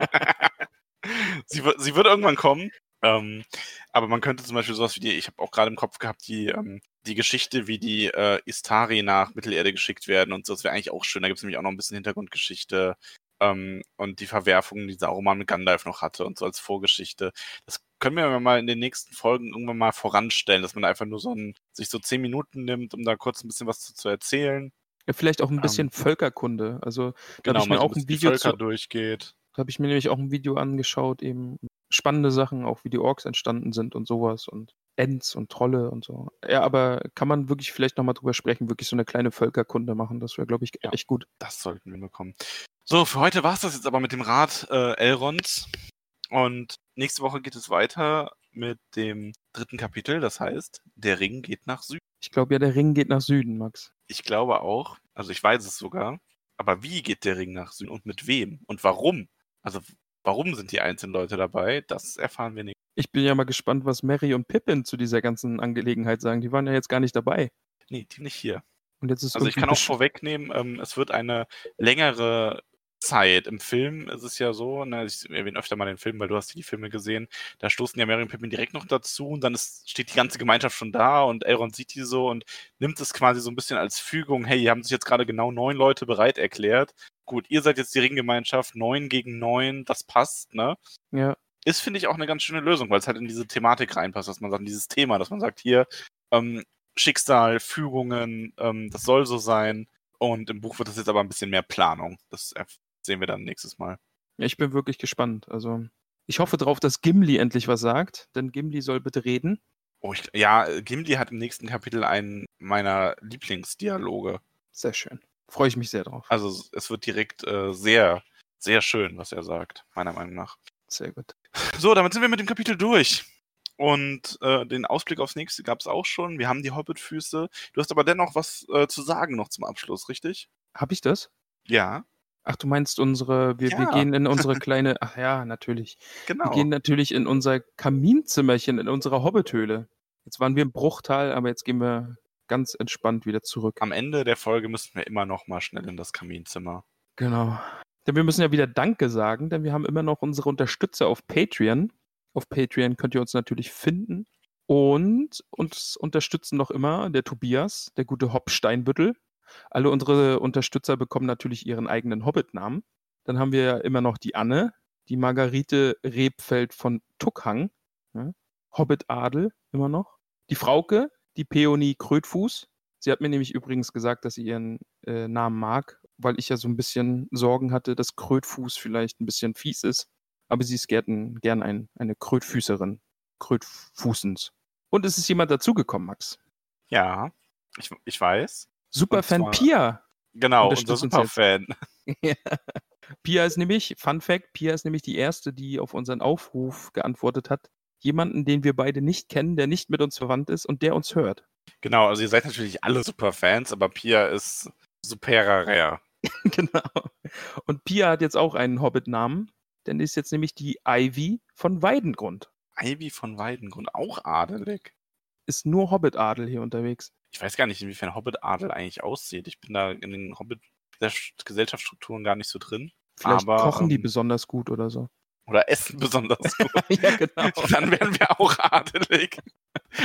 <laughs> sie, sie wird irgendwann kommen. Ähm, aber man könnte zum Beispiel sowas wie die, ich habe auch gerade im Kopf gehabt, die, ähm, die Geschichte, wie die äh, Istari nach Mittelerde geschickt werden und so, das wäre eigentlich auch schön. Da gibt es nämlich auch noch ein bisschen Hintergrundgeschichte ähm, und die Verwerfungen, die Saruman mit Gandalf noch hatte und so als Vorgeschichte. Das können wir mal in den nächsten Folgen irgendwann mal voranstellen, dass man einfach nur so ein, sich so zehn Minuten nimmt, um da kurz ein bisschen was zu, zu erzählen. Ja, vielleicht auch ein bisschen ähm, Völkerkunde. Also da genau, habe ich mir auch ein Video Völker zu, durchgeht. Da habe ich mir nämlich auch ein Video angeschaut, eben spannende Sachen, auch wie die Orks entstanden sind und sowas und Ents und Trolle und so. Ja, aber kann man wirklich vielleicht nochmal drüber sprechen, wirklich so eine kleine Völkerkunde machen, das wäre, glaube ich, ja, echt gut. Das sollten wir bekommen. So, für heute war es das jetzt aber mit dem Rat äh, Elrons. Und nächste Woche geht es weiter mit dem dritten Kapitel, das heißt, der Ring geht nach Süden. Ich glaube ja, der Ring geht nach Süden, Max. Ich glaube auch. Also ich weiß es sogar. Aber wie geht der Ring nach Süden und mit wem und warum? Also warum sind die einzelnen Leute dabei? Das erfahren wir nicht. Ich bin ja mal gespannt, was Mary und Pippin zu dieser ganzen Angelegenheit sagen. Die waren ja jetzt gar nicht dabei. Nee, die nicht hier. Und jetzt ist also ich kann auch vorwegnehmen, ähm, es wird eine längere Zeit. Im Film ist es ja so, ne, ich erwähne öfter mal den Film, weil du hast die Filme gesehen, da stoßen ja Mary und Pippin direkt noch dazu und dann ist, steht die ganze Gemeinschaft schon da und Elrond sieht die so und nimmt es quasi so ein bisschen als Fügung, hey, hier haben sich jetzt gerade genau neun Leute bereit erklärt. Gut, ihr seid jetzt die Ringgemeinschaft, neun gegen neun, das passt, ne? Ja. Ist, finde ich, auch eine ganz schöne Lösung, weil es halt in diese Thematik reinpasst, dass man sagt, dieses Thema, dass man sagt, hier, ähm, Schicksal, Fügungen, ähm, das soll so sein. Und im Buch wird das jetzt aber ein bisschen mehr Planung. Das sehen wir dann nächstes Mal. Ja, ich bin wirklich gespannt. Also, ich hoffe darauf, dass Gimli endlich was sagt, denn Gimli soll bitte reden. Oh, ich, ja, Gimli hat im nächsten Kapitel einen meiner Lieblingsdialoge. Sehr schön. Freue ich mich sehr drauf. Also es wird direkt äh, sehr, sehr schön, was er sagt, meiner Meinung nach. Sehr gut. So, damit sind wir mit dem Kapitel durch. Und äh, den Ausblick aufs nächste gab es auch schon. Wir haben die Hobbit-Füße. Du hast aber dennoch was äh, zu sagen noch zum Abschluss, richtig? Habe ich das? Ja, Ach, du meinst unsere, wir, wir Ja. gehen in unsere <laughs> kleine, ach ja, natürlich. genau. Wir gehen natürlich in unser Kaminzimmerchen, in unsere Hobbithöhle. Jetzt waren wir im Bruchtal, aber jetzt gehen wir ganz entspannt wieder zurück. Am Ende der Folge müssen wir immer noch mal schnell in das Kaminzimmer. Genau. Denn wir müssen ja wieder Danke sagen, denn wir haben immer noch unsere Unterstützer auf Patreon. Auf Patreon könnt ihr uns natürlich finden. Und uns unterstützen noch immer der Tobias, der gute Hopp Steinbüttel. Alle unsere Unterstützer bekommen natürlich ihren eigenen Hobbit-Namen. Dann haben wir ja immer noch die Anne, die Margarete Rebfeld von Tuckhang, ja, Hobbit Adel immer noch. Die Frauke, die Peony Krötfuß. Sie hat mir nämlich übrigens gesagt, dass sie ihren äh, Namen mag, weil ich ja so ein bisschen Sorgen hatte, dass Krötfuß vielleicht ein bisschen fies ist. Aber sie ist gern, gern ein, eine Krötfüßerin. Krötfußens. Und es ist jemand dazugekommen, Max. Ja, ich, ich weiß. Superfan zwar- Pia. Genau, unser. Superfan. <laughs> Ja. Pia ist nämlich, Fun Fact, Pia ist nämlich die erste, die auf unseren Aufruf geantwortet hat. Jemanden, den wir beide nicht kennen, der nicht mit uns verwandt ist und der uns hört. Genau, also ihr seid natürlich alle Superfans, aber Pia ist superer rare. <laughs> genau. Und Pia hat jetzt auch einen Hobbit-Namen, denn ist jetzt nämlich die Ivy von Weidengrund. Ivy von Weidengrund, auch adelig. Ist nur Hobbit-Adel hier unterwegs. Ich weiß gar nicht, inwiefern Hobbit-Adel eigentlich aussieht. Ich bin da in den Hobbit-Gesellschaftsstrukturen gar nicht so drin. Vielleicht Aber, kochen die ähm, besonders gut oder so. Oder essen besonders gut. <laughs> ja, genau. Dann wären wir auch adelig.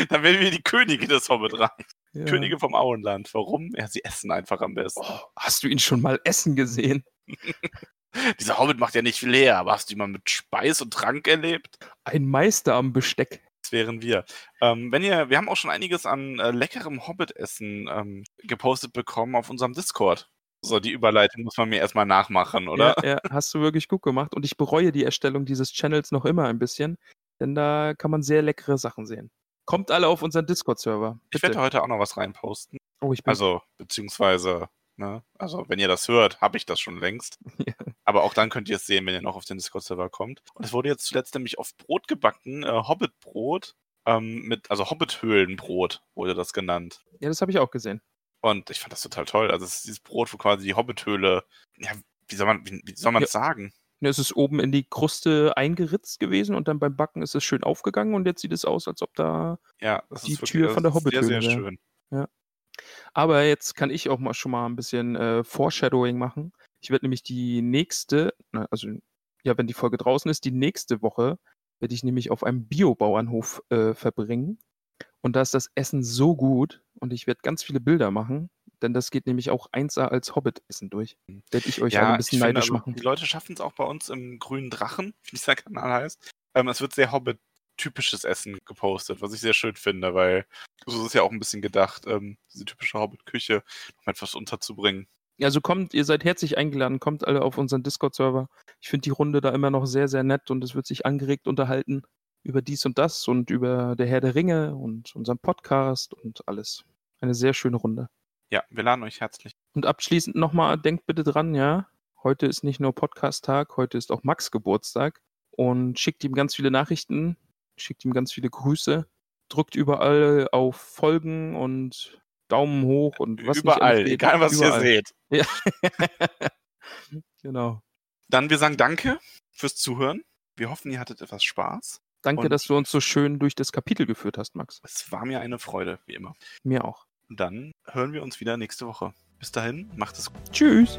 Dann wären wir die Könige des Hobbitreichs. Ja. Könige vom Auenland. Warum? Ja, sie essen einfach am besten. Oh, hast du ihn schon mal essen gesehen? <laughs> Dieser Hobbit macht ja nicht viel her, aber hast du ihn mal mit Speis und Trank erlebt? Ein Meister am Besteck. Das wären wir. Ähm, wenn ihr, wir haben auch schon einiges an äh, leckerem Hobbit-Essen ähm, gepostet bekommen auf unserem Discord. So, die Überleitung muss man mir erstmal nachmachen, oder? Ja, ja, hast du wirklich gut gemacht. Und ich bereue die Erstellung dieses Channels noch immer ein bisschen, denn da kann man sehr leckere Sachen sehen. Kommt alle auf unseren Discord-Server. Ich werde heute auch noch was reinposten. Oh, ich bin Also, beziehungsweise, ne, also wenn ihr das hört, habe ich das schon längst. <laughs> Ja. Aber auch dann könnt ihr es sehen, wenn ihr noch auf den Discord-Server kommt. Und es wurde jetzt zuletzt nämlich auf Brot gebacken, äh, Hobbit-Brot, ähm, mit, also Hobbit-Höhlenbrot wurde das genannt. Ja, das habe ich auch gesehen. Und ich fand das total toll. Also es ist dieses Brot, wo quasi die Hobbit-Höhle, ja, wie soll man, wie, wie soll man Ja. es sagen? Ja, Es ist oben in die Kruste eingeritzt gewesen und dann beim Backen ist es schön aufgegangen und jetzt sieht es aus, als ob da. Ja, das Die wirklich Tür von der das ist sehr, sehr Hobbit-Höhle, ja. schön. Aber jetzt kann ich auch mal schon mal ein bisschen äh, Foreshadowing machen. Ich werde nämlich die nächste, also ja, wenn die Folge draußen ist, die nächste Woche werde ich nämlich auf einem Biobauernhof äh, verbringen. Und da ist das Essen so gut und ich werde ganz viele Bilder machen, denn das geht nämlich auch 1A als Hobbit-Essen durch. Werde ich euch alle ein bisschen neidisch also, machen. Die Leute schaffen es auch bei uns im grünen Drachen, <laughs> wie dieser Kanal heißt. Ähm, es wird sehr Hobbit-typisches Essen gepostet, was ich sehr schön finde, weil so ist ja auch ein bisschen gedacht, ähm, diese typische Hobbit-Küche noch etwas unterzubringen. Also kommt, ihr seid herzlich eingeladen, kommt alle auf unseren Discord-Server. Ich finde die Runde da immer noch sehr, sehr nett und es wird sich angeregt unterhalten über dies und das und über der Herr der Ringe und unseren Podcast und alles. Eine sehr schöne Runde. Ja, wir laden euch herzlich. Und abschließend nochmal, denkt bitte dran, ja, heute ist nicht nur Podcast-Tag, heute ist auch Max Geburtstag und schickt ihm ganz viele Nachrichten, schickt ihm ganz viele Grüße, drückt überall auf Folgen und Daumen hoch und was Überall, egal was Überall. ihr seht. <laughs> Ja. genau. Dann wir sagen Danke fürs Zuhören. Wir hoffen, ihr hattet etwas Spaß. Danke, Und- dass du uns so schön durch das Kapitel geführt hast, Max. Es war mir eine Freude, wie immer. Mir auch. Dann hören wir uns wieder nächste Woche. Bis dahin, macht es gut. Tschüss.